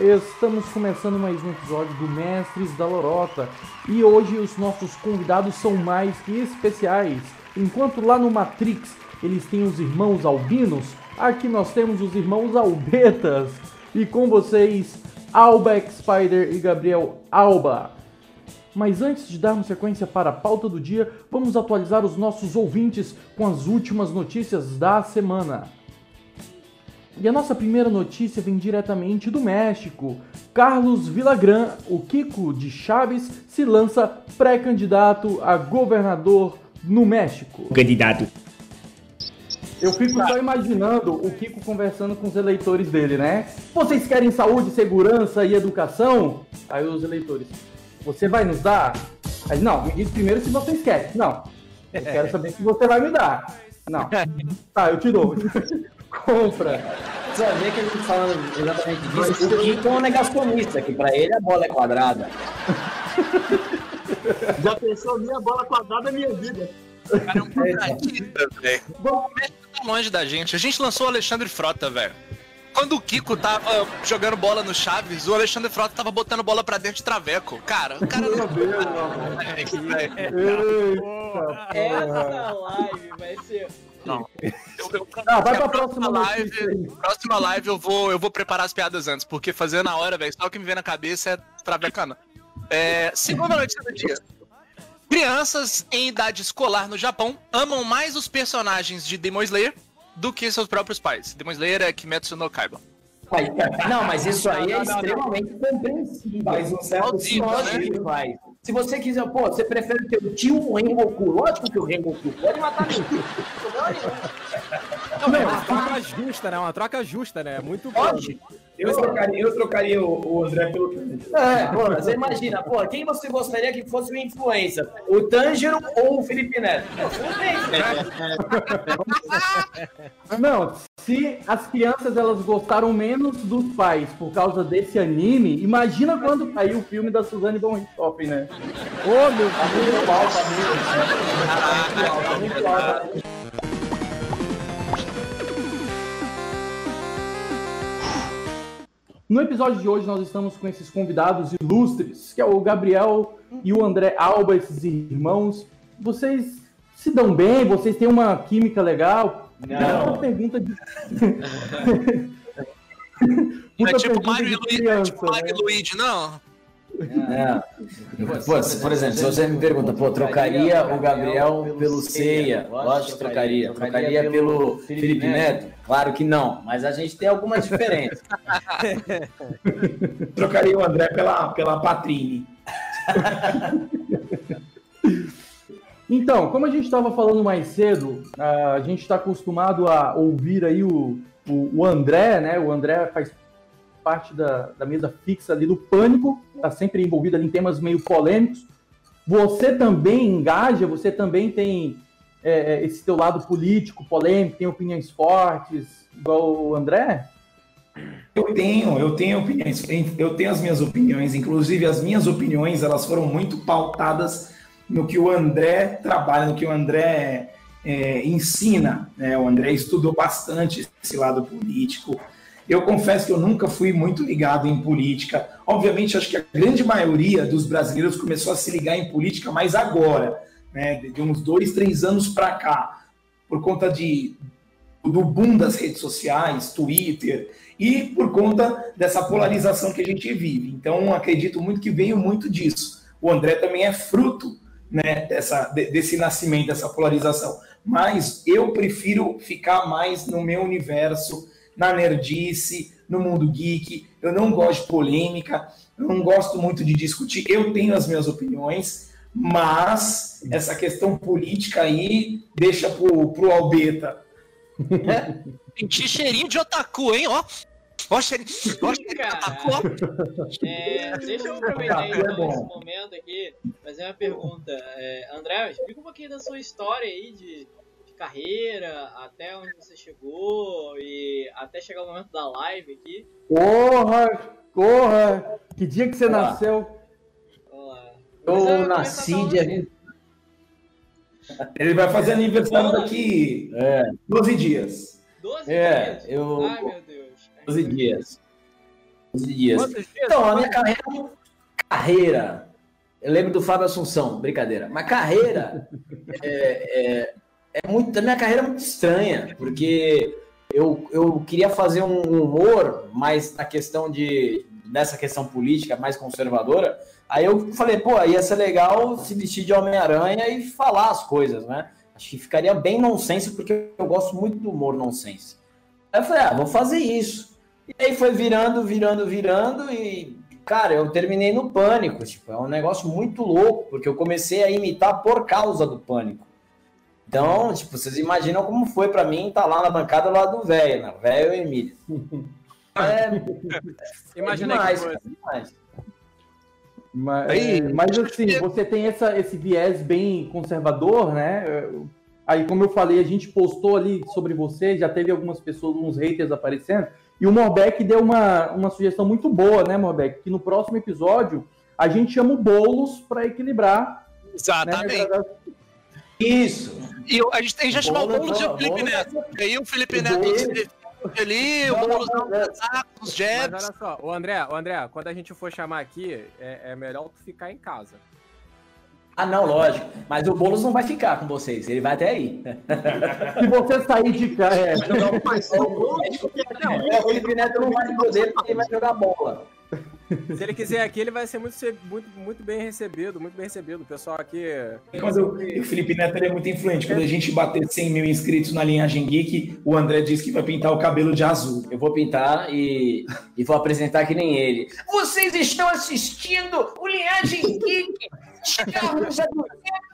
Estamos começando mais um episódio do Mestres da Lorota e hoje os nossos convidados são mais que especiais. Enquanto lá no Matrix eles têm os irmãos albinos, aqui nós temos os irmãos albetas. E com vocês, Albeck Spider e Gabriel Alba. Mas antes de darmos sequência para a pauta do dia, vamos atualizar os nossos ouvintes com as últimas notícias da semana. E a nossa primeira notícia vem diretamente do México. Carlos Villagrán, o Kiko de Chaves, se lança pré-candidato a governador no México. Candidato. Eu fico só imaginando o Kiko conversando com os eleitores dele, né? Vocês querem saúde, segurança e educação? Aí os eleitores, você vai nos dar? Aí, não, me diz primeiro se vocês querem. Não, eu quero saber se você vai me dar. Não. Tá, eu te dou. Compra. Você vai ver que ele tá falando exatamente disso. O Kiko é um negacionista, que pra ele a bola é quadrada. Já pensou, minha bola quadrada é minha vida. O cara é um contratista, velho. O México tá longe da gente. A gente lançou o Alexandre Frota, velho. Quando o Kiko tava jogando bola no Chaves, o Alexandre Frota tava botando bola pra dentro de traveco. Cara, o cara não. Essa live vai ser. Não. Eu, eu, Ah, vai pra a próxima notícia live. Próxima live eu vou, eu vou preparar as piadas antes, porque fazer na hora, velho, só o que me vem na cabeça é travecana. É, segunda notícia do dia. Crianças em idade escolar no Japão amam mais os personagens de Demon Slayer do que seus próprios pais. Demon Slayer é Kimetsu no Kaiba. Não, mas isso aí é extremamente compreensível. Faz um certo Plausível, Lógico né? faz. Se você quiser, pô, você prefere ter o tio Rengoku? Lógico que o Rengoku pode matar meu tio. Não, é uma troca justa, né? Uma troca justa, né? Muito Pode. Eu trocaria, eu trocaria o, o André pelo Tanjiro. É, pô, você imagina, pô, quem você gostaria que fosse o influencer? O Tanjiro ou o Felipe Neto? Pô, você não tem. Não, se as crianças elas gostaram menos dos pais por causa desse anime, imagina quando saiu o filme da Suzane von Richthofen, né? Ô, meu Muito alto, muito, muito alto. No episódio de hoje nós estamos com esses convidados ilustres, que é o Gabriel e o André Alba, esses irmãos. Vocês se dão bem? Vocês têm uma química legal? Não. Uma pergunta de... Não é tipo pergunta Mario de e Luigi, criança, é tipo Mario né? e Luigi, não. É. Pô, se- por exemplo, se você me pergunta, pô, trocaria o Gabriel pelo Ceia? Lógico que trocaria. Trocaria pelo Felipe Neto? Claro que não, mas a gente tem algumas diferenças. Trocaria o André pela, pela Patrine. Então, como a gente estava falando mais cedo, a gente está acostumado a ouvir aí o, o, o André, né? O André faz parte da, da mesa fixa ali do Pânico, está sempre envolvido ali em temas meio polêmicos. Você também engaja, você também tem é, é, esse teu lado político, polêmico, tem opiniões fortes, igual o André? Eu tenho, eu tenho opiniões, eu tenho as minhas opiniões, inclusive as minhas opiniões, elas foram muito pautadas no que o André trabalha, no que o André é, ensina, né? O André estudou bastante esse lado político. Eu confesso que eu nunca fui muito ligado em política. Obviamente, acho que a grande maioria dos brasileiros começou a se ligar em política mais agora, né? De uns dois, três anos para cá, por conta de do boom das redes sociais, Twitter, e por conta dessa polarização que a gente vive. Então, acredito muito que veio muito disso. O André também é fruto né, dessa, de- desse nascimento, dessa polarização. Mas eu prefiro ficar mais no meu universo, na nerdice, no mundo geek. Eu não gosto de polêmica, eu não gosto muito de discutir. Eu tenho as minhas opiniões, mas essa questão política aí deixa pro, pro Albeta. Senti cheirinho de otaku, hein, ó. Ó, cheirinho, ó, cheirinho de otaku, ó. É, deixa eu aproveitar É então esse momento aqui, fazer uma pergunta. É, André, explica um pouquinho da sua história aí de carreira, até onde você chegou e até chegar o momento da live aqui. Porra! Porra! Que dia que você Olá. nasceu? Vamos lá. Eu Mas, é, nasci dia falando 20 Ele vai fazer aniversário daqui É, 12 dias. 12 É, dias? eu- Ai, meu Deus. 12 dias. 12 dias. Dias? Então, a minha carreira. Carreira. Eu lembro do Fábio Assunção, brincadeira. Mas carreira é, é, é muito. A minha carreira é muito estranha, porque eu, eu queria fazer um humor mais na questão de. nessa questão política mais conservadora. Aí eu falei, pô, ia ser legal se vestir de Homem-Aranha e falar as coisas, né? Acho que ficaria bem nonsense, porque eu gosto muito do humor nonsense. Aí eu falei, ah, vou fazer isso. E aí foi virando, virando, virando e, cara, eu terminei no pânico. Tipo, é um negócio muito louco, porque eu comecei a imitar por causa do pânico. Então, tipo, vocês imaginam como foi pra mim estar lá na bancada lá do velho, né? Velho e Emílio. É, Imagina é demais, que cara, demais. Mas, Aí, é, mas assim, você tem essa, esse viés bem conservador, né? Aí, como eu falei, a gente postou ali sobre você, já teve algumas pessoas, uns haters aparecendo, e o Morbeck deu uma, uma sugestão muito boa, né, Morbeck? Que no próximo episódio a gente chama o Boulos para equilibrar. Né? Exatamente. Isso. E eu- a gente tem já chamar o Boulos, e o Felipe Neto. E aí o Felipe Neto se defende ali, o Não, Boulos não, não não. os Mas jabs. olha só, o André, o André, quando a gente for chamar aqui, é, é melhor tu ficar em casa. Ah, não, lógico. Mas o Boulos não vai ficar com vocês, ele vai até aí. Se você sair de casa. É, Não, mas o É, o Felipe Neto não vai poder porque ele vai jogar bola. Se ele quiser aqui, ele vai ser muito, muito, muito bem recebido, muito bem recebido. O pessoal aqui. Quando eu- o Felipe Neto ele é muito influente. Quando a gente bater 100 mil inscritos na linhagem geek, o André disse que vai pintar o cabelo de azul. Eu vou pintar e, e vou apresentar que nem ele. Vocês estão assistindo o Linhagem Geek. Chegamos a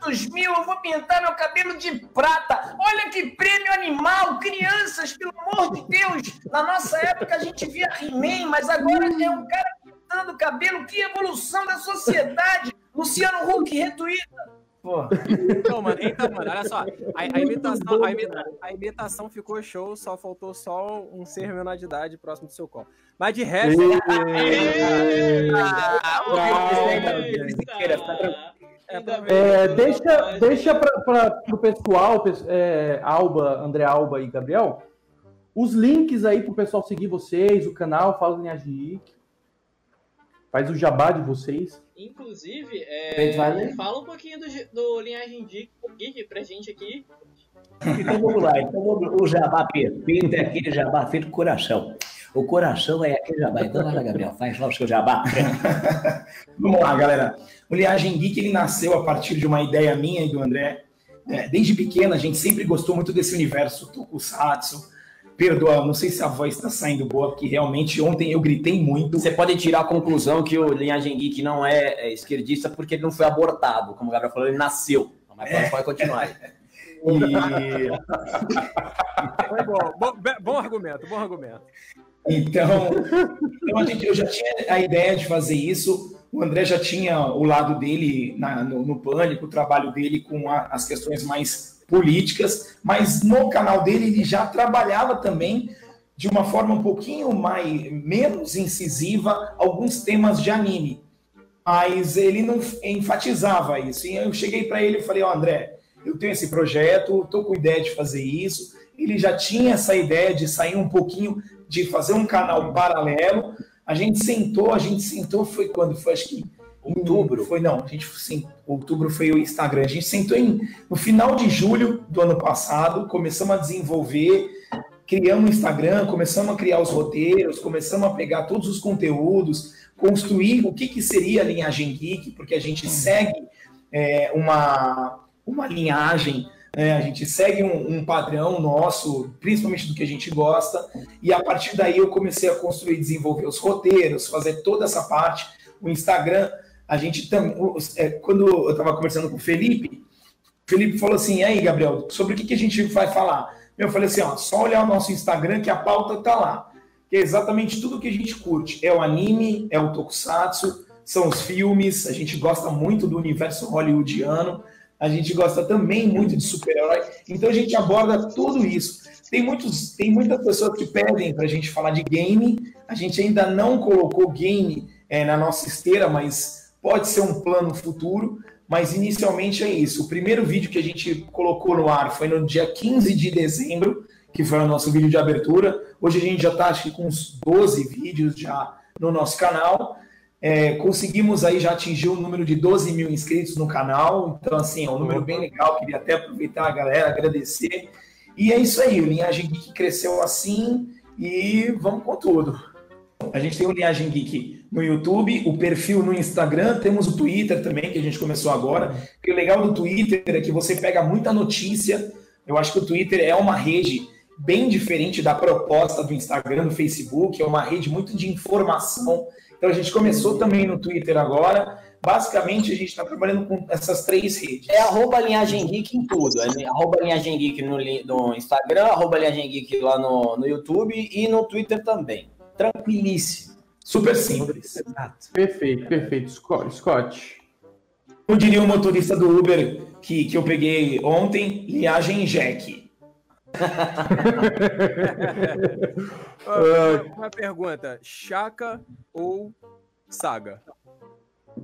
200 mil, eu vou pintar meu cabelo de prata. Olha que prêmio animal, crianças, pelo amor de Deus. Na nossa época a gente via He-Man, mas agora é um cara pintando o cabelo. Que evolução da sociedade. Luciano Huck retuita. Pô. Então, mano, então, mano, olha só. A, a imitação, a, imita- a imitação ficou show, só faltou só um ser menor de idade próximo do seu colo. Mas de resto. É, deixa deixa para o pessoal, pes- é, Alba, André Alba e Gabriel, os links aí para o pessoal seguir vocês, o canal Fala Linhagem Geek. Faz o jabá de vocês. Inclusive, é, fala um pouquinho do, do Linhagem Geek, Geek pra gente aqui. Então vamos lá. Então o jabá perfeito é aquele jabá feito com coração. O coração é aquele jabá. Então vai lá, Gabriel, faz lá o seu jabá. Vamos lá, galera. O Linhagem Geek ele nasceu a partir de uma ideia minha e do André. É, desde pequena, a gente sempre gostou muito desse universo tokusatsu. Perdoa, não sei se a voz está saindo boa, porque realmente ontem eu gritei muito. Você pode tirar a conclusão que o Linhagem Geek não é, é esquerdista porque ele não foi abortado. Como o Gabriel falou, ele nasceu. Mas pode, pode continuar. aí. E Foi bom. Bom, bom argumento, bom argumento. Então, então a gente, eu já tinha a ideia de fazer isso. O André já tinha o lado dele na- no, no pânico, o trabalho dele com a- as questões mais políticas, mas no canal dele ele já trabalhava também de uma forma um pouquinho mais menos incisiva alguns temas de anime. Mas ele não enfatizava isso. E eu cheguei para ele e falei: Ó, André, eu tenho esse projeto, estou com ideia de fazer isso. Ele já tinha essa ideia de sair um pouquinho, de fazer um canal paralelo. A gente sentou, a gente sentou, foi quando? Foi acho que Outubro. Foi não, a gente sim, outubro foi o Instagram. A gente sentou em, no final de julho do ano passado, começamos a desenvolver, criamos o Instagram, começamos a criar os roteiros, começamos a pegar todos os conteúdos, construir o que, que seria a linhagem geek, porque a gente segue é, uma, uma linhagem, né? a gente segue um, um padrão nosso, principalmente do que a gente gosta, e a partir daí eu comecei a construir, desenvolver os roteiros, fazer toda essa parte. O Instagram, a gente também. Quando eu estava conversando com o Felipe, o Felipe falou assim: aí, Gabriel, sobre o que, que a gente vai falar? Eu falei assim: ó, só olhar o nosso Instagram que a pauta tá lá. Que é exatamente tudo que a gente curte. É o anime, é o tokusatsu, são os filmes, a gente gosta muito do universo hollywoodiano, a gente gosta também muito de super-herói, então a gente aborda tudo isso. Tem, muitos, tem muitas pessoas que pedem para a gente falar de game, a gente ainda não colocou game é, na nossa esteira, mas pode ser um plano futuro. mas inicialmente é isso. O primeiro vídeo que a gente colocou no ar foi no dia 15 de dezembro, que foi o nosso vídeo de abertura. Hoje a gente já está, acho que, com uns 12 vídeos já no nosso canal. É, conseguimos aí já atingir o número de 12 mil inscritos no canal, então, assim, é um número bem legal. Queria até aproveitar a galera, agradecer. E é isso aí, o Linhagem Geek cresceu assim e vamos com tudo. A gente tem o Linhagem Geek no YouTube, o perfil no Instagram, temos o Twitter também, que a gente começou agora. O legal do Twitter é que você pega muita notícia. Eu acho que o Twitter é uma rede bem diferente da proposta do Instagram, do Facebook, é uma rede muito de informação. Então a gente começou também no Twitter agora. Basicamente, a gente está trabalhando com essas três redes. É arroba linhagem geek em tudo. É arroba linhagem geek no, no Instagram, arroba linhagem geek lá no, no YouTube e no Twitter também. Tranquilíssimo. Super simples. Perfeito, perfeito. Scott. Scott. Como diria o motorista do Uber que, que eu peguei ontem, linhagem Jack. Ó, Uma pergunta: Chaka ou Saga?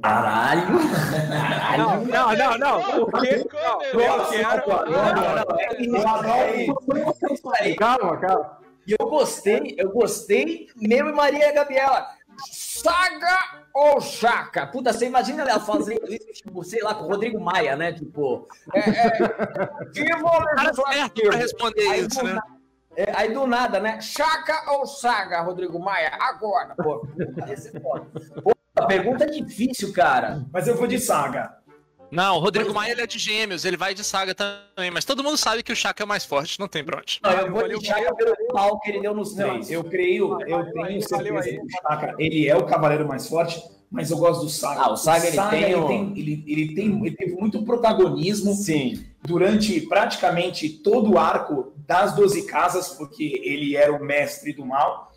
Caralho! Não, não, não, não. Porque, não, eu quero. Calma, calma. E eu gostei, eu gostei, meu e Maria Gabriela. Saga ou Chaca? Puta, você imagina ela fazendo isso, tipo, sei lá, com o Rodrigo Maia, né? Tipo, é, é, Cara certo pra responder Aí isso, do né? é, aí do nada, né? Chaca ou Saga, Rodrigo Maia? Agora, pô. É. Pô, a pergunta é difícil, cara. Mas eu vou de saga. Não, o Rodrigo Maia ele é de gêmeos, ele vai de saga também, mas todo mundo sabe que o Chaka é o mais forte, não tem pra onde. Não, eu vou de Chaca pelo pau que ele deu nos Não, três. eu creio, eu tenho certeza que o Chaka, ele é o cavaleiro mais forte, mas eu gosto do Saga. Ah, o Saga, ele tem ele, o- tem, ele, ele tem ele teve muito protagonismo Sim. durante praticamente todo o arco das Doze Casas, porque ele era o mestre do mal.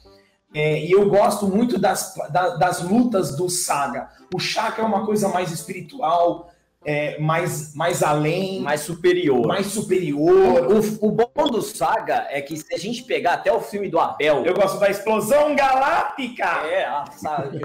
É, e eu gosto muito das, da- das lutas do Saga. O Chaka é uma coisa mais espiritual, é, mais, mais além, mais, Mais superior. superior. O, o bom do Saga é que se a gente pegar até o filme do Abel. Eu gosto da explosão galáctica. É, a Saga.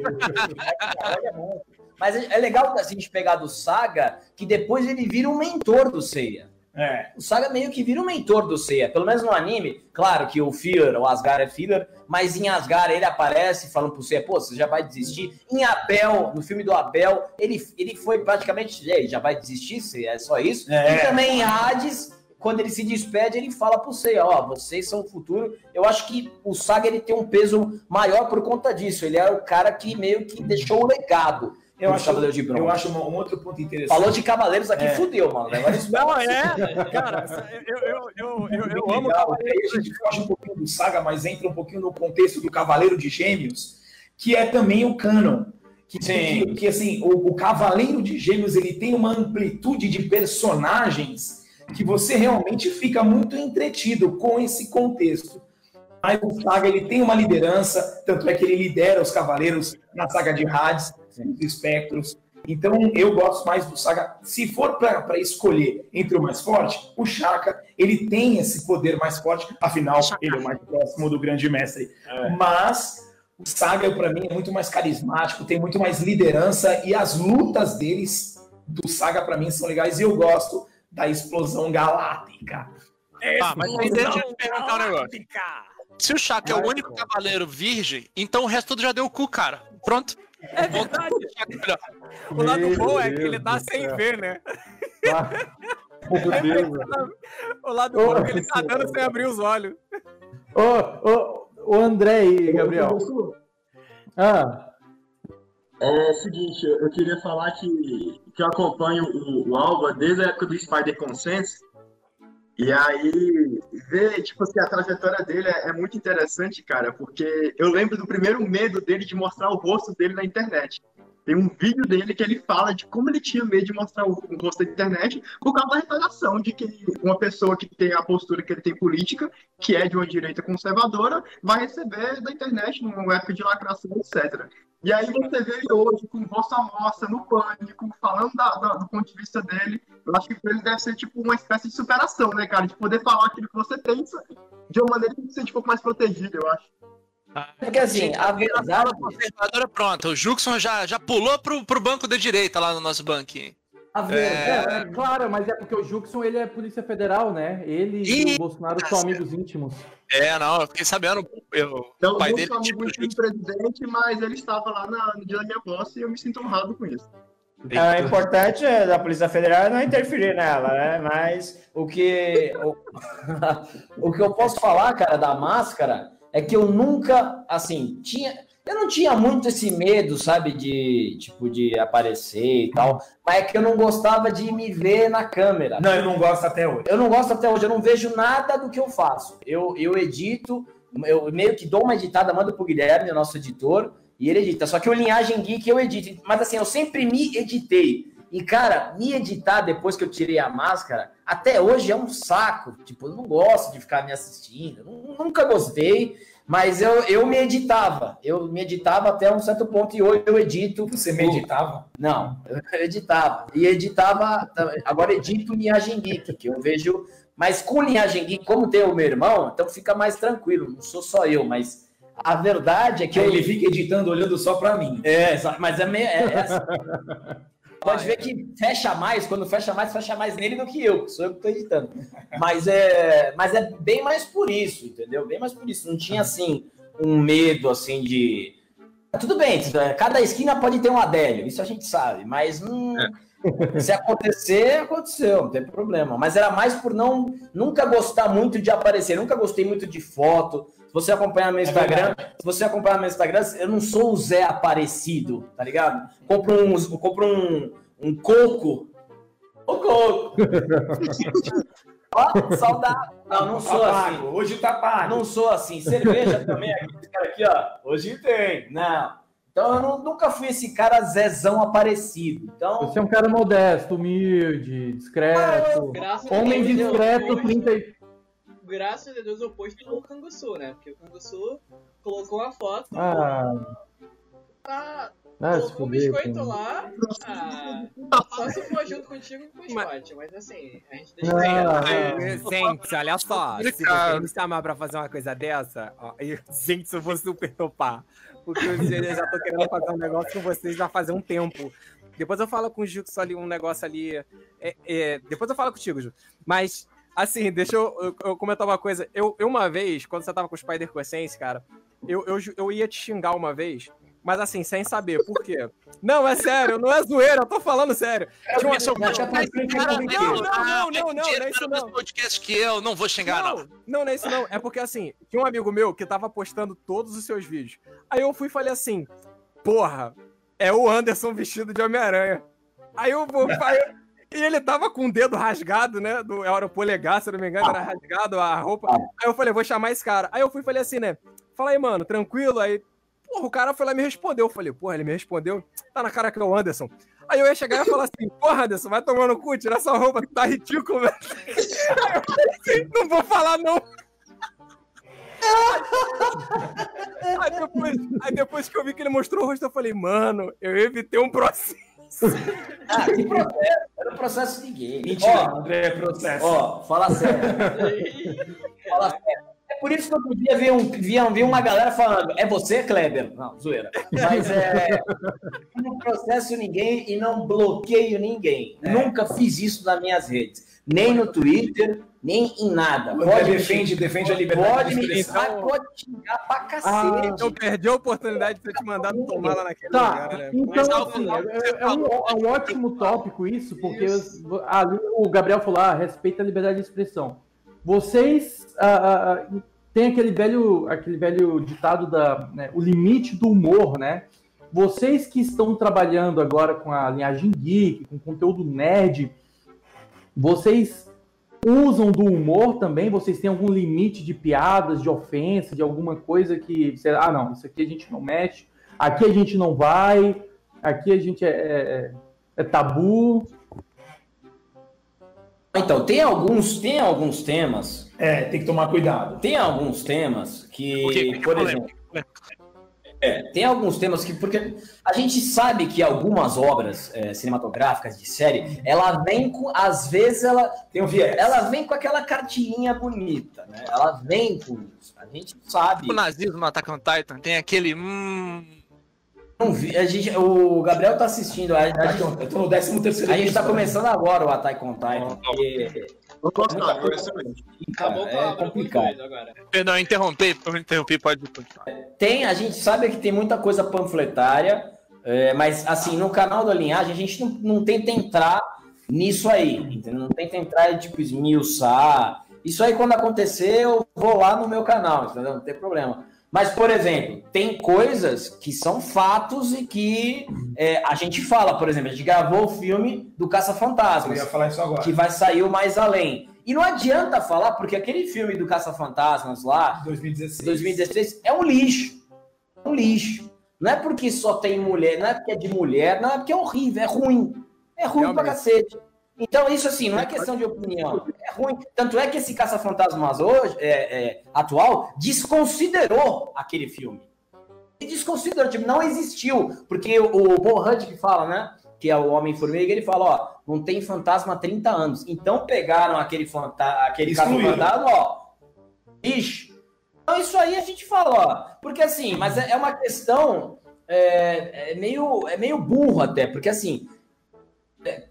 Mas é é legal a gente pegar do Saga que depois ele vira um mentor do Seiya. É. O Saga meio que vira um mentor do Seiya. Pelo menos no anime, claro que o Fear, o Asgard é filler, mas em Asgard ele aparece falando pro Seiya, pô, você já vai desistir. Em Abel, no filme do Abel, ele, ele foi praticamente, "E aí, já vai desistir, Seiya? É só isso? É. E também em Hades, quando ele se despede, ele fala pro Seiya, ó, vocês são o futuro. Eu acho que o Saga ele tem um peso maior por conta disso. Ele é o cara que meio que deixou o legado. Eu acho, Cavaleiro de Bronze. eu acho um, um outro ponto interessante. Falou de Cavaleiros aqui, É. fudeu, mano. Agora isso Não, é. Cara, eu, eu, eu, eu, eu amo legal. Cavaleiro. Aí a gente foge um pouquinho do Saga, mas entra um pouquinho no contexto do Cavaleiro de Gêmeos, que é também o canon. Que, Sim. que, que, assim, o, o Cavaleiro de Gêmeos ele tem uma amplitude de personagens que você realmente fica muito entretido com esse contexto. Mas o Saga ele tem uma liderança, tanto é que ele lidera os Cavaleiros na saga de Hades, os Espectros. Então eu gosto mais do Saga. Se for para escolher entre o mais forte, o Shaka ele tem esse poder mais forte, afinal ele é o mais próximo do grande mestre. Mas o Saga para mim é muito mais carismático, tem muito mais liderança e as lutas deles do Saga para mim são legais e eu gosto da explosão galáctica. Ah, mas deixa eu te perguntar um negócio. Se o Chaka é o único cavaleiro virgem, então o resto tudo já deu o cu, cara. Pronto. É verdade. O lado Meu bom é que ele tá sem céu. ver, né? Ah, Meu Deus. O lado bom é que ele tá dando sem abrir os olhos. Ô, ô, ô, André aí, Gabriel. Ah, É o seguinte, eu queria falar que, que eu acompanho o, o Alba desde a época do Spider Consenso. E aí, ver, tipo assim, a trajetória dele é, é muito interessante, cara, porque eu lembro do primeiro medo dele de mostrar o rosto dele na internet. Tem um vídeo dele que ele fala de como ele tinha medo de mostrar o, o rosto na internet por causa da retaliação de que uma pessoa que tem a postura que ele tem política, que é de uma direita conservadora, vai receber da internet numa época de lacração, etc. E aí você vê ele hoje com à mostra, no pânico, falando da- da- do ponto de vista dele. Eu acho que pra ele deve ser tipo uma espécie de superação, né, cara? De poder falar aquilo que você pensa de uma maneira que você se sente um pouco mais protegido, eu acho. Porque assim, a verdade. Fala conservadora pronta. O Juxon já, já pulou pro, pro banco da direita lá no nosso banquinho. A É, verdade. é, claro, mas é porque o Juxon ele é Polícia Federal, né? Ele e Ih, o Bolsonaro são amigos íntimos. É, não, eu fiquei sabendo. Eu, Então, o pai eu dele sou tipo, amigo do presidente, mas ele estava lá na- no dia da minha posse e eu me sinto honrado com isso. É, o importante é da Polícia Federal é não interferir nela, né? Mas O que, o, o que eu posso falar, cara, da máscara é que eu nunca, assim, tinha. Eu não tinha muito esse medo, sabe, de tipo de aparecer e tal, mas é que eu não gostava de me ver na câmera. Não, eu não gosto até hoje. Eu não gosto até hoje, eu não vejo nada do que eu faço. Eu, eu edito, eu meio que dou uma editada, mando pro Guilherme, o nosso editor, e ele edita. Só que o Linhagem Geek eu edito. Mas assim, eu sempre me editei. E, cara, me editar depois que eu tirei a máscara, até hoje é um saco. Tipo, eu não gosto de ficar me assistindo. nu- Nunca gostei, mas eu, eu me editava. Eu me editava até um certo ponto e hoje eu edito. Você meditava? Não, eu editava. E editava, agora edito Linhagem Geek, que eu vejo. Mas com Linhagem Geek, como tem o meu irmão, então fica mais tranquilo. Não sou só eu, mas a verdade é que Que eu. ele fica editando olhando só pra mim. É, mas é meio. É, é assim. Pode ver que fecha mais, quando fecha mais, fecha mais nele do que eu, que sou eu que tô editando. Mas é, mas é bem mais por isso, entendeu? Bem mais por isso. Não tinha assim um medo assim de. Tudo bem, cada esquina pode ter um Adélio, isso a gente sabe, mas hum, se acontecer, aconteceu, não tem problema. Mas era mais por não nunca gostar muito de aparecer, nunca gostei muito de foto. Se você acompanhar meu Instagram, se você acompanhar meu Instagram, eu não sou o Zé Aparecido, tá ligado? Compro um, compro um, um coco. O coco. Ó, saudade. Não, não sou Tá assim. pago, Hoje tá pago. Não sou assim. Cerveja também, aquele cara aqui, ó. Hoje tem. Não. Então eu não- nunca fui esse cara Zezão Aparecido. Então. Você é um cara modesto, humilde, discreto. Graças a Homem discreto, oposto- 30 e... Graças a Deus, oposto do Canguçu, né? Porque o Canguçu colocou uma foto, Ah, tá, ah colocou o fuder. biscoito cara. lá. Ah, só se for junto contigo com o Scott, mas assim, a gente deixa Ah, Gente, olha só, se você me chamar pra fazer uma coisa dessa, ó, eu, gente, eu vou super topar. Porque eu já tô querendo fazer um negócio com vocês já faz um tempo. Depois eu falo com o Jux ali, um negócio ali. é, é, depois eu falo contigo, Ju. Mas, assim, deixa eu, eu- eu comentar uma coisa. Eu, eu, uma vez, quando você tava com o Spider Essence, cara, eu, eu, eu ia te xingar uma vez. Mas assim, sem saber. Por quê? Não, é sério, não é zoeira, eu tô falando sério. Uma- é o Não, cara, Não, não, não, não, não, não é isso no mesmo não. podcast que eu, não vou xingar, não. Não, não, não é isso não. É porque assim, tinha um amigo meu que tava postando todos os seus vídeos. Aí eu fui e falei assim, porra, é o Anderson vestido de Homem-Aranha. Aí eu vou. aí eu- e ele tava com o dedo rasgado, né? Do, era o polegar, se não me engano, era rasgado a roupa. Aí eu falei, vou chamar esse cara. Aí eu fui e falei assim, né? Fala aí, mano, tranquilo? Aí, porra, o cara foi lá e me respondeu. Eu falei, porra, ele me respondeu. Tá na cara que é o Anderson. Aí eu ia chegar e ia falar assim, porra, Anderson, vai tomar no cu, tira essa roupa, que tá ridículo, velho. Aí eu falei assim, não vou falar, não. Aí depois, aí depois que eu vi que ele mostrou o rosto, eu falei, mano, eu evitei um processo. Ah, que processo? Era um processo de ninguém. Mentira, Ó, André, é processo. Ó, fala sério. fala sério. É por isso que outro dia vi, um, vi, vi uma galera falando, é você, Kleber? Não, zoeira. Mas é. eu Não processo ninguém e não bloqueio ninguém. Nunca fiz isso nas minhas redes. Nem no Twitter, nem em nada. Pode me defende, defende a liberdade Pode de me expressão. mas pode xingar pra Ah, cacete. Eu perdi a oportunidade de ter te mandado tomar lá naquele Tá, lugar, né? Então assim, é, você é um, é um ótimo tópico isso, porque os- ali o Gabriel falou, ah, respeita a liberdade de expressão. Vocês ah, ah, ah, têm aquele velho, aquele velho ditado da, né, o limite do humor, né? Vocês que estão trabalhando agora com a linhagem geek, com conteúdo nerd, vocês usam do humor também? Vocês têm algum limite de piadas, de ofensa, de alguma coisa que, você, ah, não, isso aqui a gente não mexe, aqui a gente não vai, aqui a gente é, é- é tabu. Então, tem alguns, tem alguns temas. É, tem que tomar cuidado. Tem alguns temas que, por polêmica. exemplo, é, tem alguns temas que, porque a gente sabe que algumas obras é, cinematográficas de série, ela vem com, às vezes ela Tem um viés. ela vem com aquela cartilinha bonita, né? Ela vem com isso. A gente sabe. O nazismo no Attack on Titan tem aquele. Hum, Não vi, a gente, o Gabriel tá assistindo. A, a gente, Eu tô no 13 terceiro a gente tá começando agora o Attack on Titan. porque- Eu gostava, eu excelente. Acabou com a é complicado. agora. Perdão, eu interrompi, eu interrompi, pode continuar. Tem, a gente sabe que tem muita coisa panfletária, é, mas assim, no canal da linhagem, a gente não, não tenta entrar nisso aí, entendeu? Não tenta entrar e, tipo, esmiuçar. Isso aí, quando acontecer, eu vou lá no meu canal, entendeu? Não tem problema. Mas, por exemplo, tem coisas que são fatos e que é, a gente fala, por exemplo, a gente gravou o filme do Eu Caça-Fantasmas ia falar isso agora. que vai sair o mais além. E não adianta falar, porque aquele filme do Caça-Fantasmas lá, 2016. 2016, é um lixo. É um lixo. Não é porque só tem mulher, não é porque é de mulher, não é porque é horrível, é ruim. É ruim pra Realmente. cacete. Então, isso assim, não é questão de opinião. É ruim. Tanto é que esse Caça-Fantasmas hoje, é, é, atual, desconsiderou aquele filme. E desconsiderou, tipo, não existiu. Porque o, o Paul Rudd que fala, né? Que é o Homem-Formiga, ele fala, ó, não tem fantasma há 30 anos. Então pegaram aquele, fanta aquele caça-fantasma, ó, lixo. Então isso aí a gente fala, ó. Porque assim, mas é é uma questão é, é meio, é meio burro até, porque assim,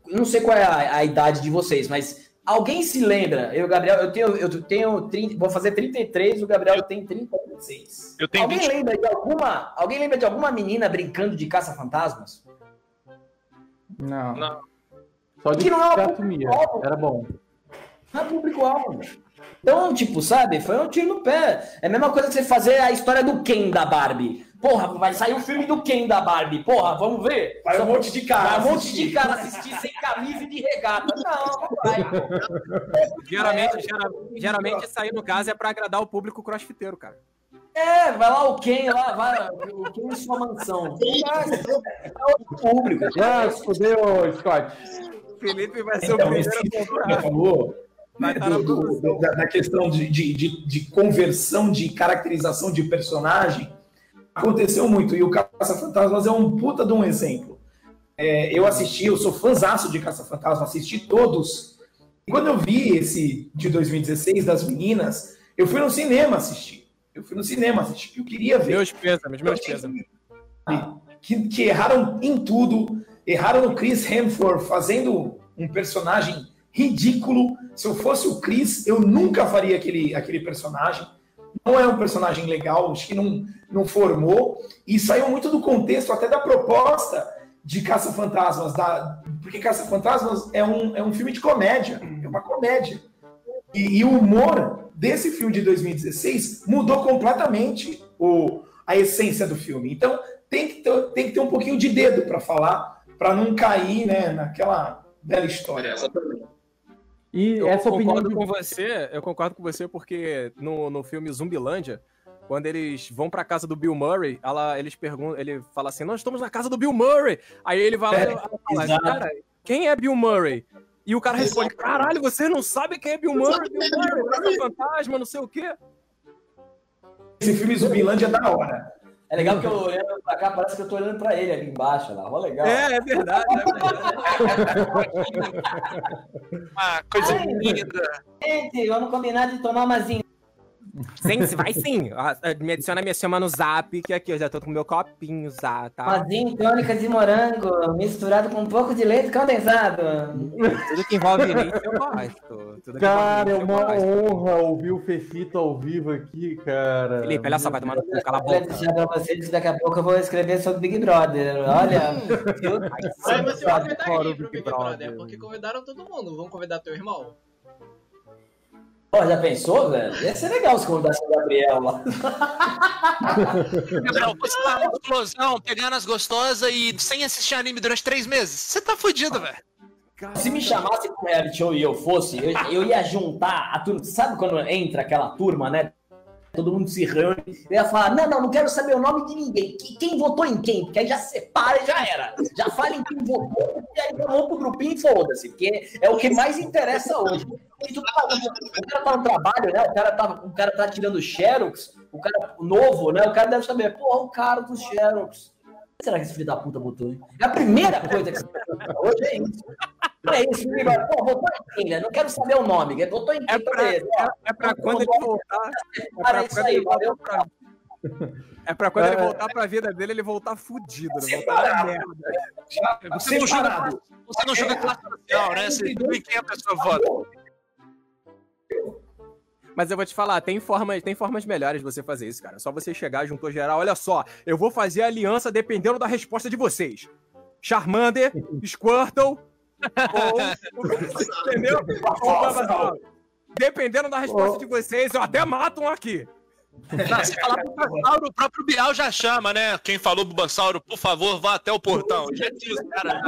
não sei qual é a, a idade de vocês, mas alguém se lembra? Eu, Gabriel, eu tenho, eu tenho 30, vou fazer 33, o Gabriel tem 36. Eu tenho alguém 20. lembra de alguma, alguém lembra de alguma menina brincando de caça-fantasmas? Não. Não. Só de Que não é Mia. público-alvo. Era bom. Não é público-alvo. Então, tipo, sabe? Foi um tiro no pé. É a mesma coisa que você fazer a história do Ken da Barbie. Porra, vai sair o filme do Ken da Barbie. Porra, vamos ver? Vai Só um monte de cara. Vai um monte de cara assistir sem camisa e de regata. Não, não vai. Geralmente, gera- geralmente aí, no caso, é pra agradar o público crossfiteiro, cara. É, vai lá o Ken lá, vai. O Ken em sua mansão. É outro público. Ah, fodeu, Scott. O Felipe vai ser o Então, primeiro esse a comprar. Vai né, na do- do- produção. da, da questão de, de, de, de conversão, de caracterização de personagem, aconteceu muito. E o Caça-Fantasmas é um puta de um exemplo. É, eu assisti, eu sou fãzaço de Caça-Fantasma, assisti todos. E quando eu vi esse de 2016 das meninas, eu fui no cinema assistir. Eu fui no cinema assistir, eu queria ver. Meus pêsames, meus pêsames. que, que erraram em tudo, erraram no Chris Hemsworth fazendo um personagem ridículo. Se eu fosse o Chris, eu nunca faria aquele, aquele personagem. Não é um personagem legal, acho que não, não formou. E saiu muito do contexto até da proposta de Caça-Fantasmas, da, porque Caça-Fantasmas é um, é um filme de comédia, é uma comédia. E, e o humor desse filme de 2016 mudou completamente o, a essência do filme. Então tem que ter, tem que ter um pouquinho de dedo para falar, para não cair né, naquela bela história. E Eu essa opinião concordo de com você, eu concordo com você porque no, no filme Zumbilândia, quando eles vão pra casa do Bill Murray, ela, eles perguntam, ele fala assim: "Nós estamos na casa do Bill Murray". Aí ele vai lá É, e fala, exato. cara, quem é Bill Murray? E o cara responde: "Caralho, você não sabe quem é Bill Murray? Bill Murray, Caça fantasma, não sei o quê". Esse filme Zumbilândia é da hora. É legal que eu olhando pra cá, parece que eu tô olhando pra ele ali embaixo, lá. Ó, legal. É, é verdade, é verdade. Ah, coisa linda. Gente, vamos combinar de tomar umazinha. Sim, vai sim. Ah, Me adiciona, me chama no zap, que aqui eu já tô com meu copinho já, tá? Umazinho tônica de morango, misturado com um pouco de leite condensado. Tudo que envolve leite eu gosto. Tudo Cara, é uma eu gosto. honra ouvir o Fefito ao vivo aqui, cara. Felipe, olha só, vai tomar no cu, cala a boca. deixar pra vocês que daqui a pouco eu vou escrever sobre Big Brother. Olha, viu? Aí você Adoro convidaria o pro Big Big Brother. Brother, porque convidaram todo mundo. Vamos convidar teu irmão? Pô, já pensou, velho? Ia ser legal se convidasse o Gabriel lá. Gabriel, você tá uma explosão, pegando as gostosas e sem assistir anime durante três meses. Você tá fudido, velho. Se me chamasse pro reality show e eu fosse, eu, eu ia juntar a turma. Sabe quando entra aquela turma, né? Todo mundo se reúne. Ia falar: não, não, não quero saber o nome de ninguém. Que- Quem votou em quem? Porque aí já separa e já era. Já fala em quem votou e aí vamos pro grupinho e foda-se. Porque é o que mais interessa hoje. O cara tá no trabalho, né? O cara tá, o cara tá tirando Xerox, o cara novo, né? O cara deve saber, porra, o cara dos Xerox. Será que esse filho da puta botou, hein? É a primeira coisa que você hoje é isso. É isso, Igor. Pô, votou em né? Não quero saber o nome. Votou em quem? É. Ó, é, é pra quando ele voltar. É Para pra isso quando aí, ele valeu. voltar. É pra quando ele É. voltar pra vida dele, ele voltar fudido, né? voltar merda. Você não Separado. você não julga classe social, né? Você julga em quem a pessoa vota. Mas eu vou te falar, tem formas, tem formas melhores de você fazer isso, cara. É só você chegar, juntou geral, olha só, eu vou fazer aliança dependendo da resposta de vocês. Charmander, Squirtle, ou... entendeu? Ou Bulbasaur. Dependendo da resposta de vocês, eu até mato um aqui. Não, se falar Bulbasauro, o próprio Bial já chama, né? Quem falou Bulbasauro, por favor, vá até o portão. Já tinha os caras.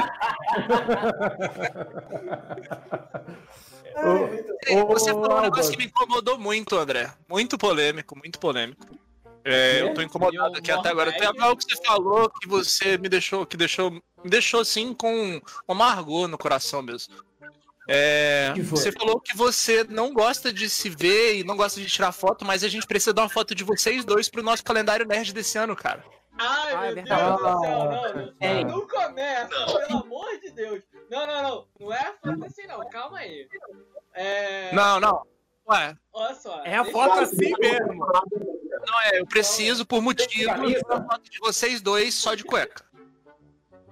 Você falou um negócio que me incomodou muito, André. Muito polêmico, muito polêmico. É, eu tô incomodado aqui até agora. Tem algo que você falou que você me deixou, que deixou, me deixou assim com um amargor no coração mesmo. É, você falou que você não gosta de se ver e não gosta de tirar foto, mas a gente precisa dar uma foto de vocês dois pro nosso calendário nerd desse ano, cara. Ai, Ah, é meu verdade. Deus do céu, não, não, não começa, pelo amor de Deus. Não, não, não, não é foto assim não, calma aí. É, Não, não. Ué, olha só. É a foto assim mesmo. Não é, eu preciso, por foto de vocês dois só de cueca.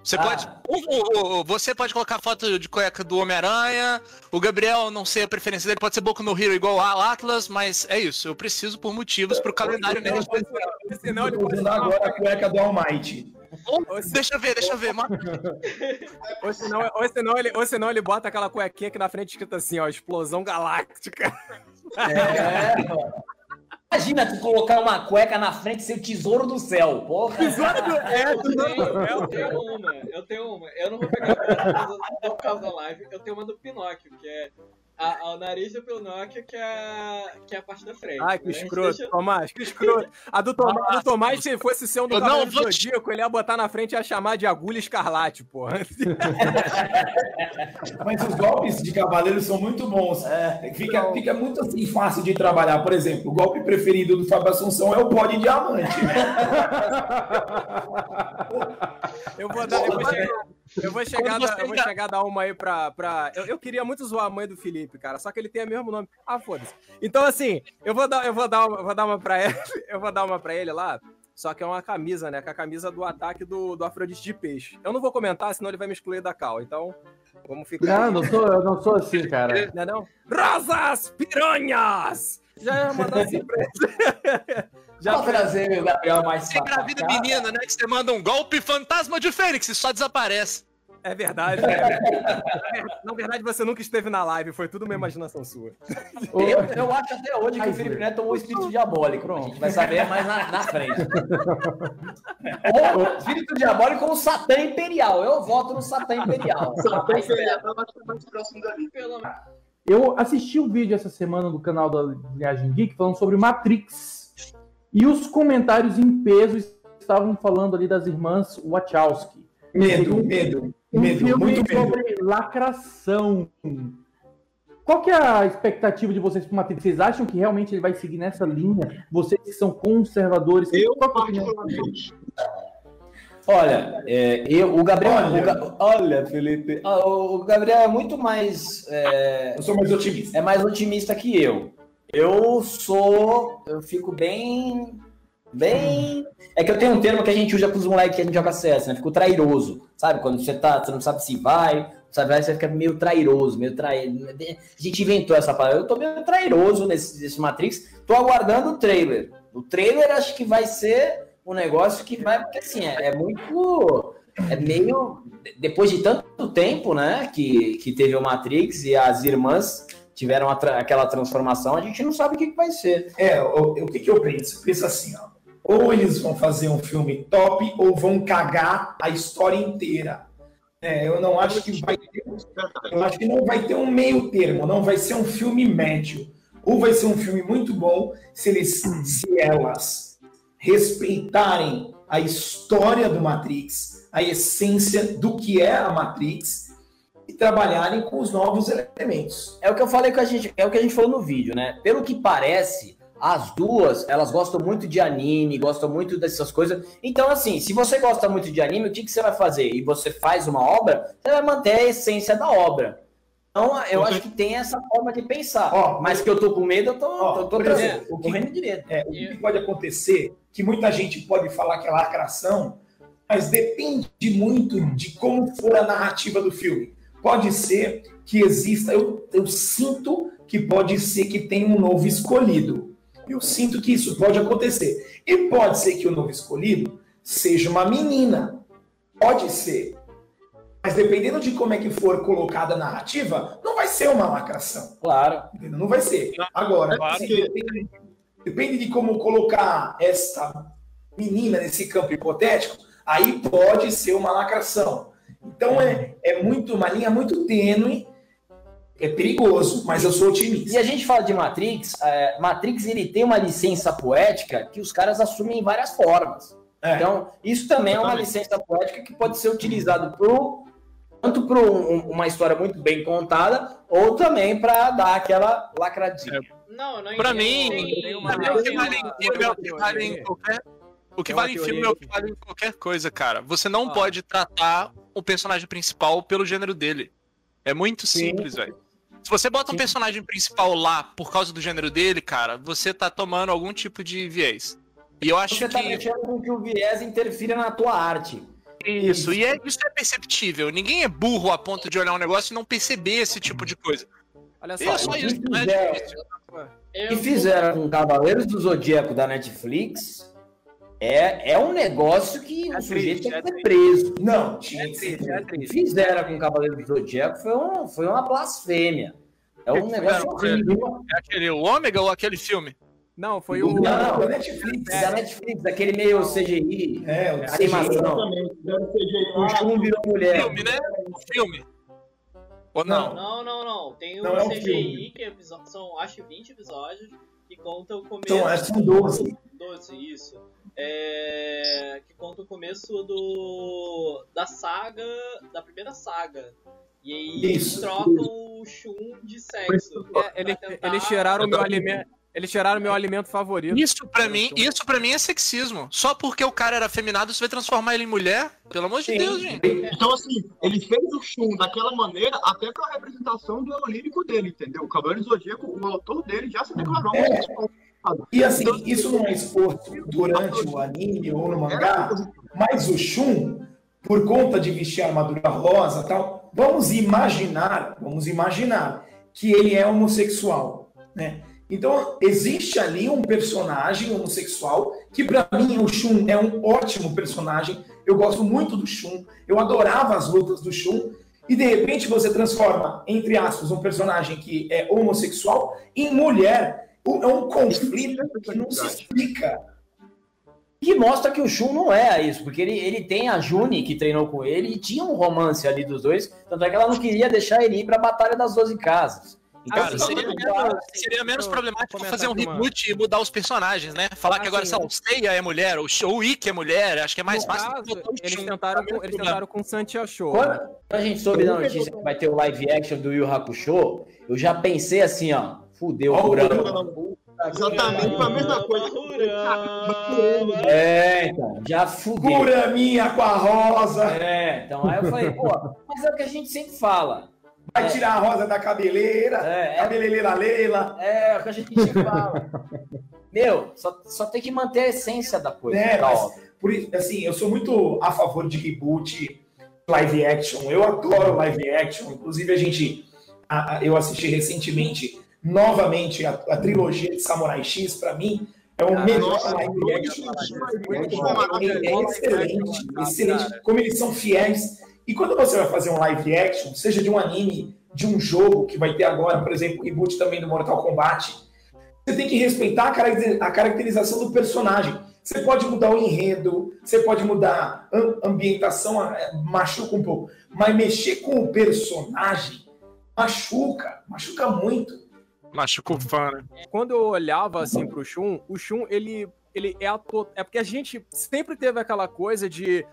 Você Ah. pode. o- o- o- você pode colocar foto de cueca do Homem-Aranha. O Gabriel, não sei a preferência dele, pode ser Boku no Hero igual ao Atlas, mas é isso. Eu preciso por motivos pro calendário nerd. Senão ele pode usando agora a cueca do Almighty. Ou- Deixa eu ver, deixa eu ver. mano. Ou senão, ou, senão ele, ou senão ele bota aquela cuequinha aqui na frente escrito assim, ó, explosão galáctica. É, mano. Imagina tu colocar uma cueca na frente e ser o tesouro do céu, porra. É, Eu tenho, eu tenho uma, eu tenho uma. Eu não vou pegar por causa da live. Eu tenho uma do Pinóquio, que é a, a- o nariz do Pinóquio, que é, que é a parte da frente. Ai, que A gente escroto, deixa- Tomás, que escroto. A do Tomás, a do Tomás se fosse ser um do não vou te- Zodíaco, ele ia botar na frente e ia chamar de agulha escarlate, porra. Mas os golpes de cavaleiro são muito bons. fica, fica muito assim fácil de trabalhar. Por exemplo, o golpe preferido do Fábio Assunção é o pó de diamante. né? Eu vou dar, eu vou chegar, eu vou chegar, Quando a- você eu vou já- chegar a dar uma aí pra. pra... Eu, eu queria muito zoar a mãe do Felipe, cara, só que ele tem o mesmo nome. Ah, foda-se. Então, assim, eu vou dar, eu vou dar, uma, vou dar uma pra ele. Eu vou dar uma pra ele lá. Só que é uma camisa, né? Com a camisa do ataque do, do Afrodite de Peixe. Eu não vou comentar, senão ele vai me excluir da cal. Então, vamos ficar. Não, não sou, eu não sou assim, cara. Não é não? Rosas piranhas! Já ia mandar assim pra ele. Já Vou trazer o Gabriel mais Você engravida pra cá. menina, né? Que você manda um golpe fantasma de Fênix e só desaparece. É verdade. né? Na verdade, você nunca esteve na live, foi tudo uma imaginação sua. Eu, eu acho até hoje que o Felipe Neto tomou o espírito diabólico. A gente vai saber mais na, na frente. Ou espírito diabólico ou Satã Imperial. Eu voto no Satã Imperial. Tem que eu acho que tá mais próximo dali. Pelo Eu assisti um vídeo essa semana do canal da Viagem Geek falando sobre Matrix. E os comentários em peso estavam falando ali das irmãs Wachowski. Medo, medo, Um medo, filme muito medo. sobre lacração. Qual que é a expectativa de vocês para Matrix? Vocês acham que realmente ele vai seguir nessa linha? Vocês que são conservadores. Eu, que é particularmente, Olha, é, eu, o Gabriel. Olha. o Ga- olha, Felipe. ah, O Gabriel é muito mais. é, Eu sou mais otimista. é mais otimista que eu. Eu sou. Eu fico bem. Bem. É que eu tenho um termo que a gente usa com os moleques que a gente joga CS, né? Fico trairoso. Sabe? Quando você tá. Você não sabe se vai, sabe? Você fica meio trairoso, meio traído. A gente inventou essa palavra. Eu tô meio trairoso nesse, nesse Matrix. Tô aguardando o trailer. O trailer acho que vai ser um negócio que vai. Porque assim, é, é muito. É meio. Depois de tanto tempo, né? Que, que teve o Matrix e as irmãs tiveram tra- aquela transformação, a gente não sabe o que, que vai ser. É, o, o que, que eu penso? Eu penso assim, ó. Ou eles vão fazer um filme top, ou vão cagar a história inteira. É, eu não acho que vai ter. Eu acho que não vai ter um meio termo, não vai ser um filme médio. Ou vai ser um filme muito bom se eles, se elas respeitarem a história do Matrix, a essência do que é a Matrix trabalharem com os novos elementos. É o que eu falei que a gente, é o que a gente falou no vídeo, né? Pelo que parece, as duas, elas gostam muito de anime, gostam muito dessas coisas. Então, assim, se você gosta muito de anime, o que, que você vai fazer? E você faz uma obra, você vai manter a essência da obra. Então, eu acho que tem essa forma de pensar. Ó, mas que eu tô com medo, eu tô, Ó, tô, tô trazendo. exemplo, o que- correndo direito. É, o que pode acontecer, que muita gente pode falar que é lacração, mas depende muito de como for a narrativa do filme. Pode ser que exista, eu, eu sinto que pode ser que tenha um novo escolhido. Eu sinto que isso pode acontecer. E pode ser que o novo escolhido seja uma menina. Pode ser. Mas dependendo de como é que for colocada a narrativa, não vai ser uma lacração. Claro. Entendeu? Não vai ser. Agora, Claro depende, depende de como colocar essa menina nesse campo hipotético, aí pode ser uma lacração. Então é, é muito uma linha muito tênue, é perigoso, mas eu sou E otimista. a gente fala de Matrix, é, Matrix ele tem uma licença poética que os caras assumem em várias formas. É. Então, isso também é uma licença poética que pode ser utilizado pro, tanto para uma história muito bem contada, ou também para dar aquela lacradinha. Não, eu não Pra entendo. mim, Tem o uma- que tem vale uma- em filme é o que uma vale em filme é o que vale em qualquer coisa, cara. Você não Ah. pode tratar o personagem principal pelo gênero dele. É muito Sim. simples, velho. Se você bota um personagem principal lá por causa do gênero dele, cara, você tá tomando algum tipo de viés. E eu acho Você tá que mexendo com que o viés interfira na tua arte. isso, e é, isso é perceptível. Ninguém é burro a ponto de olhar um negócio e não perceber esse tipo de coisa. Olha E é só, só isso, não é fizer- difícil. Eu- que fizeram com Cavaleiros do Zodíaco da Netflix é, é um negócio que É o sujeito triste, tem é que ser preso. Não, tinha que ser. triste, é O triste. fizeram com Cavaleiros do Zodíaco foi, um, foi uma blasfêmia. É um negócio horrível. É aquele o Ômega ou aquele filme? Não, foi o. Não, Não, da Netflix. Da Netflix, aquele meio CGI, É, o animação. Deve ser jeito O. Shun virou mulher. Filme, né? Filme. Ou não? Não, não, não. Tem o Não, é um CGI, filme. que é são acho que 20 episódios, que conta o começo. São, acho que são 12. 12, isso. É, que conta o começo do da saga, da primeira saga. E aí Isso, eles trocam o Shun de sexo. É, ele- tentar- eles tiraram o meu alimento. Eles tiraram meu alimento favorito. Isso pra mim, isso para mim é sexismo. Só porque o cara era afeminado, você vai transformar ele em mulher? Pelo amor de Sim. Deus, gente. Então, assim, ele fez o Shun daquela maneira até pra representação do lírico dele, entendeu? O Cavaleiro Zodíaco, o autor dele já se declarou É. homossexual. E assim, isso não é exposto durante o anime ou no mangá, mas o Shun, por conta de vestir a armadura rosa tal, vamos imaginar, vamos imaginar que ele é homossexual, né? Então, existe ali um personagem homossexual que, para mim, o Shun é um ótimo personagem. Eu gosto muito do Shun. Eu adorava as lutas do Shun. E, de repente, você transforma, entre aspas, um personagem que é homossexual em mulher. É um conflito que não se explica. Que mostra que o Shun não é isso, porque ele, ele tem a Juni que treinou com ele e tinha um romance ali dos dois, tanto é que ela não queria deixar ele ir pra Batalha das Doze Casas. Então, Cara, assim, seria menos, dá- seria menos eu problemático fazer um reboot e mudar os personagens, né? Falar Ah, que agora, sim. sei lá, o Seiya é mulher, o Sh- o Ikki é mulher, acho que é mais no fácil. caso, botar o eles Shun, tentaram, é com, eles tentaram com Santia Show. Quando né? a gente soube da notícia que vai ter o live action do Yu Hakusho, eu já pensei assim, ó, fudeu o Kurama. Exatamente, foi a mesma coisa. Bahurama. É, então, já fudeu. Curaminha com a rosa. É, então aí eu falei, pô, mas é o que a gente sempre fala. Vai tirar a rosa da cabeleira. É, é, Cabeleleira Leila. é o que a gente sempre fala. Meu, só, só tem que manter a essência da coisa. É, da mas-. Por isso, assim, eu sou muito a favor de reboot, live action. Eu adoro live action. Inclusive, a gente. a- a- eu assisti recentemente, novamente, a, a trilogia de Samurai X, pra mim, é o melhor Nossa, live action. É, é excelente, excelente. Como eles são fiéis. E quando você vai fazer um live action, seja de um anime, de um jogo que vai ter agora, por exemplo, o reboot também do Mortal Kombat, você tem que respeitar a caracterização do personagem. Você pode mudar o enredo, você pode mudar a ambientação, é, machuca um pouco. Mas mexer com o personagem machuca, machuca muito. Machuca o fã, né? Quando eu olhava assim pro Shun, o Shun, ele, ele é ator. É porque a gente sempre teve aquela coisa de.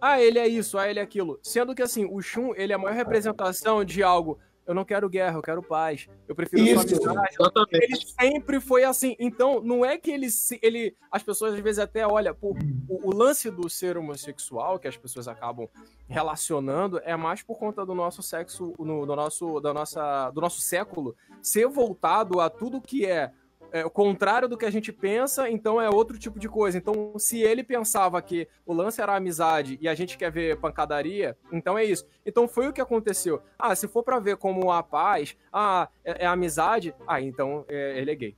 Ah, ele é isso, ah, ele é aquilo. Sendo que assim, o Shun, ele é a maior representação de algo eu não quero guerra, eu quero paz. Eu prefiro Isso, amizade. Exatamente. Ele sempre foi assim. Então, não é que ele, se- ele as pessoas às vezes até olham, pô, o, o lance do ser homossexual que as pessoas acabam relacionando é mais por conta do nosso sexo, no, do nosso, da nossa, do nosso século ser voltado a tudo que é é, o contrário do que a gente pensa, então é outro tipo de coisa. Então, se ele pensava que o lance era amizade e a gente quer ver pancadaria, então é isso. Então foi o que aconteceu. Ah, se for pra ver como a paz, ah, é, é amizade, ah, então é, ele é gay.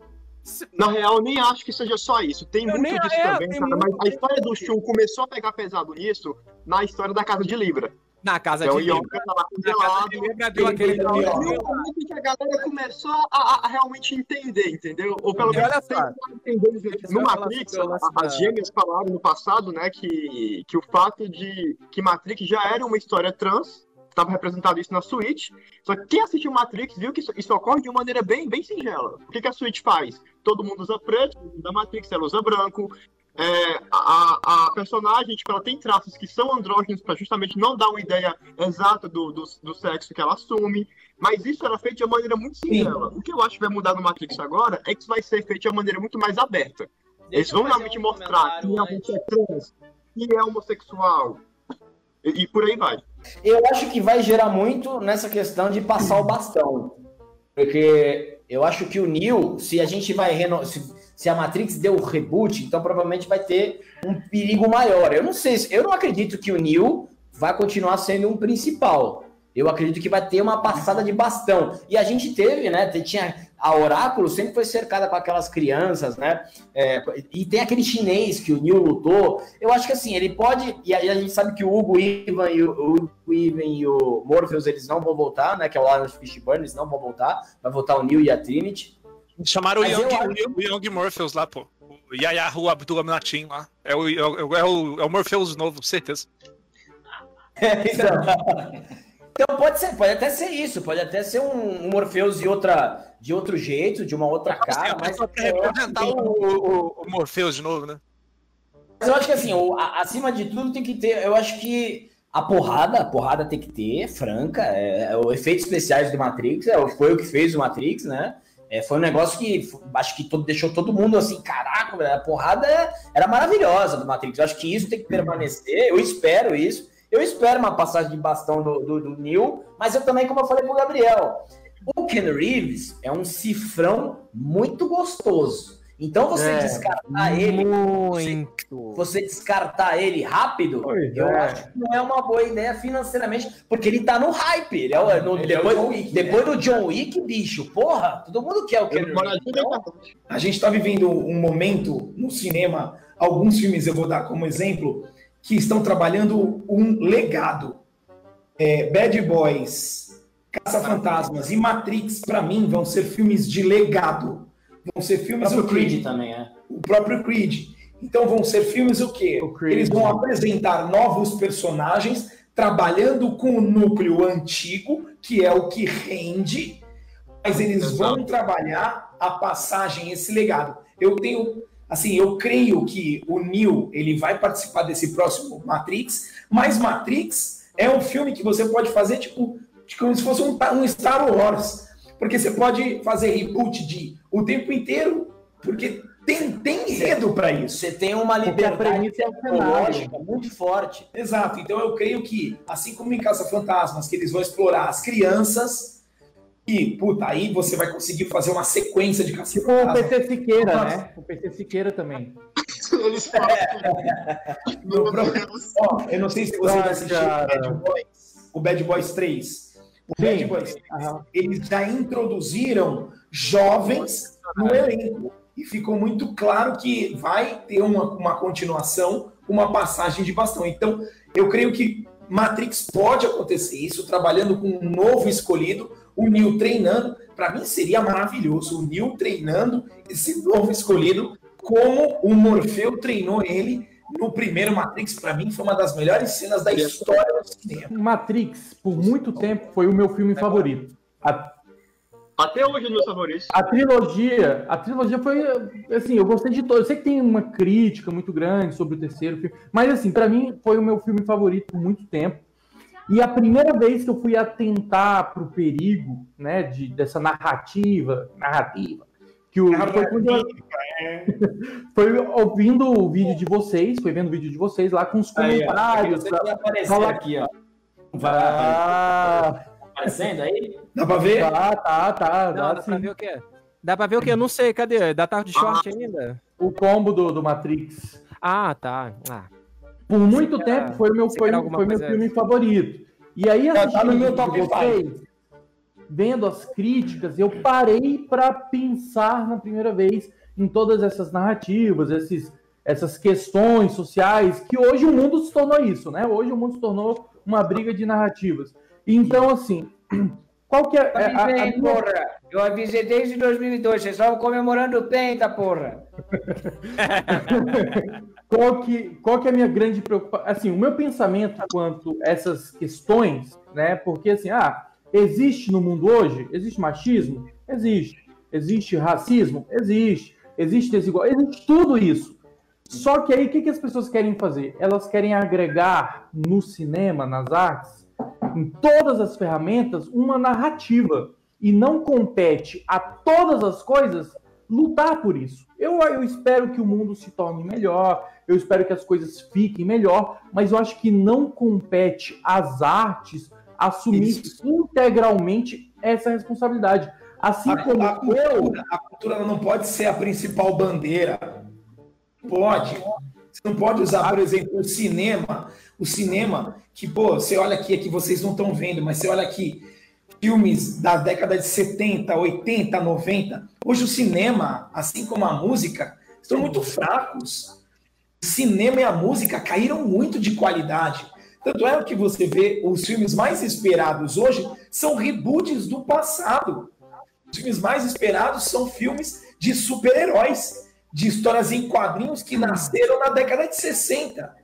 Na real, eu nem acho que seja só isso. Tem Eu muito disso é, também, cara. muito- Mas a história do Shun começou a pegar pesado nisso na história da Casa de Libra. Na casa É o de Libra. Na casa de Libra deu aquele E momento que a galera começou a, a realmente entender, entendeu? Ou pelo menos eu No Matrix, as gêmeas falaram no passado, né, que, que o fato de que Matrix já era uma história trans, estava representado isso na Switch, só que quem assistiu Matrix viu que isso, isso ocorre de uma maneira bem, bem singela. O que, que a Switch faz? Todo mundo usa preto, da Matrix ela usa branco, é, a, a personagem, tipo, ela tem traços que são andrógenos para justamente não dar uma ideia exata do, do, do sexo que ela assume. Mas isso era feito de uma maneira muito singela. O que eu acho que vai mudar no Matrix agora é que isso vai ser feito de uma maneira muito mais aberta. Eles Deixa eu vão realmente um mostrar que realmente antes. é trans, que é homossexual. E, e por aí vai. Eu acho que vai gerar muito nessa questão de passar o bastão. Porque eu acho que o Neo, se a gente vai reno... se, a Matrix deu reboot, então provavelmente vai ter um perigo maior. Eu não sei, se- eu não acredito que o Neo vai continuar sendo um principal. Eu acredito que vai ter uma passada de bastão. E a gente teve, né? Tinha a Oráculo sempre foi cercada com aquelas crianças, né? É, e tem aquele chinês que o Neo lutou. Eu acho que assim, ele pode. E a gente sabe que o Hugo Ivan e o, o Ivan e o Morpheus eles não vão voltar, né? Que é o Lawrence Fishburne, eles não vão voltar. Vai voltar o Neo e a Trinity. Chamaram o Mas Young, acho- o Young Morpheus lá, pô. O Yayahu Abdul Natim lá. É o, é, o, é, o, é o Morpheus novo, certeza. então, então pode ser, pode até ser isso, pode até ser um, um Morpheus de, outra, de outro jeito, de uma outra cara, mas, eu acho representar o, o, o Morpheus de novo, né? mas eu acho que assim, o- a- acima de tudo tem que ter, eu acho que a porrada, a porrada tem que ter, franca, é, é, o efeitos especiais do Matrix, é, foi o que fez o Matrix, né? É, foi um negócio que acho que todo, deixou todo mundo assim, caraca, a porrada é- era maravilhosa do Matrix. Eu acho que isso tem que permanecer, eu espero isso. Eu espero uma passagem de bastão do, do, do Neil, mas eu também, como eu falei pro Gabriel, o Ken Reeves é um cifrão muito gostoso. Então você É, descartar ele, Muito. você descartar ele rápido, Pois eu é. acho que não é uma boa ideia financeiramente, porque ele tá no hype. Ele é o, no- Ele é o depois, John Wick, depois do John Wick, bicho, porra, todo mundo quer o tudo Então, A gente está vivendo um momento no cinema, alguns filmes eu vou dar como exemplo, que estão trabalhando um legado. É, Bad Boys, Caça-Fantasmas e Matrix, para mim, vão ser filmes de legado. Vão ser o filmes o quê? Creed também, é. o próprio Creed. Então vão ser filmes o quê? O Creed. Eles vão apresentar novos personagens trabalhando com o núcleo antigo, que é o que rende, mas eles vão trabalhar a passagem, esse legado. Eu tenho, assim, eu creio que o Neo, ele vai participar desse próximo Matrix, mas Matrix é um filme que você pode fazer, tipo, como se fosse um, um Star Wars. Porque você pode fazer reboot de o tempo inteiro, porque tem, tem enredo para isso. Você tem uma liberdade premissa é tecnológica muito forte. Exato. Então eu creio que, assim como em Caça Fantasmas, que eles vão explorar as crianças, e, puta, aí você vai conseguir fazer uma sequência de Caça Tipo o. PC Siqueira, né? O PC Siqueira também. Eles falam. Ó, eu não sei se você Ai, assistiu o. Bad Boys, o Bad Boys 3. O Sim. Bad Boys 3, Aham. eles já introduziram jovens no elenco. E ficou muito claro que vai ter uma, uma continuação, uma passagem de bastão. Então, eu creio que Matrix pode acontecer isso, trabalhando com um novo escolhido, o Neo treinando. Para mim seria maravilhoso o Neo treinando esse novo escolhido, como o Morfeu treinou ele no primeiro Matrix. Para mim foi uma das melhores cenas da história do cinema. Matrix, por muito tempo, foi o meu filme favorito. A, Até hoje é meus favoritos. a trilogia, a trilogia foi assim, eu gostei de todo. Eu sei que tem uma crítica muito grande sobre o terceiro filme, mas assim, pra mim foi o meu filme favorito por muito tempo. E a primeira vez que eu fui atentar para o perigo, né, de, dessa narrativa, narrativa, que o foi, quando eu- foi ouvindo o vídeo de vocês, foi vendo o vídeo de vocês lá com os Aí, ó, comentários. vai aparecer Fala- aqui, ó. Vai Ah, aparecendo aí? Dá pra ver? tá, tá, tá. Não, dá dá sim. pra ver o quê? Dá pra ver o quê? Eu não sei, cadê? Dá tarde de short ainda? O combo do, do Matrix. Ah, tá. Ah. Por muito tempo foi meu, foi, foi meu filme favorito. E aí, tá assistindo no meu top de vocês, vendo as críticas, eu parei para pensar na primeira vez em todas essas narrativas, esses, essas questões sociais, que hoje o mundo se tornou isso, né? Hoje o mundo se tornou uma briga de narrativas. Então, assim, qual que é, a, a porra. Eu avisei desde 2002. Vocês estavam comemorando o Penta, porra. qual que, qual que é a minha grande preocupação? Assim, o meu pensamento quanto a essas questões, né? Porque assim, ah, existe no mundo hoje, existe machismo? Existe. Existe racismo? Existe. Existe desigualdade? Existe tudo isso. Só que aí, o que, que as pessoas querem fazer? Elas querem agregar no cinema, nas artes, em todas as ferramentas, uma narrativa. E não compete a todas as coisas lutar por isso. Eu, eu espero que o mundo se torne melhor, eu espero que as coisas fiquem melhor, mas eu acho que não compete às artes assumir Isso. integralmente essa responsabilidade. Assim A, como a eu. cultura, a cultura não pode ser a principal bandeira. Pode. Você não pode usar, por exemplo, o cinema. O cinema, que, pô, você olha aqui, aqui vocês não estão vendo, mas você olha aqui, filmes da década de 70, 80, 90. Hoje o cinema, assim como a música, estão muito fracos. O cinema e a música caíram muito de qualidade. Tanto é que você vê os filmes mais esperados hoje são reboots do passado. Os filmes mais esperados são filmes de super-heróis, de histórias em quadrinhos que nasceram na década de 60.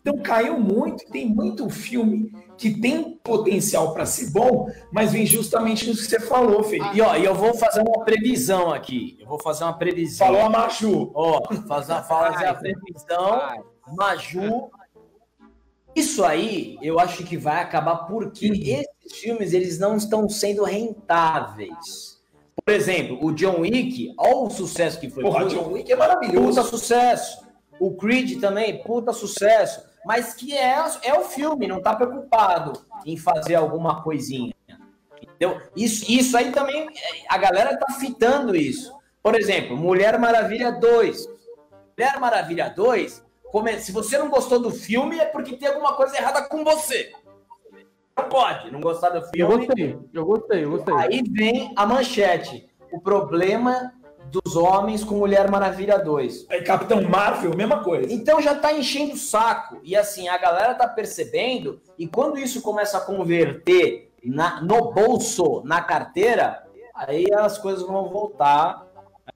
Então caiu muito, tem muito filme que tem potencial para ser bom, mas vem justamente nisso que você falou, Felipe. E ó, eu vou fazer uma previsão aqui. Eu vou fazer uma previsão. Falou a Maju. Ó, fazer, fazer a previsão. Vai. Maju. Isso aí, eu acho que vai acabar porque esses filmes eles não estão sendo rentáveis. Por exemplo, o John Wick, olha o sucesso que foi. Porra, Puta- John Wick é maravilhoso. Puta sucesso. O Creed também, puta sucesso. Mas que é, é o filme, não tá preocupado em fazer alguma coisinha. Entendeu? Isso, isso aí também, a galera tá fitando isso. Por exemplo, Mulher Maravilha 2. Mulher Maravilha 2, come- se você não gostou do filme, é porque tem alguma coisa errada com você. Não pode não gostar do Eu filme. gostei, eu gostei, eu gostei. Aí vem a manchete. O problema dos homens com Mulher Maravilha 2. É Capitão Marvel, mesma coisa. Então já tá enchendo o saco. E assim, a galera tá percebendo, e quando isso começa a converter na- no bolso, na carteira, aí as coisas vão voltar.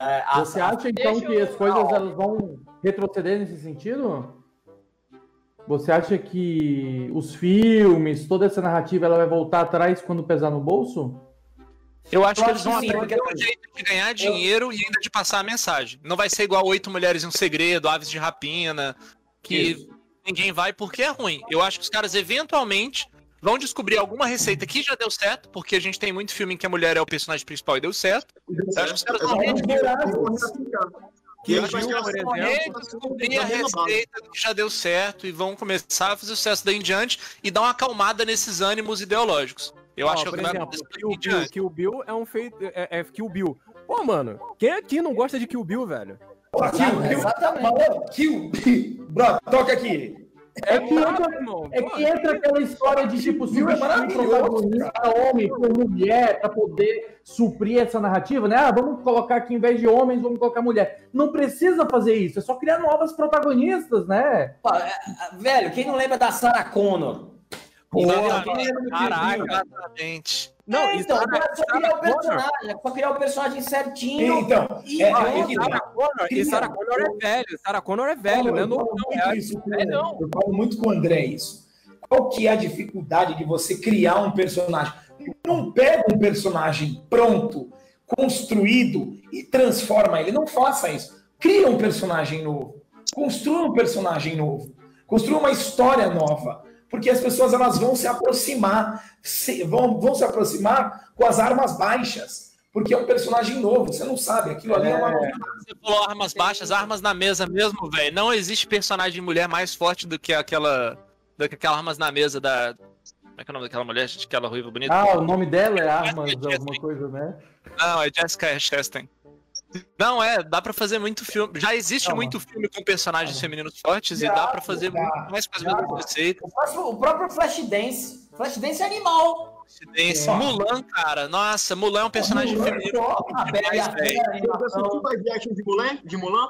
É, a- Você acha então Deixa que eu- as coisas elas vão retroceder nesse sentido? Você acha que os filmes, toda essa narrativa, ela vai voltar atrás quando pesar no bolso? Eu acho Eu que eles vão aprender um jeito de ganhar dinheiro e ainda de passar a mensagem. Não vai ser igual Oito Mulheres e um Segredo, Aves de Rapina, que ninguém vai porque é ruim. Eu acho que os caras eventualmente vão descobrir alguma receita que já deu certo, porque a gente tem muito filme em que a mulher é o personagem principal e deu certo. Eu acho que os caras vão Que Eu acho que Gil, eles vão descobrir a receita do que já deu certo e vão começar a fazer sucesso daí em diante e dar uma acalmada nesses ânimos ideológicos. Eu Ó, acho que por vai exemplo, acontecer Kill Bill. Kill Bill é um feito. É, é Kill Bill. Pô, mano, quem aqui não gosta de Kill Bill, velho? Porra, Kill, Kill, Exatamente. Kill. Bro, toca aqui. É que brabo, entra, irmão. é que entra aquela história de tipo? É substituir maravilhoso, protagonista homem por mulher para poder suprir essa narrativa, né? Ah, vamos colocar aqui em vez de homens, vamos colocar mulher. Não precisa fazer isso, é só criar novas protagonistas, né? Pô, é, é, Velho, quem não lembra da Sarah Connor? Porra, Kill caraca. Exatamente. Não, É, então, Sarah- é só criar o personagem, é só criar o personagem certinho. Então, E é, é que Sarah Connor, e Sarah Connor é velho. Sarah Connor é velho, né? eu, Não, falo não, é, isso é não. eu falo muito com o André isso. Qual que é a dificuldade de você criar um personagem? Não pega um personagem pronto, construído e transforma ele. Não faça isso. Cria um personagem novo. Construa um personagem novo. Construa uma história nova. Porque as pessoas elas vão se aproximar, se- vão, vão se aproximar com as armas baixas. Porque é um personagem novo, você não sabe. Aquilo ali é uma. Você falou armas baixas, armas na mesa mesmo, velho. Não existe personagem mulher mais forte do que aquela. do que aquela armas na mesa da. Como é que é o nome daquela mulher? Aquela ruiva bonita? Ah, o nome dela é Armas, alguma coisa, né? Não, é Jessica Chastain. Não, é, dá pra fazer muito filme. Já existe Calma. muito filme com personagens femininos fortes e dá pra fazer dá, muito mais com as mesmas receitas. O, próprio Flashdance. Flashdance é animal. Esse Mulan, cara. Nossa, Mulan é um personagem feminino. A Bela a demais, velho. Fera, a Eu assisti animação. o live action de Mulan, de Mulan.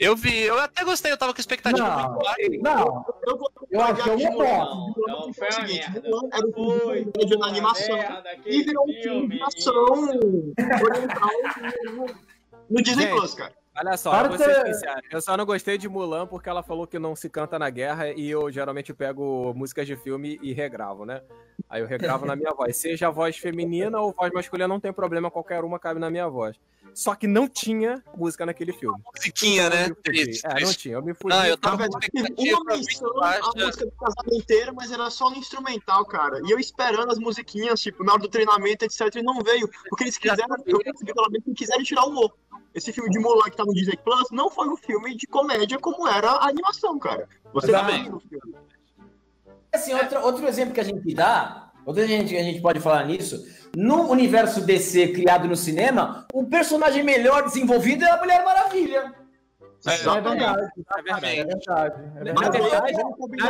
Eu vi, eu até gostei, eu tava com expectativa Não, muito baixa. não, Eu, eu acho que é live um. Mulan. Não, não, foi seguinte, merda. Mulan era um filme de na animação. E virou um filme de ação oriental no, Disney Gente, Plus, cara. Olha só, Para sincero. Eu só não gostei de Mulan porque ela falou que não se canta na guerra e eu geralmente pego músicas de filme e regravo, né? Aí eu regravo na minha voz. Seja a voz feminina ou voz masculina, não tem problema, qualquer uma cabe na minha voz. Só que não tinha música naquele filme. Musiquinha, né? Fudi. Triste, É, não tinha. Eu me fudi. Não, eu tava verdade, teve expectativa uma menção a música do casamento inteira, mas era só no instrumental, cara. E eu esperando as musiquinhas, tipo, na hora do treinamento, etc, e não veio. Porque eles quiseram, eu percebi pelo menos que quiseram tirar o humor. Esse filme de Mulan que tá no Disney Plus não foi um filme de comédia como era a animação, cara. Você Também. viu no filme. Assim, outro, outro exemplo que a gente dá, outro exemplo que a gente pode falar nisso, no universo DC criado no cinema, o personagem melhor desenvolvido é a Mulher Maravilha. É verdade, É é verdade. verdade. É Na verdade. verdade,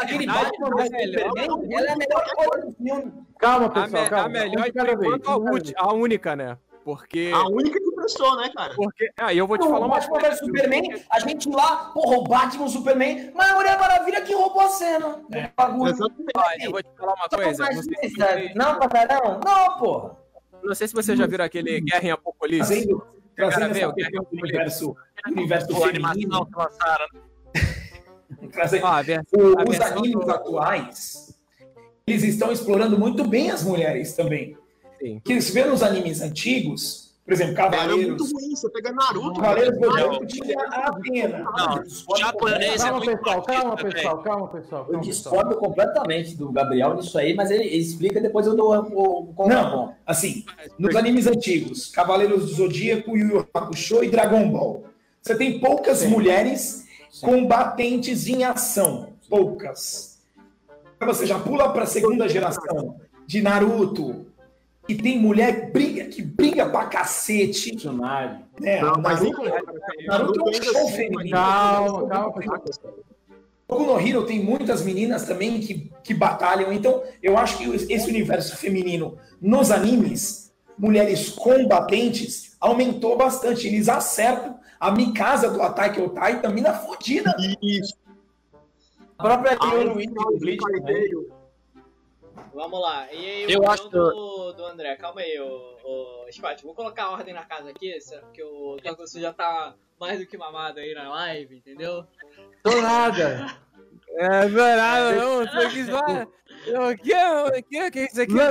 Aquele verdade, melhor- Superman, ela é a melhor coisa do filme. Calma, A, pessoal, a calma. melhor de por cada vez, enquanto a, a única, né? Porque. A única que prestou, né, cara? porque ah, eu vou te O falar uma coisa. vs Superman, a gente lá, porra, o Batman, o Superman, mas a Mulher Maravilha que roubou a cena. É. Bagulho. Exatamente. Eu vou te falar uma Só coisa. mais Não vocês, Não, patrão? Não, porra. não sei se vocês já viram aquele Guerra em Apocalipse. Trazendo, trazendo meu, questão do que- universo, do universo animação feminino. que lançaram. trazendo- Ó, a vers- o- a os animes do- atuais, eles estão explorando muito bem as mulheres também. Sim. Que se vê nos animes antigos, por exemplo, Era Cavaleiros. muito ruim. Você pega Naruto, Cavaleiros. Zodíaco tinha a Atena. Não, japonês é muito pessoal, calma, pessoal, calma, pessoal. Eu discordo completamente do Gabriel nisso aí, mas ele, ele explica depois eu dou o, o contraponto. Assim, nos animes antigos, Cavaleiros do Zodíaco, Yu Yu Hakusho e Dragon Ball. Você tem poucas mulheres combatentes em ação. Poucas. Você já pula para a segunda geração de Naruto, e tem mulher que briga, que briga pra cacete. Personagem. Né? Não, mas Naruto, nem- Naruto é um show assim, feminino. Calma, calma. Boku no Hero tem muitas meninas também que, que batalham. Então, eu acho que esse universo feminino nos animes, mulheres combatentes, aumentou bastante. Eles acertam. A Mikasa do Attack on Titan, mina fodida. Isso. A própria do do Bleach Vamos lá. E aí, Eu o acho do, do André, calma aí, o, o Scott. Vou colocar a ordem na casa aqui, porque o Takosu já tá mais do que mamado aí na live, entendeu? Tô nada. É verdade, não. Você quis falar. O que? O que? O que isso aqui? Não é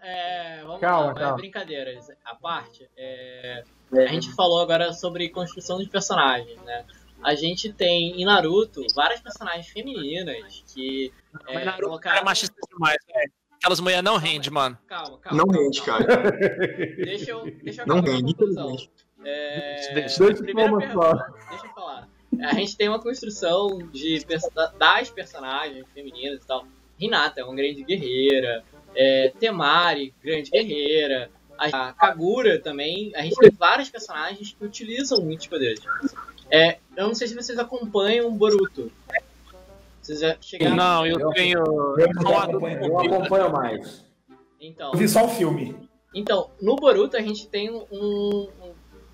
É, vamos Calma, lá, calma. brincadeiras à parte. é, a gente falou agora sobre construção de personagens, né? A gente tem em Naruto várias personagens femininas que é, Mas Naruto colocaram... é machista demais, velho. Aquelas mulheres não rendem, mano. Calma, calma. Não calma, rende, calma. cara. Deixa eu, deixa eu Não rende, infelizmente. É, Deixa- palmas pergunta, deixa eu falar. A gente tem uma construção de, das personagens femininas e tal. Hinata é uma grande guerreira. É, Temari, grande guerreira. A Kagura também. A gente tem vários personagens que utilizam muitos poderes. É, eu não sei se vocês acompanham o Boruto. Vocês já chegaram. Não, eu tenho. Eu não acompanho, Eu acompanho mais. Então, Eu vi só o filme. Então, no Boruto a gente tem um. um-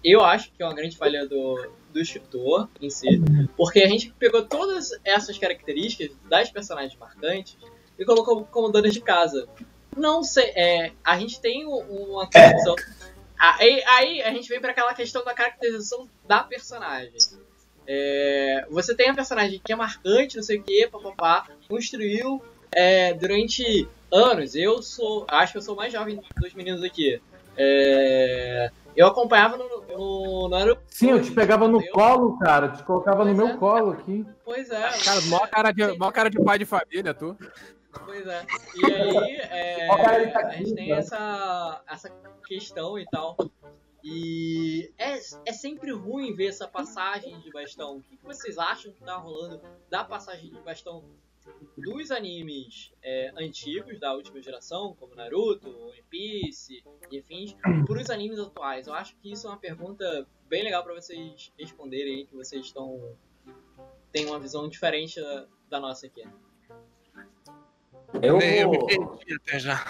eu acho que é uma grande falha do, do escritor em si, porque a gente pegou todas essas características das personagens marcantes e colocou como donas de casa. Não sei, é, a gente tem um- uma construção. Aí, aí a gente vem para aquela questão da caracterização da personagem. É, você tem a personagem que é marcante, não sei o que, papapá, construiu é, durante anos. Eu sou. Acho que eu sou o mais jovem dos meninos aqui. É, eu acompanhava no, no Naruto. Sim, eu te pegava no Eu- colo, cara. Te colocava no Pois meu é. colo aqui. Pois é. Cara, mó cara, de, mó cara de pai de família, tu. Pois é. E aí, é, tá a gente tem cara. essa, essa questão e tal. E é, é sempre ruim ver essa passagem de bastão. O que vocês acham que tá rolando da passagem de bastão dos animes é, antigos, da última geração, como Naruto, One Piece e afins, para os animes atuais? Eu acho que isso é uma pergunta bem legal para vocês responderem que vocês estão... têm uma visão diferente da, da nossa aqui. Eu Eu me perdi até já.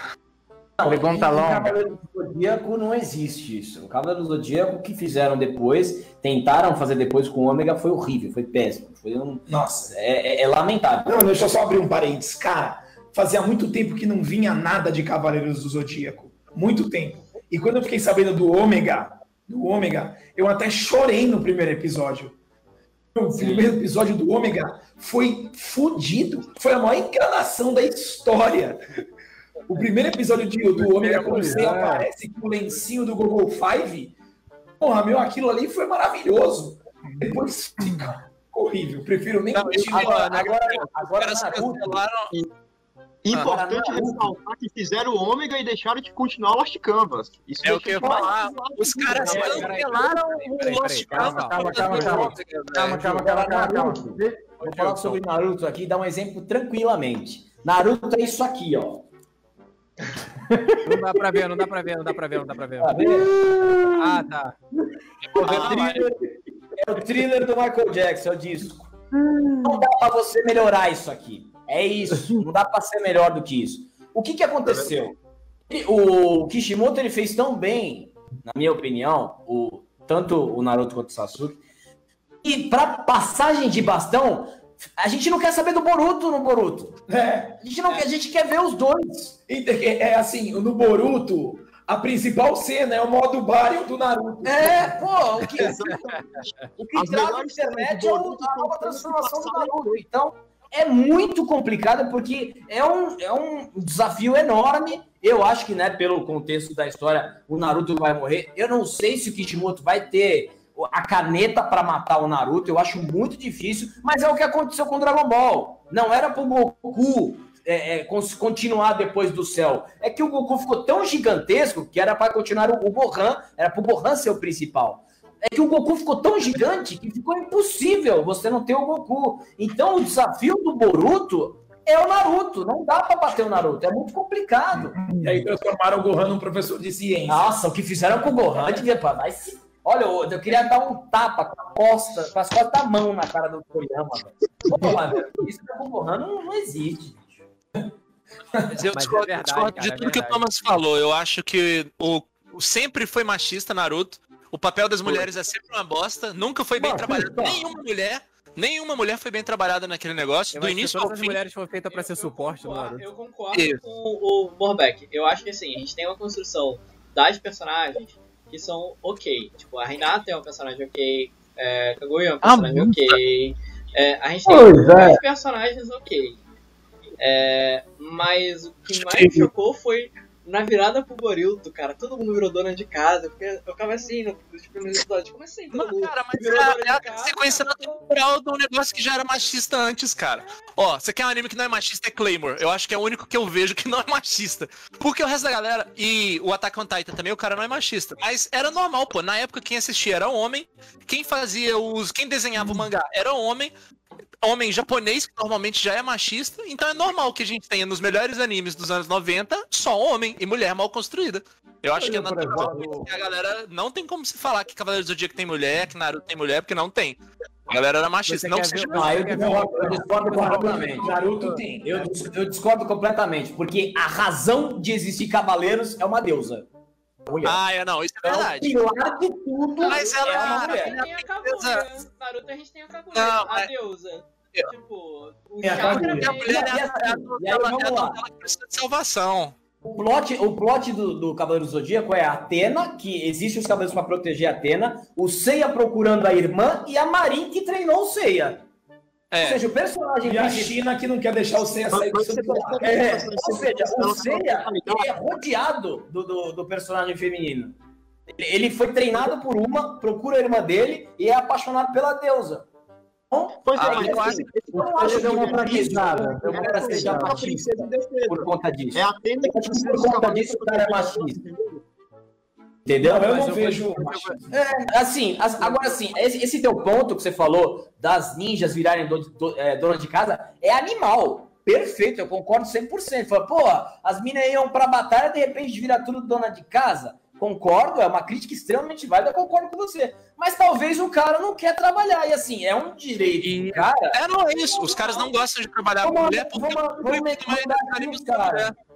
Pergunta no longa. Cavaleiro do Zodíaco não existe isso. O Cavaleiro do Zodíaco, que fizeram depois, tentaram fazer depois com o Ômega, foi horrível, foi péssimo. Foi um... Nossa. é, é- é lamentável. Não, deixa eu só abrir um parênteses. Cara, fazia muito tempo que não vinha nada de Cavaleiros do Zodíaco. Muito tempo. E quando eu fiquei sabendo do Ômega, do Ômega, eu até chorei no primeiro episódio. O primeiro episódio do Ômega foi fudido. Foi a maior enganação da história. O primeiro episódio de, do Ômega, quando você aparece com o lencinho do Google Five, porra, meu, aquilo ali foi maravilhoso. Depois fica horrível. Prefiro nem Não, continuar. Agora, agora, agora Naruto, cancelaram. Importante Ah, ressaltar que fizeram o Ômega e deixaram de continuar o Lost Canvas. Isso É o que eu falar. Os caras cancelaram o Lost calma, Canvas. calma, calma, calma. Calma, calma, calma, calma, calma. Vou falar sobre Naruto aqui e dar um exemplo tranquilamente. Naruto é isso aqui, ó. Não dá pra ver, não dá pra ver, não dá pra ver, não dá pra ver. Tá? Ah, tá. É o thriller do Michael Jackson, é o disco. Não dá pra você melhorar isso aqui. É isso. Não dá pra ser melhor do que isso. O que que aconteceu? O Kishimoto ele fez tão bem, na minha opinião, o, tanto o Naruto quanto o Sasuke. E pra passagem de bastão, a gente não quer saber do Boruto no Boruto. É, A gente, não quer, a gente quer ver os dois. é, é assim, no Boruto, a principal cena é o modo Baryon do Naruto. É, pô, o que, o que traz a melhores cenas internet é a nova transformação do Naruto. Então, é muito complicado porque é um, é um desafio enorme. Eu acho que, né, pelo contexto da história, o Naruto vai morrer. Eu não sei se o Kishimoto vai ter a caneta para matar o Naruto. Eu acho muito difícil, mas é o que aconteceu com o Dragon Ball. Não era pro Goku é, é, continuar depois do céu. É que o Goku ficou tão gigantesco que era para continuar o, o Gohan, era pro Gohan ser o principal. É que o Goku ficou tão gigante que ficou impossível você não ter o Goku. Então o desafio do Boruto é o Naruto. Não dá para bater o Naruto. É muito complicado. E aí transformaram o Gohan num professor de ciência. Nossa, o que fizeram com o Gohan devia se- Olha, eu, eu queria dar um tapa com a costa, com as costas da mão na cara do Toriyama. Porra, isso com o Gohan não, não existe. Mas eu Mas é discordo, verdade, discordo cara, de é tudo que o. Thomas falou. Eu acho que o, o sempre foi machista Naruto. O papel das mulheres é sempre uma bosta. Nunca foi bem trabalhado. Nenhuma mulher, nenhuma mulher foi bem trabalhada naquele negócio. Eu do início todas ao as fim. mulheres foram feitas pra ser suporte no concordo, eu concordo Isso. com o Morbeck. Eu acho que assim, a gente tem uma construção das personagens que são ok. Tipo, a Renata é um personagem ok, é, Kaguya é um personagem ok. É, a gente tem Pois é. personagens ok. É, mas o que mais me chocou foi na virada pro Boruto, cara. Todo mundo virou dona de casa. Porque eu ficava assim no- nos primeiros episódios. Como assim? Todo mundo cara, mas virou é, dona de é a casa? sequência natural do negócio que já era machista antes, cara. Ó, você quer um anime que não é machista? É Claymore. Eu acho que é o único que eu vejo que não é machista. Porque o resto da galera, e o Attack on Titan também, o cara não é machista. Mas era normal, pô. Na época, quem assistia era homem. Quem fazia os. Quem desenhava o mangá era homem. Homem japonês, que normalmente já é machista. Então é normal que a gente tenha nos melhores animes dos anos 90 só homem e mulher mal construída. Eu acho que é natural. exemplo, que A galera não tem como se falar que Cavaleiro do Zodíaco tem mulher, que Naruto tem mulher, porque não tem. A galera era machista. Não quer que seja ver- Não, eu discordo, uma- eu discordo completamente. Naruto tem. Eu discordo completamente, porque a razão de existir cavaleiros é uma deusa. Mulher. Ah, é, não, isso é é o verdade. pilar de tudo. Mas ela- é uma Naruto a mulher. gente tem a Kaguya. Naruto a gente tem a Kaguya. Não, a deusa. Tipo, o É a. E mulher é a, é é é precisa de salvação. O plot, o plot do, do Cavaleiro do Zodíaco é a Atena, que existe os cavaleiros para proteger a Atena, o Seiya procurando a irmã e a Marin que treinou o Seiya. Ou É, seja, o personagem E a China que não quer deixar o Seiya sair do percebe É, que ou seja, o Seiya ele é rodeado do, do, do personagem feminino. Ele ele foi treinado por uma, procura a irmã dele e é apaixonado pela deusa. Então, Pois é, Ah, mas eu eu não acho que deu uma ele é fraquejada, deu uma Ele é fraquejada. a princesa indefesa. por conta disso. É a Atena que Por conta disso, o cara é machista. Entendeu? Não, eu não eu- vejo. É, assim, as- agora assim, esse, esse teu ponto que você falou das ninjas virarem do, do, é, donas de casa é animal. Perfeito, eu concordo 100%. Fala, pô, as minas iam pra batalha de repente vira tudo dona de casa. Concordo, é uma crítica extremamente válida, concordo com você. Mas talvez o cara não quer trabalhar. E assim, é um direito E- do cara. É, não é isso. Os caras não gostam de trabalhar com Vamos, mulher porque vamos, não vamos foi meter mais aqui,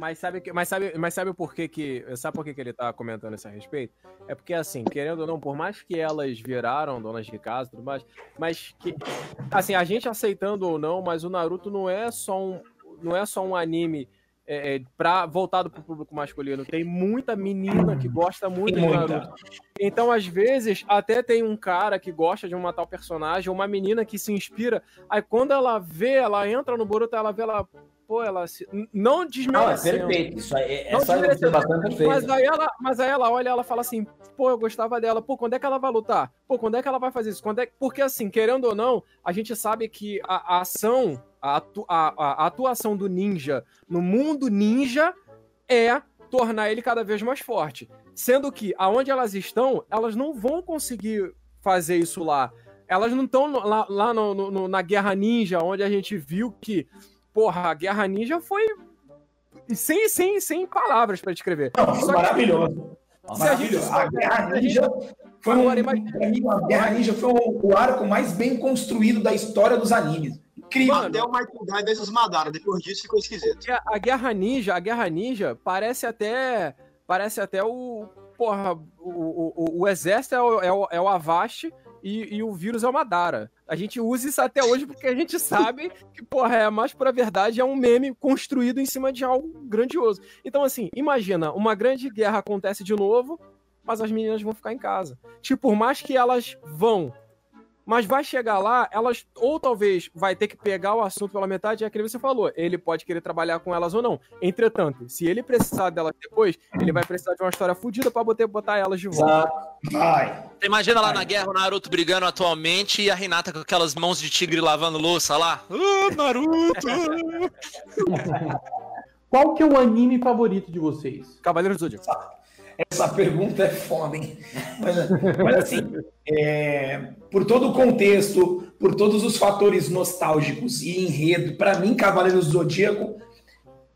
Mas sabe, que- mas sabe, mas sabe por que que, sabe por que que ele tá comentando isso a respeito? É porque assim, querendo ou não, por mais que elas viraram donas de casa e tudo mais, mas que assim, a gente aceitando ou não, mas o Naruto não é só um não é só um anime é, é, pra, voltado pro público masculino. Tem muita menina que gosta muito Tem de muita. Naruto. Então, às vezes, até tem um cara que gosta de uma tal personagem, ou uma menina que se inspira. Aí, quando ela vê, ela entra no Boruto, ela vê, ela. Pô, ela se. Não Não, é desmerecendo. perfeito. Isso aí é, Não essa desmerecendo. observação é Mas aí, ela, mas aí ela olha ela fala assim, pô, eu gostava dela. Pô, quando é que ela vai lutar? Pô, quando é que ela vai fazer isso? Quando é... Porque assim, querendo ou não, a gente sabe que a, a ação, a, atu- a- a- atuação do ninja no mundo ninja é tornar ele cada vez mais forte. Sendo que aonde elas estão, elas não vão conseguir fazer isso lá. Elas não estão lá, lá no- no- na Guerra Ninja, onde a gente viu que, porra, a Guerra Ninja foi sem, sem, sem palavras pra descrever. Não, foi Só que- maravilhoso. Se a gente Maravilhoso. A Guerra Ninja foi um, Agora, mim, a Guerra Ninja foi o, o arco mais bem construído da história dos animes. Incrível. Até o Michael Guy versus Madara. Depois disso ficou esquisito. Porque a Guerra Ninja, a Guerra Ninja parece até. Parece até o. Porra, o, o, o- o exército é o, é o, é o Avast e, e o vírus é o Madara. A gente usa isso até hoje porque a gente sabe que, porra, é mais pra verdade, é um meme construído em cima de algo grandioso. Então, assim, imagina, uma grande guerra acontece de novo, mas as meninas vão ficar em casa. Tipo, por mais que elas vão mas vai chegar lá, elas ou talvez vai ter que pegar o assunto pela metade, é aquele que você falou, ele pode querer trabalhar com elas ou não. Entretanto, se ele precisar delas depois, ele vai precisar de uma história fodida pra botar, botar elas de volta. Vai. Você imagina lá na guerra o Naruto brigando atualmente e a Hinata com aquelas mãos de tigre lavando louça lá. Ah, Naruto! Qual que é o anime favorito de vocês? Cavaleiro do Zodíaco. Essa pergunta é foda, hein? Mas, mas, assim, é, por todo o contexto, por todos os fatores nostálgicos e enredo, pra mim, Cavaleiros do Zodíaco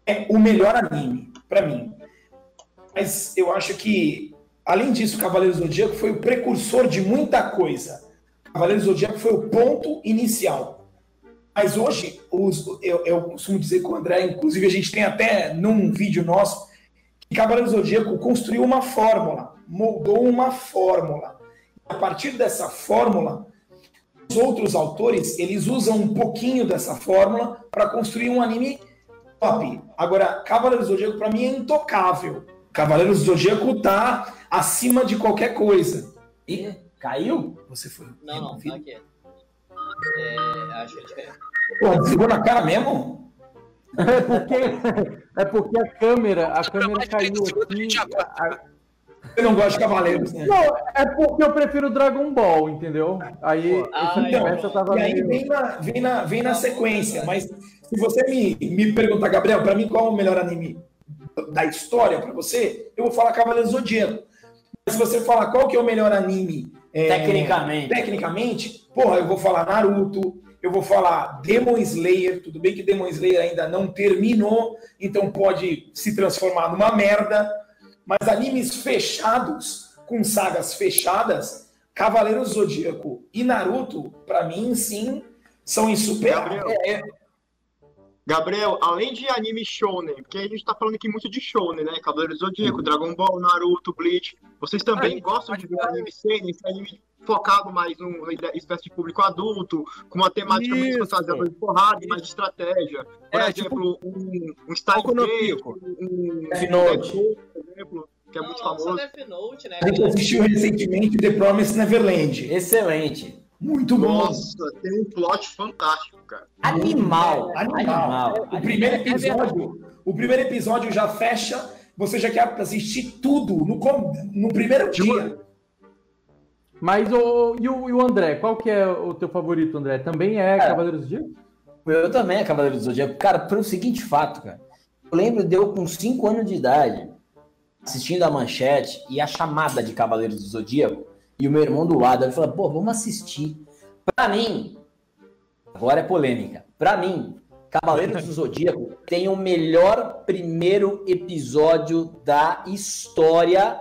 é o melhor anime, pra mim. Mas eu acho que, além disso, Cavaleiros do Zodíaco foi o precursor de muita coisa. Cavaleiros do Zodíaco foi o ponto inicial. Mas hoje, os- eu, eu costumo dizer com o André, inclusive a gente tem até num vídeo nosso, que Cavaleiro do Zodíaco construiu uma fórmula, moldou uma fórmula. A partir dessa fórmula, os outros autores, eles usam um pouquinho dessa fórmula para construir um anime top. Agora, Cavaleiro do Zodíaco para mim é intocável. Cavaleiro do Zodíaco tá acima de qualquer coisa. Ih, caiu? Você foi. Não, não, tá aqui. É, acho que é Pô, desligou na cara mesmo? É porque, é porque a câmera, a câmera caiu 30 segundos, a aqui. Você não gosta de Cavaleiros, né? Não, é porque eu prefiro Dragon Ball, entendeu? Aí Ah, essa então, conversa tava E aí meio... vem na, vem na, vem na sequência, mas se você me, me perguntar, Gabriel, para mim qual é o melhor anime da história para você, eu vou falar Cavaleiros do Zodíaco. Mas se você falar qual que é o melhor anime é, Tecnicamente. tecnicamente, porra, eu vou falar Naruto, eu vou falar Demon Slayer, tudo bem que Demon Slayer ainda não terminou, então pode se transformar numa merda, mas animes fechados, com sagas fechadas, Cavaleiros do Zodíaco e Naruto, pra mim, sim, são insuperáveis. Gabriel. É, é, Gabriel, além de anime shounen, porque a gente tá falando aqui muito de shounen, né? Cavaleiros do Zodíaco, Dragon Ball, Naruto, Bleach. Vocês também Aí, gostam de ver anime seinen, esse anime focado mais numa espécie de público adulto, com uma temática menos Isso. fantasiadora de porrada e mais de estratégia. Por É, exemplo, um, um Boku no Gate, um Death Death Note. Por exemplo, que é muito não, lança famoso. Death Note, né? a gente assistiu recentemente The Promised Neverland. Excelente. Muito bom. Nossa, tem um plot fantástico, cara. Animal. Animal. Animal. O primeiro episódio, o primeiro episódio já fecha você já quer assistir tudo no, no primeiro dia. Mas o, e, o, e o André, qual que é o teu favorito, André? Também é Cara, Cavaleiros do Zodíaco? Eu também é Cavaleiro do Zodíaco. Cara, pelo seguinte fato, cara. Eu lembro de eu com 5 anos de idade, assistindo a manchete e a chamada de Cavaleiros do Zodíaco, e o meu irmão do lado, ele falou, pô, vamos assistir. Pra mim, agora é polêmica, pra mim, Cavaleiros do Zodíaco tem o melhor primeiro episódio da história.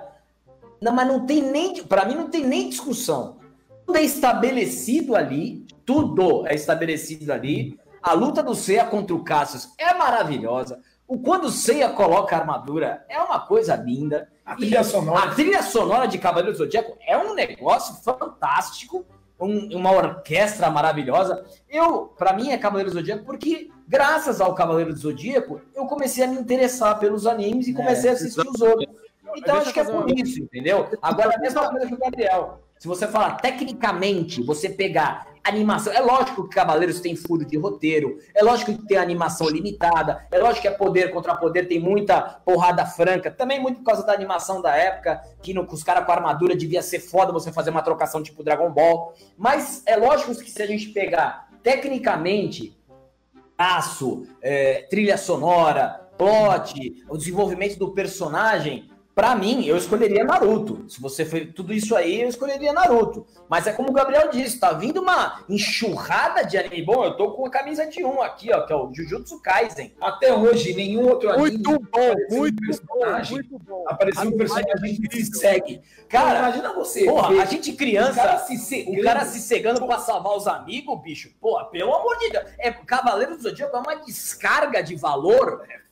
Não, mas não tem nem, Pra mim não tem nem discussão. Tudo é estabelecido ali, tudo é estabelecido ali. A luta do Seiya contra o Cassius é maravilhosa. O quando o Seiya coloca a armadura é uma coisa linda. A trilha sonora. A trilha sonora de Cavaleiro do Zodíaco é um negócio fantástico, um- uma orquestra maravilhosa. Eu, para mim, é Cavaleiro do Zodíaco porque, graças ao Cavaleiro do Zodíaco, eu comecei a me interessar pelos animes e comecei a assistir os outros. Então, acho que é por isso, entendeu? Agora, a mesma coisa que o Gabriel. Se você falar tecnicamente, você pegar animação. É lógico que Cavaleiros tem furo de roteiro, é lógico que tem animação limitada, é lógico que é poder contra poder, tem muita porrada franca, também muito por causa da animação da época, que no, os caras com armadura devia ser foda você fazer uma trocação tipo Dragon Ball. Mas é lógico que se a gente pegar tecnicamente, traço, é, trilha sonora, plot, o desenvolvimento do personagem, pra mim, eu escolheria Naruto. Se você fez tudo isso aí, eu escolheria Naruto. Mas é como o Gabriel disse, tá vindo uma enxurrada de anime. Bom, eu tô com a camisa de um aqui, ó, que é o Jujutsu Kaisen. Até hoje, nenhum outro anime Muito bom, apareceu um muito bom, muito bom. Apareceu um personagem que se segue. Cara, imagina você. Porra, ver a gente o criança, cara se cegando. o cara se cegando pra salvar os amigos, bicho. Porra, pelo amor de Deus. É, Cavaleiro do Zodíaco é uma descarga de valor. É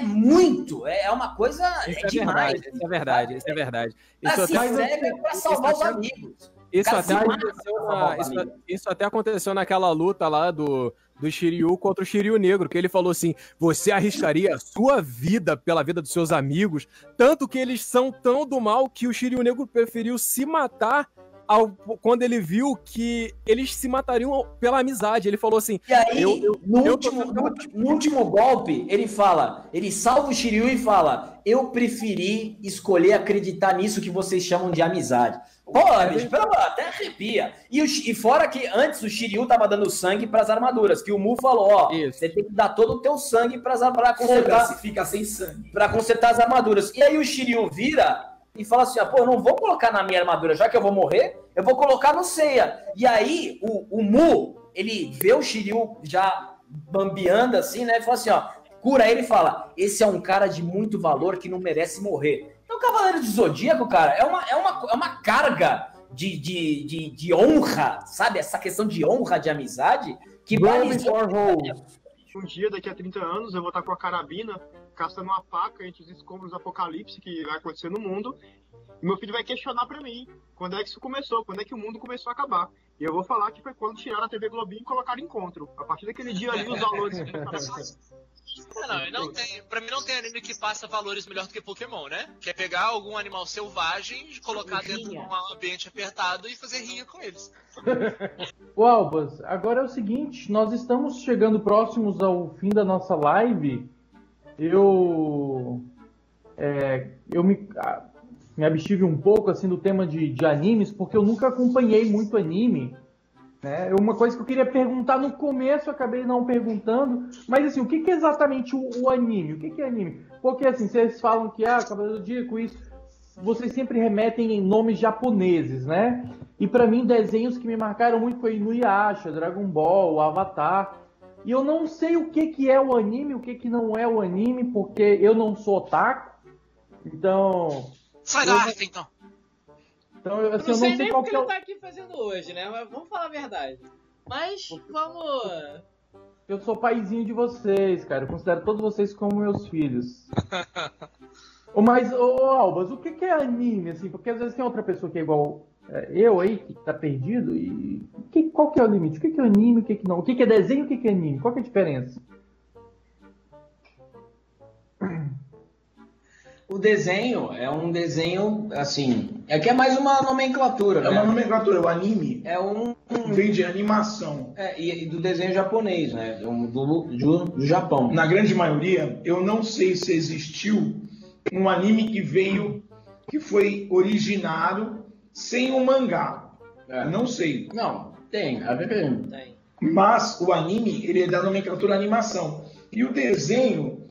muito. É uma coisa. Isso é, é demais. verdade, isso é verdade, isso é verdade. Isso se até, cega pra salvar os amigos. isso até na- isso, isso até aconteceu naquela luta lá do, do Shiryu contra o Shiryu Negro, que ele falou assim: você arriscaria a sua vida pela vida dos seus amigos, tanto que eles são tão do mal que o Shiryu Negro preferiu se matar ao, quando ele viu que eles se matariam pela amizade. Ele falou assim: E aí, Eu- eu- no, eu último, no, último golpe, ele fala, ele salva o Shiryu e fala: Eu preferi escolher acreditar nisso que vocês chamam de amizade. Pô, bicho, pelo amor, até arrepia. E, o e fora que antes o Shiryu tava dando sangue pras armaduras, que o Mu falou: Ó, Isso. você tem que dar todo o teu sangue pras, pra Foda-se, consertar, fica sem sangue. pra consertar as armaduras. E aí o Shiryu vira e fala assim: ah, pô, eu não vou colocar na minha armadura, já que eu vou morrer, eu vou colocar no Seiya. E aí o, o Mu, ele vê o Shiryu já bambeando assim, né? E fala assim: ó, cura ele e fala: esse é um cara de muito valor que não merece morrer. Então, Cavaleiro de Zodíaco, cara, é uma, é uma, é uma carga de, de, de, de honra, sabe? Essa questão de honra, de amizade, que before hoes. Um dia, daqui a 30 anos, eu vou estar com a carabina, caçando uma faca entre os escombros do apocalipse que vai acontecer no mundo. E meu filho vai questionar pra mim quando é que isso começou, quando é que o mundo começou a acabar. E eu vou falar que foi quando tiraram a TV Globinho e colocaram encontro. A partir daquele dia ali, os valores. Ah, não, e não tem, pra mim não tem anime que passa valores melhor do que Pokémon, né? Que é pegar algum animal selvagem, colocar dentro de um ambiente apertado e fazer rinha com eles. Ô Albas, agora é o seguinte, nós estamos chegando próximos ao fim da nossa live. Eu é, eu me, me abstive um pouco assim do tema de, de animes, porque eu nunca acompanhei muito anime. Né? Uma coisa que eu queria perguntar no começo, acabei não perguntando, mas assim, o que, que é exatamente o, o anime? O que, que é anime? Porque assim, vocês falam que ah, Cavaleiro do Zodíaco, isso, vocês sempre remetem em nomes japoneses, né? E pra mim, desenhos que me marcaram muito foi Inuyasha, Dragon Ball, Avatar. E eu não sei o que, que é o anime, o que, que não é o anime, porque eu não sou otaku. Então, Sai Eu- da arte, então. então eu, assim, não eu sei não sei nem qual porque que é ele o... tá aqui fazendo hoje, né? Mas vamos falar a verdade. Mas vamos. Eu sou paizinho de vocês, cara. Eu considero todos vocês como meus filhos. Ô, Mas, ô, Albas, o que, que é anime, assim? Porque às vezes tem outra pessoa que é igual é, eu aí, que tá perdido, e que, qual que é o limite? O que, que é anime, o que, que não? O que, que é desenho e o que, que é anime? Qual que é a diferença? O desenho é um desenho, assim, é que é mais uma nomenclatura, É uma né? nomenclatura, o anime É um. vem de animação. É, e, e do desenho japonês, né? Do, do, do, do Japão. Na grande maioria, eu não sei se existiu um anime que veio, que foi originado sem o mangá. É. Não sei. Não, tem. A ver tem. Tem. Mas o anime, ele é da nomenclatura animação. E o desenho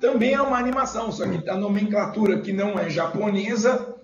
também é uma animação, só que a nomenclatura que não é japonesa,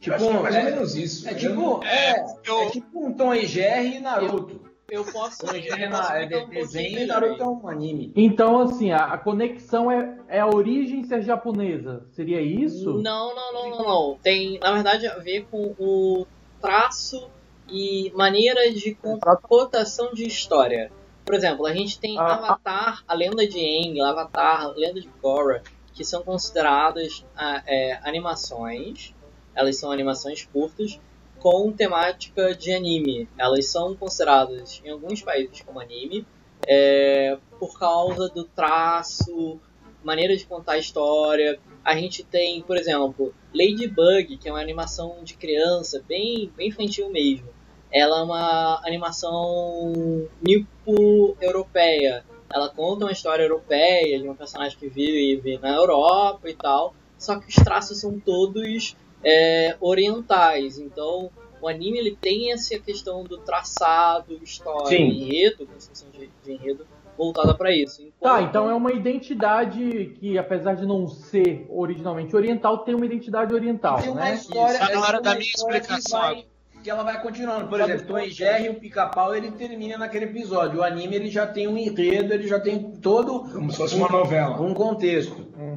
Tipo, é mais é- ou menos isso. É tipo, é, eu- é tipo um Tom e Jerry e Naruto. Eu posso. E é, eu posso na- é explicar um desenho Naruto é um anime. Então, assim, a, a conexão é, é a origem ser japonesa. Seria isso? Não, não, não, não, não. Tem, na verdade, a ver com o traço e maneiras de cotação de história. Por exemplo, a gente tem Ah, Avatar, a lenda de Aang, Avatar, a lenda de Korra, que são consideradas ah, é, animações. Elas são animações curtas com temática de anime. Elas são consideradas em alguns países como anime é, por causa do traço, maneira de contar a história. A gente tem, por exemplo, Ladybug, que é uma animação de criança, bem, bem infantil mesmo. Ela é uma animação nipo-europeia. Ela conta uma história europeia de uma personagem que vive na Europa e tal. Só que os traços são todos é, orientais. Então, o anime ele tem essa questão do traçado, história, Sim. enredo, construção de, de enredo voltada para isso. Tá, Enquanto- então é uma identidade que, apesar de não ser originalmente oriental, tem uma identidade oriental, Tem uma né? história, Tá na hora é da minha que explicação vai- Que ela vai continuando. Por exemplo, Tom e Jerry, o pica-pau, ele termina naquele episódio. O anime, ele já tem um enredo, ele já tem todo Como se fosse uma novela. um contexto. Uhum.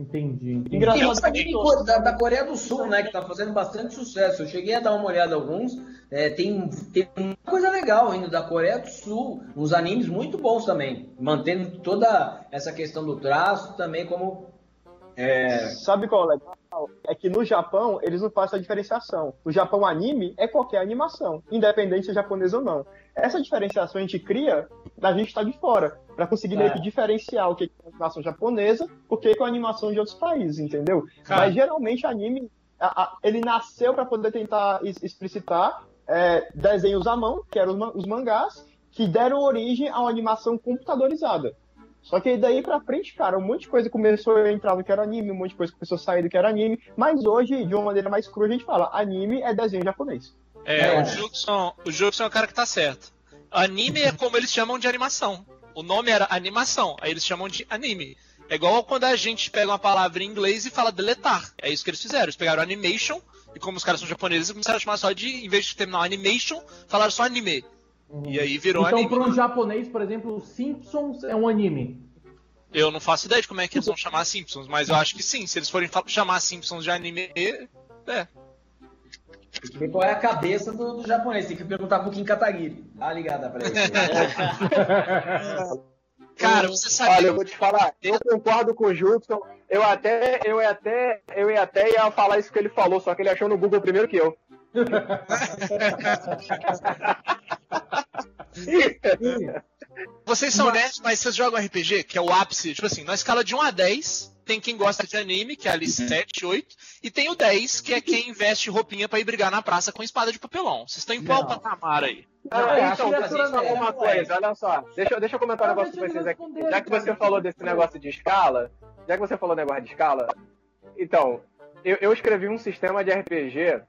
Entendi. entendi. Tem Engraçado um todos- da, da Coreia do Sul, né, que tá fazendo bastante sucesso. Eu cheguei a dar uma olhada em alguns. É, tem, tem uma coisa legal ainda da Coreia do Sul. Uns animes muito bons também. Mantendo toda essa questão do traço também como... É, Sabe qual é o legal? É que no Japão eles não fazem a diferenciação. No Japão, anime é qualquer animação, independente se é japonês ou não. Essa diferenciação a gente cria da gente estar de fora, pra conseguir meio É. que diferenciar o que é a animação japonesa, o que é a animação de outros países, entendeu? Cara. Mas geralmente anime, a- a- ele nasceu pra poder tentar es- explicitar é, desenhos à mão, que eram os os mangás, que deram origem a uma animação computadorizada. Só que daí pra frente, cara, um monte de coisa começou a entrar no que era anime, um monte de coisa começou a sair do que era anime, mas hoje, de uma maneira mais crua, a gente fala, anime é desenho japonês. É, É. o Jukson, o é o cara que tá certo. Anime é como eles chamam de animação. O nome era animação, aí eles chamam de anime. É igual quando a gente pega uma palavra em inglês e fala deletar. É isso que eles fizeram. Eles pegaram animation, e como os caras são japoneses, começaram a chamar só de, em vez de terminar animation, falaram só anime. E aí virou Então, anime. para um japonês, por exemplo, Simpsons é um anime. Eu não faço ideia de como é que eles vão chamar Simpsons, mas eu acho que sim. Se eles forem chamar Simpsons de anime, é. Tem que ver qual é a cabeça do, do japonês. Tem que perguntar pro Kim Kataguiri. Dá uma ligada pra ele. Cara, você sabia. Olha, eu vou te falar, eu concordo com o Judson, eu até, eu ia até, eu até ia falar isso que ele falou, só que ele achou no Google primeiro que eu. Vocês são nerds, mas vocês jogam RPG, que é o ápice. Tipo assim, na escala de 1 a 10, tem quem gosta de anime, que é ali 7, 8, e tem o 10, que é quem veste roupinha pra ir brigar na praça com espada de papelão. Vocês estão em qual patamar aí? É, então, uma coisa, olha só. Deixa, eu- deixa eu comentar um Ah, negócio com vocês aqui. Já que você cara. falou desse negócio de escala, já que você falou negócio de escala, então, eu, eu escrevi um sistema de RPG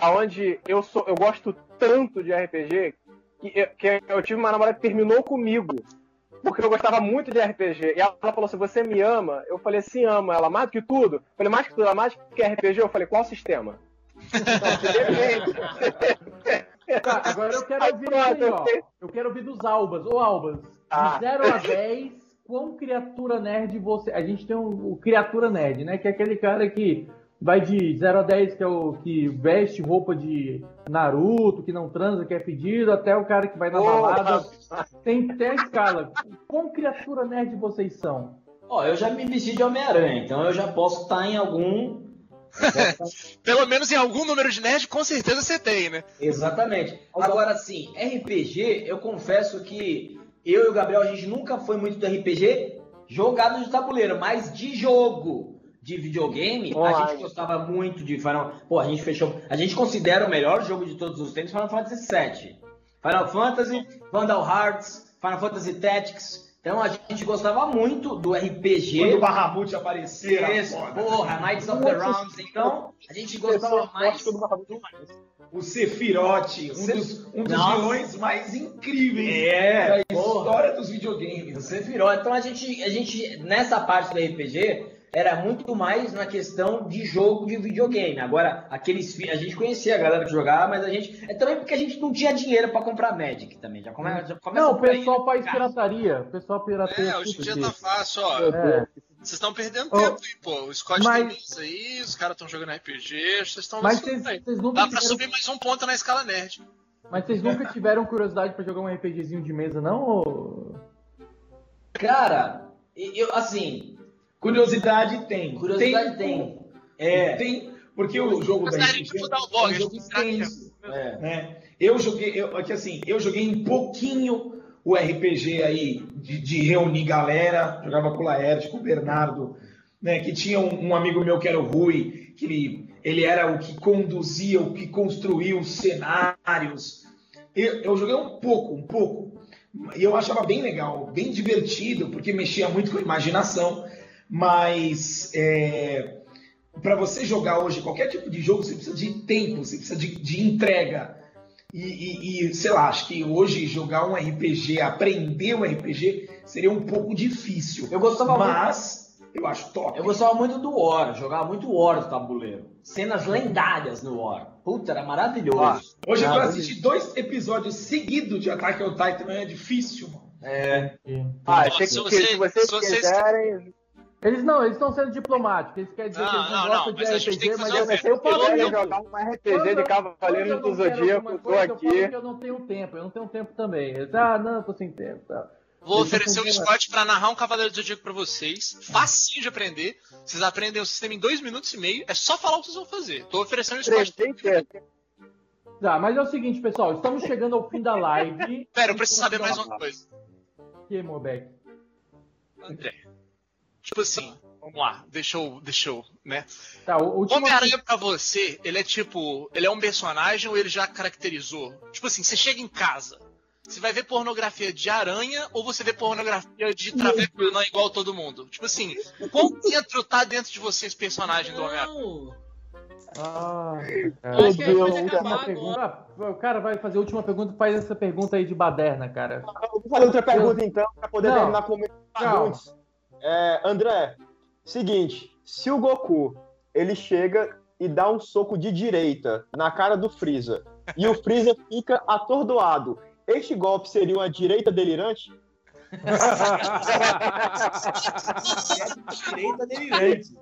aonde eu sou, eu gosto tanto de RPG que eu, que eu tive uma namorada que terminou comigo. Porque eu gostava muito de RPG. E ela falou assim: Você me ama? Eu falei assim: Ama. Ela mais do que tudo? Eu falei: Mais que tudo, ela mais que RPG? Eu falei: Qual sistema? Tá, agora eu quero ouvir aí, ó. eu- quero ouvir dos Albas. Ô, Albas, Ah. de 0 a 10, quão criatura nerd você... A gente tem um, o criatura nerd, né? Que é aquele cara que vai de 0 a 10, que é o que veste roupa de Naruto, que não transa, que é pedido, até o cara que vai na balada. Tem, tem a escala. Quão criatura nerd vocês são? Ó, eu já me vesti de Homem-Aranha, então eu já posso estar em algum. Pelo menos em algum número de nerd, com certeza você tem, né? Exatamente. Agora sim, RPG, eu confesso que eu e o Gabriel, a gente nunca foi muito do RPG jogado de tabuleiro, mas de jogo de videogame, a Online. gente gostava muito de Final. Pô, a gente fechou. A gente considera o melhor jogo de todos os tempos Final Fantasy VII. Final Fantasy, Vandal Hearts, Final Fantasy Tactics, Então a gente gostava muito do RPG. Quando o Bahamut aparecer, Isso, porra, Knights of the Rounds. Então, a gente gostava mais. O Sephiroth, um dos, um dos vilões mais incríveis É, da porra. história dos videogames. O Sephiroth. Então a gente, a gente, nessa parte do RPG, era muito mais na questão de jogo de videogame. Agora, aqueles a gente conhecia a galera que jogava, mas a gente. É também porque a gente não tinha dinheiro pra comprar Magic também. Já come, já começa Não, o pessoal faz pirataria. O pessoal pirateia. É, hoje em dia tá fácil, ó. É. Vocês estão perdendo Ô, tempo aí, pô. O Scott mas- tem isso aí, os caras estão jogando RPG, vocês estão Mas vocês vocês nunca, Dá pra tiveram, subir mais um ponto na escala nerd. mas vocês nunca tiveram curiosidade pra jogar um RPGzinho de mesa, não? ou- Cara, eu, assim, Curiosidade tem. curiosidade tem. É. Tem, porque o jogo da RPG é um jogo extenso. É. né? Eu joguei, eu, aqui assim, eu joguei um pouquinho o RPG aí de, de reunir galera, jogava com o Laerte, com o Bernardo, né? Que tinha um, um amigo meu que era o Rui, que ele, ele era o que conduzia, o que construía os cenários. Eu, eu joguei um pouco, um pouco. E eu achava bem legal, bem divertido, porque mexia muito com a imaginação. Mas é, para você jogar hoje qualquer tipo de jogo, você precisa de tempo, você precisa de, de entrega. E, e- e, sei lá, acho que hoje jogar um RPG, aprender um RPG, seria um pouco difícil. Eu gostava Mas eu acho top. Eu gostava muito do War, jogava muito War do tabuleiro. Cenas lendárias no War. Puta, era maravilhoso. Hoje Ah, pra assistir dois episódios seguidos de Attack on Titan é difícil, mano. É. Ah, Se achei que, você- que se vocês se vocês- quiserem, Eles não, eles estão sendo diplomáticos. Eles querem dizer Não, que eles não, não, gostam não, de mas a gente tem RPG, que mas fazer eu, uma se eu eu jogar um RPG Quando de eu- Cavaleiros quando do eu Zodíaco, tô Eu aqui. que eu não tenho tempo, eu não tenho tempo também. Eles, ah, não, eu tô sem tempo. Tá. Vou Deixa eu oferecer continuar. Scott pra narrar um Cavaleiro do Zodíaco pra vocês. Facinho de aprender. Vocês aprendem o sistema em dois minutos e meio. É só falar o que vocês vão fazer. Tô oferecendo o Scott. 3D, Tá, mas é o seguinte, pessoal, estamos chegando ao fim da live. Pera, eu preciso saber mais uma coisa. Que, Mobeck? André. Tipo assim, vamos lá. Deixa eu. Deixa eu, né? Tá, o último. Homem-Aranha pra você, ele é tipo. Ele é um personagem ou ele já caracterizou? Tipo assim, você chega em casa. Você vai ver pornografia de aranha ou você vê pornografia de traveco não igual todo mundo? Tipo assim, o quão dentro tá dentro de você esse personagem do Homem-Aranha? Ah, Eu acho que a gente pode Última pergunta. Ah, O cara vai fazer a última pergunta, faz essa pergunta aí de baderna, cara. Eu vou fazer outra pergunta então, para poder Não. terminar com o. É, André, seguinte, se o Goku ele chega e dá um soco de direita na cara do Freeza e o Freeza fica atordoado, este golpe seria uma direita delirante? Direita delirante.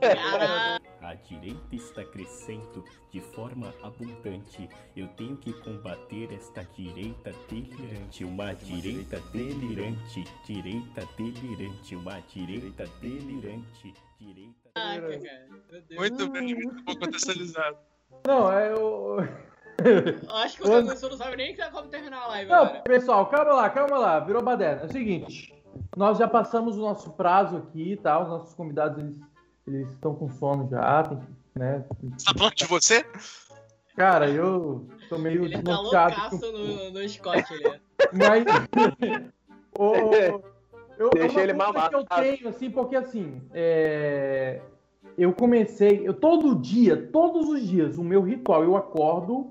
Caralho. A direita está crescendo de forma abundante. Eu tenho que combater esta direita delirante. Uma direita delirante. Direita delirante. Uma direita delirante. Direita. Meu Deus. Muito bem, muito bom contextualizado. Não, é o. Eu acho que o Quando- Camuso não sabe nem como terminar a live Não, agora. pessoal, calma lá, calma lá, virou baderna. É o seguinte, nós já passamos o nosso prazo aqui, tá? Os nossos convidados, eles, eles estão com sono já, tem que, né? Você tá falando de você? Cara, eu tô meio Ele tá desnorteado. loucaço no, no Scott ali. Mas. o- eu, é Deixa uma ele mamar. que eu tenho, assim, porque assim. é, Eu comecei. Eu, todo dia, todos os dias, o meu ritual, eu acordo,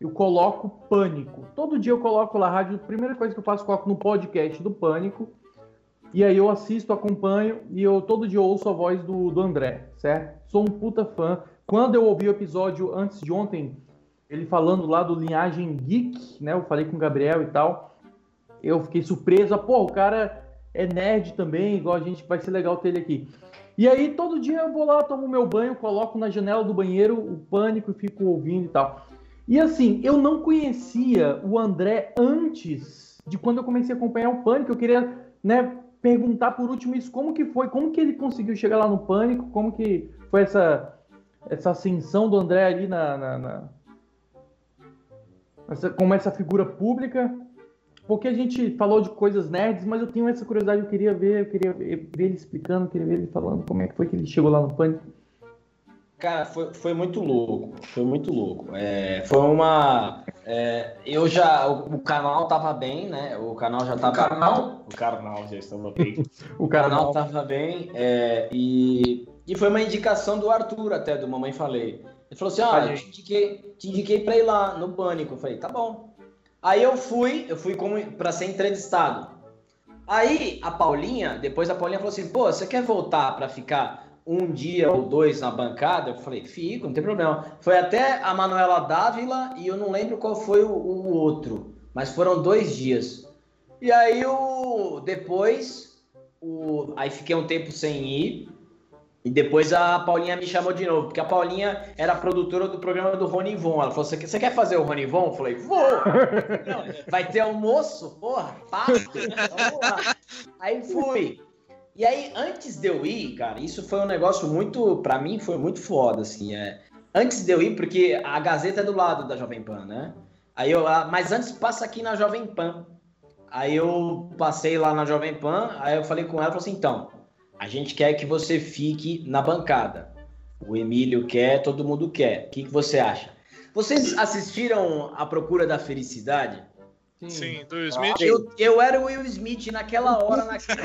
eu coloco pânico. Todo dia eu coloco lá a rádio. A primeira coisa que eu faço, eu coloco no podcast do Pânico. E aí eu assisto, acompanho e eu todo dia ouço a voz do, do André, certo? Sou um puta fã. Quando eu ouvi o episódio antes de ontem, ele falando lá do Linhagem Geek, né? Eu falei com o Gabriel e tal. Eu fiquei surpreso. Pô, o cara é nerd também, igual a gente, vai ser legal ter ele aqui. E aí, todo dia eu vou lá, tomo meu banho, coloco na janela do banheiro o pânico e fico ouvindo e tal. E assim, eu não conhecia o André antes de quando eu comecei a acompanhar o pânico. Eu queria, né, perguntar por último isso, como que foi, como que ele conseguiu chegar lá no pânico, como que foi essa, essa ascensão do André ali na, na- na- essa- como essa figura pública. Porque a gente falou de coisas nerds, mas eu tenho essa curiosidade, eu queria ver, eu queria ver ver ele explicando, eu queria ver ele falando como é que foi que ele chegou lá no pânico. Cara, foi, foi muito louco. Foi muito louco. É, foi uma. é, eu já. O, o canal tava bem, né? O canal já tava. canal? O canal já estava bem. O O canal tava bem. é, e, e foi uma indicação do Arthur, até, do Mamãe Falei. Ele falou assim: ah, eu te indiquei, te indiquei pra ir lá no Pânico. Eu falei, tá bom. Aí eu fui, eu fui como para ser entrevistado. Aí a Paulinha, depois a Paulinha falou assim: pô, você quer voltar pra ficar um dia ou dois na bancada? Eu falei, fico, não tem problema. Foi até a Manuela Dávila e eu não lembro qual foi o, o outro, mas foram dois dias. E aí o depois, o, aí fiquei um tempo sem ir. E depois a Paulinha me chamou de novo, porque a Paulinha era produtora do programa do Rony Von. Ela falou: Você quer, fazer o Rony Von? Eu falei: Vou! Não, vai ter almoço? Porra! Vamos lá. Aí fui. E aí, antes de eu ir, cara, isso foi um negócio muito, pra mim, foi muito foda, assim. É, antes de eu ir, porque a Gazeta é do lado da Jovem Pan, né? Aí eu, ah, mas antes passa aqui na Jovem Pan. Aí eu passei lá na Jovem Pan, aí eu falei com ela, falei assim, então, a gente quer que você fique na bancada. O Emílio quer, todo mundo quer. O que, que você acha? Vocês assistiram A Procura da Felicidade? Sim, do Smith. Eu, eu era o Will Smith naquela hora, naquela...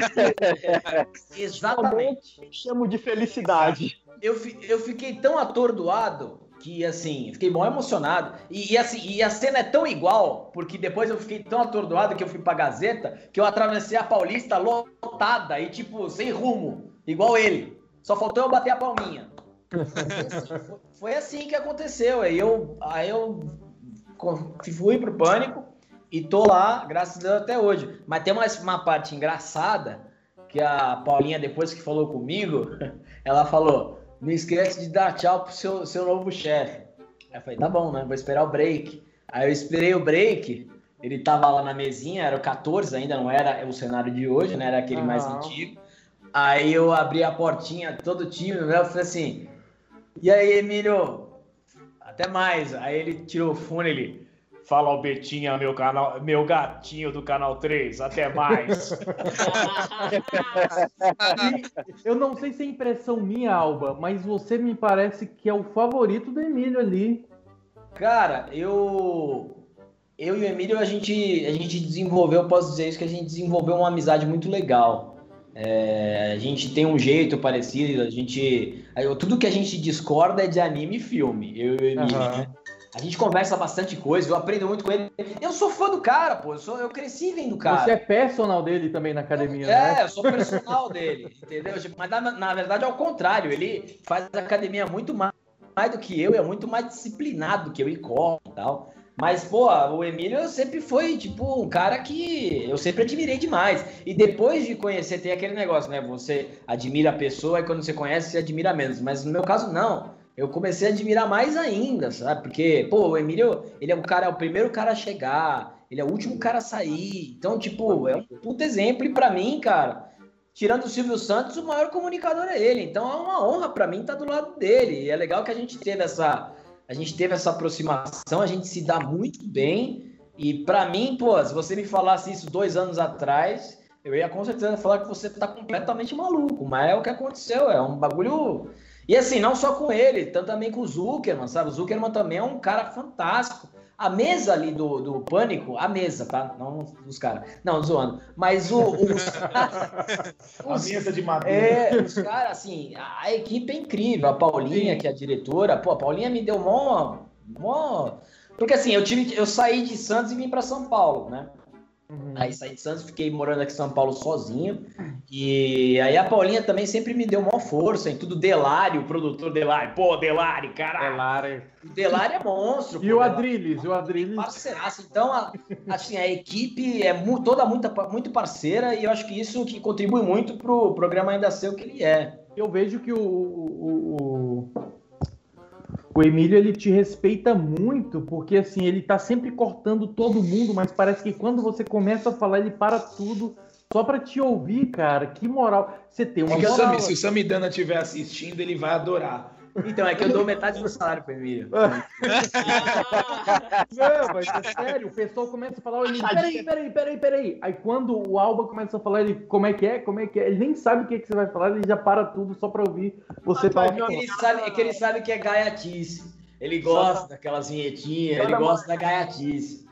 Exatamente. Chamo de felicidade. Eu, eu fiquei tão atordoado que, assim, fiquei mó emocionado. E, e, assim, e a cena é tão igual, porque depois eu fiquei tão atordoado que eu fui pra Gazeta, que eu atravessei a Paulista lotada e, tipo, sem rumo, igual ele. Só faltou eu bater a palminha. Foi- Foi assim que aconteceu. Aí eu, aí eu fui pro pânico e tô lá, graças a Deus, até hoje. Mas tem uma, uma parte engraçada que a Paulinha, depois que falou comigo, ela falou: Não esquece de dar tchau pro seu, seu novo chefe. Aí eu falei: Tá bom, né? Vou esperar o break. Aí eu esperei o break. Ele tava lá na mesinha, era o 14 ainda, não era o cenário de hoje, né? Era aquele mais Aham. antigo. Aí eu abri a portinha, todo tímido, né? Eu falei assim: E aí, Emílio? Até mais. Aí ele tirou o fone, ele. Fala o Betinha, meu canal, meu gatinho do canal 3. Até mais. Eu não sei se é impressão minha, Alba, mas você me parece que é o favorito do Emílio ali. Cara, eu. Eu e o Emílio, a gente, a gente desenvolveu, posso dizer isso, que a gente desenvolveu uma amizade muito legal. É, a gente tem um jeito parecido, a gente. Tudo que a gente discorda é de anime e filme, eu e o Emílio, né? A gente conversa bastante coisa, eu aprendo muito com ele. Eu sou fã do cara, pô. Eu, sou, eu cresci vendo o cara. Você é personal dele também na academia, É, né? eu sou personal dele, entendeu? Mas na, na verdade é o contrário, ele faz academia muito mais, mais do que eu, é muito mais disciplinado do que eu e corre e tal. Mas, pô, o Emílio sempre foi, tipo, um cara que eu sempre admirei demais. E depois de conhecer, tem aquele negócio, né? Você admira a pessoa e quando você conhece, você admira menos. Mas no meu caso, não. Eu comecei a admirar mais ainda, sabe? Porque, pô, o Emílio, ele é o cara, é o primeiro cara a chegar, ele é o último cara a sair. Então, tipo, é um puto exemplo. E pra mim, cara, tirando o Silvio Santos, o maior comunicador é ele. Então é uma honra pra mim estar do lado dele. E é legal que a gente teve essa, a gente teve essa aproximação, a gente se dá muito bem. E pra mim, pô, se você me falasse isso dois anos atrás, eu ia com certeza falar que você tá completamente maluco. Mas é o que aconteceu, é um bagulho. E assim, não só com ele, tanto também com o Zuckerman, sabe? O Zuckerman também é um cara fantástico. A mesa ali do, do Pânico, a mesa, tá? Não os caras. Não, zoando. Mas o, os A mesa de madeira. é, os caras, assim, a, a equipe é incrível. A Paulinha, que é a diretora, pô, a Paulinha me deu mó. mó... Porque assim, eu tive, eu saí de Santos e vim para São Paulo, né? Aí saí de Santos, fiquei morando aqui em São Paulo sozinho. E aí a Paulinha também sempre me deu maior força em tudo. Delário, o produtor Delário. Pô, Delário, caralho. Delário. O Delário é monstro. E pô, o Adrilles, o Adrilles. parceiraço. Então, a, assim, a equipe é mu- toda muita, muito parceira e eu acho que isso que contribui muito pro programa ainda ser o que ele é. Eu vejo que o, o, o, o Emílio ele te respeita muito, porque assim, ele tá sempre cortando todo mundo, mas parece que quando você começa a falar, ele para tudo só pra te ouvir, cara. Que moral. Você tem uma Se o, moral. Se o Samidana estiver assistindo, ele vai adorar. Então, é que eu dou metade do salário pro Emílio. Não, mas é sério, o pessoal começa a falar, ele, peraí, peraí, peraí, peraí. Aí quando o Alba começa a falar, ele, como é que é, como é que é, ele nem sabe o que, que você vai falar, ele já para tudo só pra ouvir você falar. É que ele sabe, é que ele sabe que é gaiatice. Ele gosta daquelas vinhetinhas, ele gosta da gaiatice.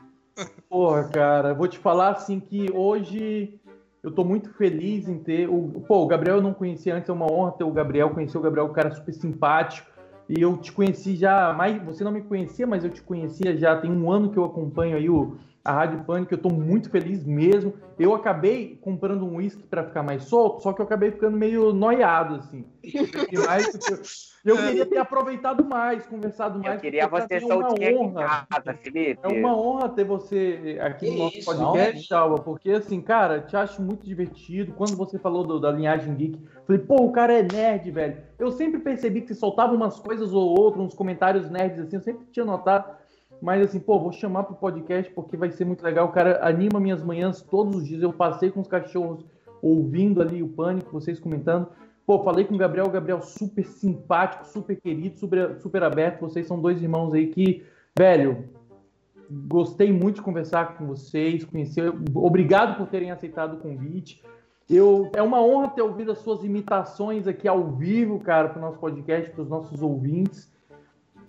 Porra, cara, vou te falar assim que hoje eu tô muito feliz em ter. O, pô, o Gabriel eu não conhecia antes, é uma honra ter o Gabriel. Conhecer o Gabriel, um cara super simpático. E eu te conheci já mais. Você não me conhecia, mas eu te conhecia já tem um ano que eu acompanho aí o, a Rádio Pânico. Eu tô muito feliz mesmo. Eu acabei comprando um uísque para ficar mais solto, só que eu acabei ficando meio noiado, assim. E mais, eu, eu queria ter aproveitado mais, conversado mais. Eu queria você é uma soltinho aqui em honra. casa, Felipe. É uma honra ter você aqui Que no nosso isso, podcast, Alba, porque assim, cara, te acho muito divertido. Quando você falou do- da linhagem geek, falei, pô, o cara é nerd, velho. Eu sempre percebi que você soltava umas coisas ou outras, uns comentários nerds assim, eu sempre tinha notado. Mas assim, pô, vou chamar pro podcast porque vai ser muito legal. O cara anima minhas manhãs todos os dias. Eu passei com os cachorros ouvindo ali o pânico, vocês comentando. Pô, falei com o Gabriel, o Gabriel super simpático, super querido, super, super aberto. Vocês são dois irmãos aí que, velho, gostei muito de conversar com vocês, conhecer. Obrigado por terem aceitado o convite. Eu, é uma honra ter ouvido as suas imitações aqui ao vivo, cara, para o nosso podcast, para os nossos ouvintes.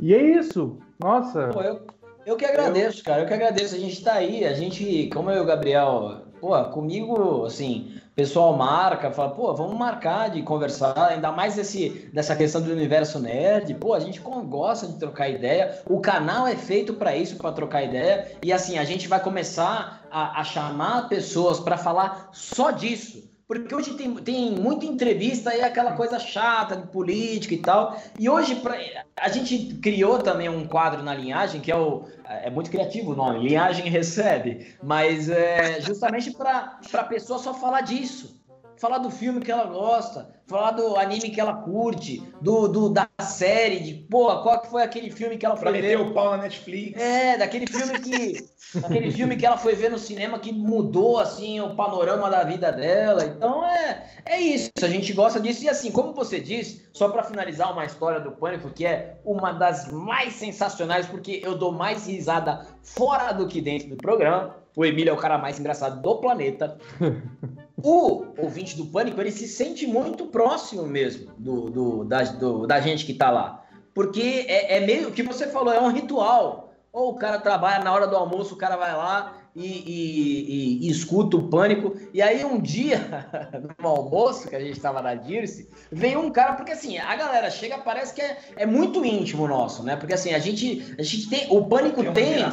E é isso. Nossa. Pô, eu, eu que agradeço, cara. Eu que agradeço. A gente tá aí. A gente, como eu e o Gabriel, pô, comigo, assim, pessoal marca, fala, pô, vamos marcar de conversar, ainda mais esse, dessa questão do universo nerd. Pô, a gente gosta de trocar ideia. O canal é feito para isso, para trocar ideia. E assim, a gente vai começar a, a chamar pessoas para falar só disso. Porque hoje tem, tem muita entrevista e é aquela coisa chata de política e tal. E hoje pra- a gente criou também um quadro na linhagem, que é o. É muito criativo o nome, Linhagem Recebe. Mas é justamente para a pessoa só falar disso. Falar do filme que ela gosta, falar do anime que ela curte, do, do- da série, de pô, qual que foi aquele filme que ela Pra foi meter ver. o pau na Netflix. É, daquele filme que. Aquele filme que ela foi ver no cinema que mudou assim o panorama da vida dela. Então é, é isso. A gente gosta disso. E assim, como você disse, só para finalizar uma história do Pânico, que é uma das mais sensacionais, porque eu dou mais risada fora do que dentro do programa. O Emílio é o cara mais engraçado do planeta. O ouvinte do Pânico, ele se sente muito próximo mesmo do, do- da, do- da gente que tá lá. Porque é, é meio que você falou, é um ritual. Ou o cara trabalha na hora do almoço, o cara vai lá e, e- e- e escuta o pânico. E aí um dia, no almoço, que a gente tava na Dirce, veio um cara, porque assim, a galera chega, parece que é, é muito íntimo nosso, né? Porque assim, a gente, a gente tem. O pânico Tem tem,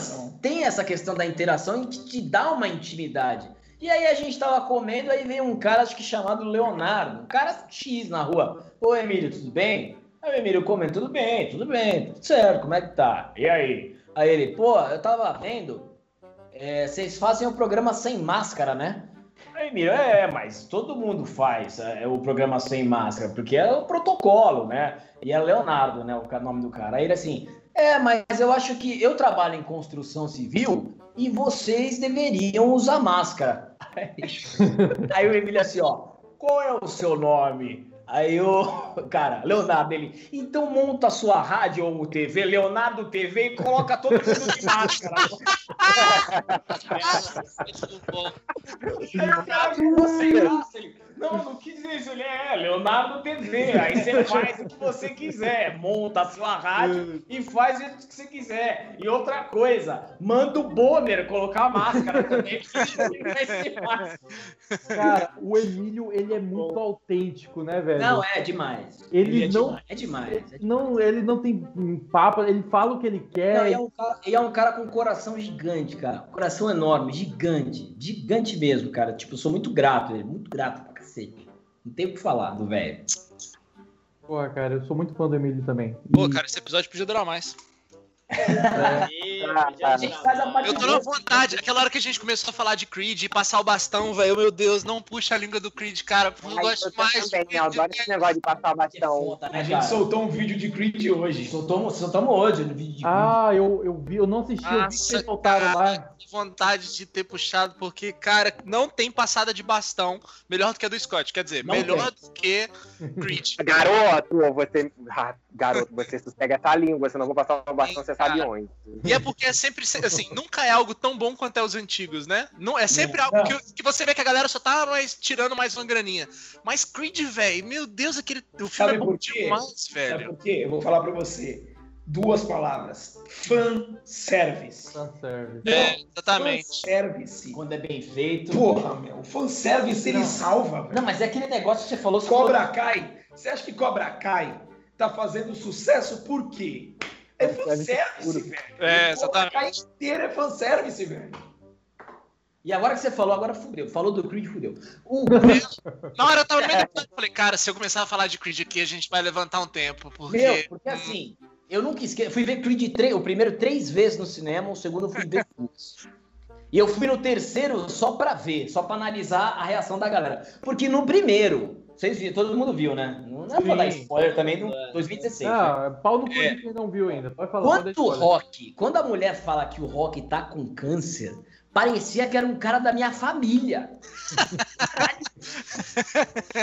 tem essa questão da interação e que te dá uma intimidade. E aí a gente tava comendo, aí veio um cara, acho que chamado Leonardo, um cara X na rua. Ô Emílio, tudo bem? Aí o Emílio comendo, tudo bem, tudo bem, tudo certo, como é que tá? E aí? Aí ele, pô, eu tava vendo, é, vocês fazem o programa sem máscara, né? Aí Emílio, é, mas todo mundo faz é, o programa sem máscara, porque é o protocolo, né? E é Leonardo, né, o nome do cara. Aí ele assim, é, mas eu acho que eu trabalho em construção civil e vocês deveriam usar máscara. Aí, o Emílio assim, ó, qual é o seu nome? Aí o cara, Leonardo, ele, então monta a sua rádio ou TV, Leonardo TV, e coloca todo mundo de máscara. Aí o cara ficou sem graça, ele, não, não quis dizer isso, ele é Leonardo TV, aí você faz o que você quiser, monta a sua rádio e faz o que você quiser. E outra coisa, manda o Bonner colocar a máscara também, ele. Cara, o Emílio, ele é muito autêntico, né, velho? Não, é demais. Ele é não- demais, é demais. é Não, ele não tem papo, ele fala o que ele quer. Não, e é, um cara, e é um cara com um coração gigante, cara. Coração enorme, gigante. Gigante mesmo, cara. Tipo, eu sou muito grato, ele, muito grato cacete. Não tem o que falar do velho. Porra, cara, eu sou muito fã do Emílio também. Pô, cara, esse episódio podia durar mais. A gente faz a parte Eu tô na vontade. Aquela hora que a gente começou a falar de Creed e passar o bastão, velho. Meu Deus, não puxa a língua do Creed, cara. Eu Ai, gosto eu mais. também, de eu adoro esse negócio de passar bastão. Foda, né, A gente soltou um vídeo de Creed hoje. Soltamos, soltamos hoje no vídeo de Ah, eu, eu vi, eu não assisti, eu vi que Nossa, vocês soltaram lá. Que vontade de ter puxado, porque, cara, não tem passada de bastão melhor do que a do Scott. Quer dizer, Não melhor do que Creed. Garoto, você. ah, Garoto, você sossega essa língua, senão eu vou passar o bastão, você sabe onde. E é porque é sempre assim, nunca é algo tão bom quanto é os antigos, né? Não, é sempre algo que, que você vê que a galera só tá mais tirando mais uma graninha. Mas Creed, velho, meu Deus, aquele o filme Sabe é bom por quê? demais, Sabe velho. por quê? Eu vou falar pra você. duas palavras: fanservice. Fanservice. É, exatamente. Fanservice. Quando é bem feito. Porra, meu, o fanservice ele Não. salva, velho. Não, mas é aquele negócio que você falou. Cobra falou- Kai, você acha que Cobra Kai tá fazendo sucesso por quê? É fanservice, velho. É, exatamente. inteiro é fanservice, velho. E agora que você falou, agora fudeu. Falou do Creed, fudeu. O Na hora eu tava no meio do plano, falei, cara, se eu começar a falar de Creed aqui, a gente vai levantar um tempo, porque. Meu, porque assim, eu nunca esqueço. Fui ver Creed 3, o primeiro três vezes no cinema, o segundo eu fui ver duas. E eu fui no terceiro só pra ver, só pra analisar a reação da galera. Porque no primeiro, vocês viram, todo mundo viu, né? Não é pra dar spoiler também do 2016. né? Ah, pau no cu É. de quem não viu ainda. Pode falar. Quando o. Rock, quando a mulher fala que o Rock tá com câncer, parecia que era um cara da minha família.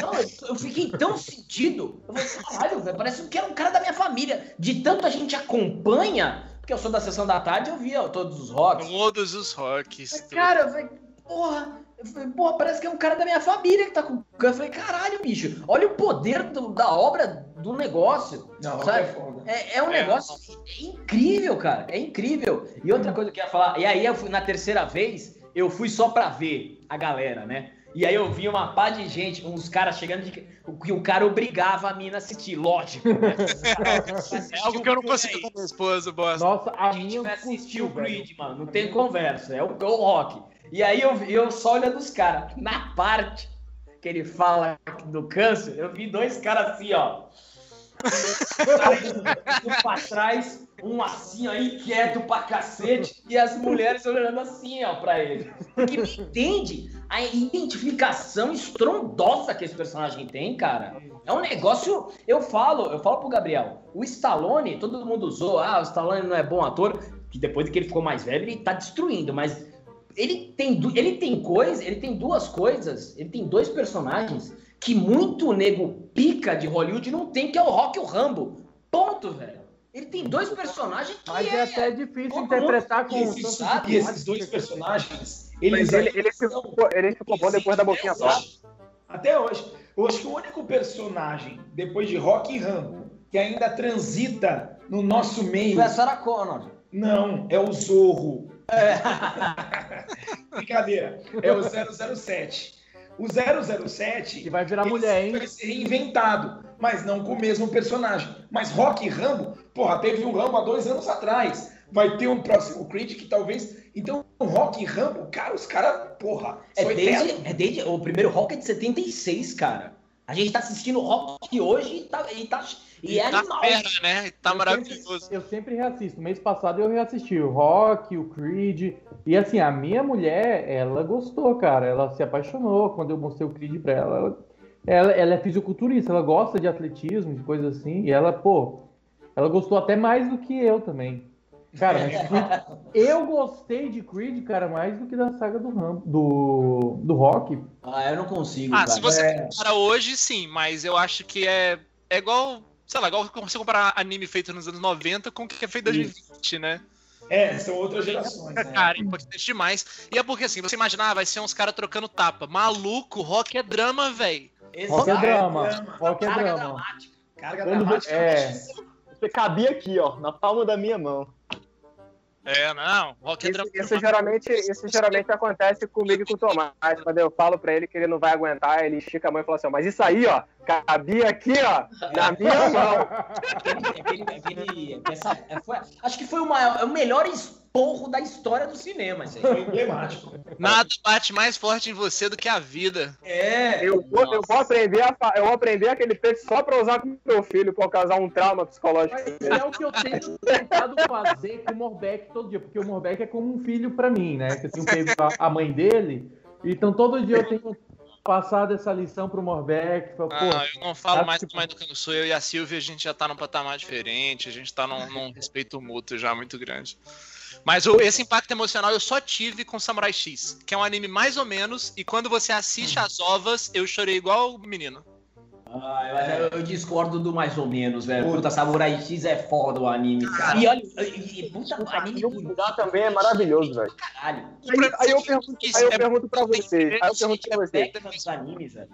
Não, eu, fiquei tão sentido. Eu falei, caralho, velho, parece que era um cara da minha família. De tanto a gente acompanha, porque eu sou da sessão da tarde, eu via todos os rocks. Todos os rocks. Mas, cara, eu falei, porra, eu falei, porra, parece que é um cara da minha família que tá com câncer. Eu falei, caralho, bicho, olha o poder do- da obra do negócio. Não, Sabe? é. É, é um É. negócio incrível, cara. É incrível. E outra coisa que eu ia falar, e aí eu fui na terceira vez, eu fui só pra ver a galera, né? E aí eu vi uma pá de gente, uns caras chegando de que o cara obrigava a mina a assistir, lógico. Né? É algo que eu não consigo com minha esposa, bosta. Nossa, a A gente minha vai assistir o. Creed, mano. Não tem conversa. É o, é o rock. E aí eu, eu só olhando os caras. Na parte que ele fala do câncer, eu vi dois caras assim, ó. pra trás, um assim aí, quieto pra cacete, e as mulheres olhando assim, ó, pra ele. Porque entende a identificação estrondosa que esse personagem tem, cara. É um negócio. Eu falo, eu falo pro Gabriel, o Stallone, todo mundo usou, ah, o Stallone não é bom ator, que depois que ele ficou mais velho, ele tá destruindo, mas ele tem, ele tem coisa, ele tem duas coisas, ele tem dois personagens que muito nego pica de Hollywood não tem, que é o Rock e o Rambo. Ponto, velho. Ele tem dois personagens que Mas é até difícil interpretar com esses, sabe? e esses dois personagens, eles ele, ele, são- ficou, ele ficou bom depois da boquinha até só. hoje. Até hoje. Eu acho que o único personagem, depois de Rock e Rambo, que ainda transita no nosso meio, Foi a Sarah Connor. não, é o Zorro. Brincadeira. É o 007. O 007 Que vai virar mulher, hein? vai ser reinventado, mas não com o mesmo personagem. Mas Rock e Rambo, porra, teve um Rambo há dois anos atrás. Vai ter um próximo Creed que talvez. Então, Rock e Rambo, cara, os caras, porra, É desde, é desde. O primeiro Rock é de 76, cara. A gente tá assistindo Rock hoje e tá. E, tá, e é tá animal. fera, né? Tá Eu maravilhoso. Sempre, eu sempre reassisto. Mês passado eu reassisti o Rock, o Creed. E assim, a minha mulher, ela gostou, cara. Ela se apaixonou quando eu mostrei o Creed pra ela. Ela, ela, ela é fisiculturista, ela gosta de atletismo, de coisas assim. E ela, pô, ela gostou até mais do que eu também. Cara, mas Creed- eu gostei de Creed, cara, mais do que da saga do Rambo, do, do Rock. Ah, eu não consigo. Ah, cara. se você É. compara hoje, sim, mas eu acho que é, é igual, sei lá, igual você comparar anime feito nos anos 90 com o que é feito em 2020, né? É, são outras gerações, né? Cara, é importante demais. E é porque assim, você imaginar, ah, vai ser uns caras trocando tapa. Maluco, rock é drama, velho. Rock é drama. drama. Rock é Carga drama. dramática. Carga Quando dramática. é. Você cabia aqui, ó, na palma da minha mão. É, não, rock é Isso, geralmente, isso geralmente acontece comigo e com o Tomás. Quando eu falo pra ele que ele não vai aguentar, ele estica a mão e fala assim: Mas isso aí, ó, cabia aqui, ó, na minha mão. Aquele- aquele- aquele- essa- é, foi- acho que foi o, maior, é o melhor esporro da história do cinema, isso aí. Foi emblemático. Nada bate mais forte em você do que a vida. É. Eu vou, eu vou aprender a eu vou aprender aquele texto só pra usar com meu filho, pra causar um trauma psicológico. Mas é o que eu tenho tentado fazer com o Morbeck todo dia, porque o Morbeck é como um filho pra mim, né? Que eu tenho pego a, a mãe dele, então todo dia eu tenho passado essa lição pro Morbeck. Pô, Ah, eu não falo mais que- com mais do que sou. Eu e a Silvia, a gente já tá num patamar diferente, a gente tá num, num respeito mútuo já muito grande. Mas o- esse impacto emocional eu só tive com Samurai X, que é um anime mais ou menos, e quando você assiste as ovas, eu chorei igual o menino. Ah, eu, eu discordo do mais ou menos, velho. Puta, Samurai X é foda o anime. E olha, e, e, puta, anime E o mangá também é maravilhoso, velho. caralho. Aí, aí eu pergunto, aí eu pergunto pra vocês, aí eu pergunto pra vocês, Os animes, velho.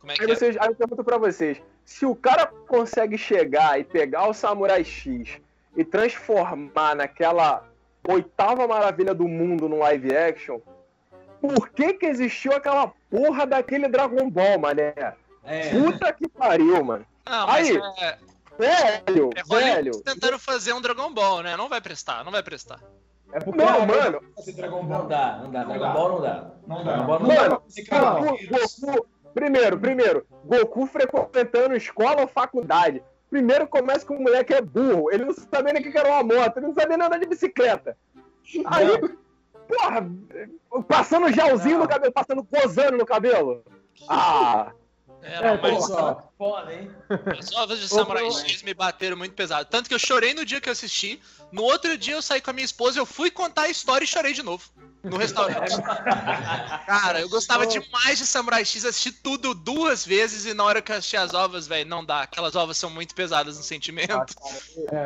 Como é que aí, é? vocês, aí eu pergunto pra vocês, se o cara consegue chegar e pegar o Samurai X e transformar naquela oitava maravilha do mundo no live action, por que que existiu aquela porra daquele Dragon Ball, mané? É. Puta que pariu, mano. Não, mas Aí, é, velho, é velho. tentando fazer um Dragon Ball, né? Não vai prestar, não vai prestar. É porque Não, mano. Dragon Não Ball. dá, não dá. Não Dragon dá. Ball não dá. Não dá. Dragon Ball não Não dá. Goku, Goku, primeiro, primeiro, Goku frequentando escola ou faculdade. Primeiro começa com um moleque que é burro. Ele não sabia nem o que era uma moto, ele não sabia nem andar de bicicleta. Aí, porra, passando gelzinho no cabelo, passando gozando no cabelo. Ah, É, não, mas Porra, foda, hein? as ovas de Samurai X me bateram muito pesado. Tanto que eu chorei no dia que eu assisti. No outro dia eu saí com a minha esposa, eu fui contar a história e chorei de novo. No restaurante. Cara, eu gostava demais de Samurai X, assisti tudo duas vezes e na hora que eu assisti as ovas, velho, não dá. Aquelas ovas são muito pesadas no sentimento.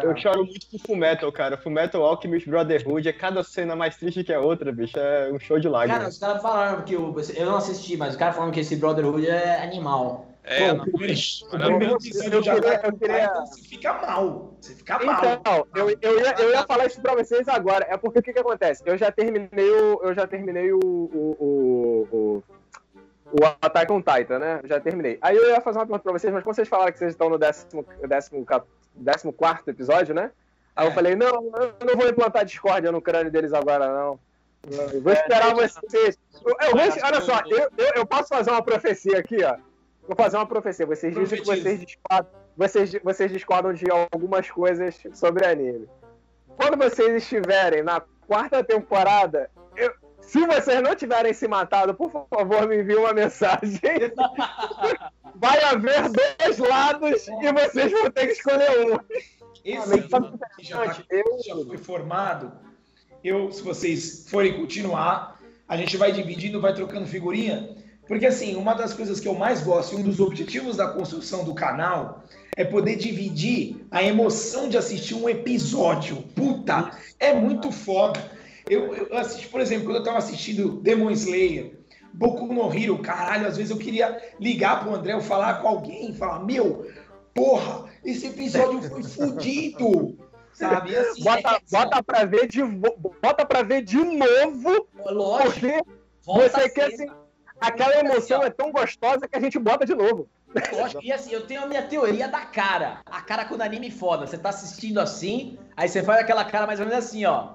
eu choro muito com Fullmetal, cara. Fullmetal Alchemist Brotherhood é cada cena mais triste que a outra, bicho. É um show de Cara, lágrimas. os caras falaram que o. Eu não assisti, mas os caras falaram que esse Brotherhood é animal. É, Bom, não, mas- o primeiro episódio eu queria- eu então você fica mal. Você fica mal. Então, eu, eu, ia, eu ia falar isso pra vocês agora. É porque o que, que acontece? Eu já terminei o. Eu já terminei o. O, o, o, o Attack on Titan, né? Já terminei. Aí eu ia fazer uma pergunta pra vocês, mas quando vocês falaram que vocês estão no décimo, décimo, cap- décimo quarto episódio, né? Aí eu É. falei, não, eu não vou implantar discórdia no crânio deles agora, não. Eu vou esperar vocês. Eu, eu olha só, eu, eu, eu posso fazer uma profecia aqui, ó. Vou fazer uma profecia. Vocês dizem que vocês discordam, vocês, vocês discordam de algumas coisas sobre anime. Quando vocês estiverem na quarta temporada, eu- se vocês não tiverem se matado, por favor, me envie uma mensagem. Vai haver dois lados e vocês vão ter que escolher um. Esse que é que já, tá? Eu- já foi formado, eu, se vocês forem continuar, a gente vai dividindo, vai trocando figurinha. Porque, assim, uma das coisas que eu mais gosto e um dos objetivos da construção do canal é poder dividir a emoção de assistir um episódio. Puta, é muito foda. Eu, eu assisti, por exemplo, quando eu tava assistindo Demon Slayer, Boku no Hero, caralho, às vezes eu queria ligar pro André ou falar com alguém falar, meu, porra, esse episódio foi fudido. Sabe? Assim, Bota, bota, pra ver de, bota pra ver de novo, Lógico. porque Volta você quer ser. Aquela emoção é tão gostosa que a gente bota de novo. Lógico. E assim, eu tenho a minha teoria da cara. A cara quando anime foda. Você tá assistindo assim, aí você faz aquela cara mais ou menos assim, ó.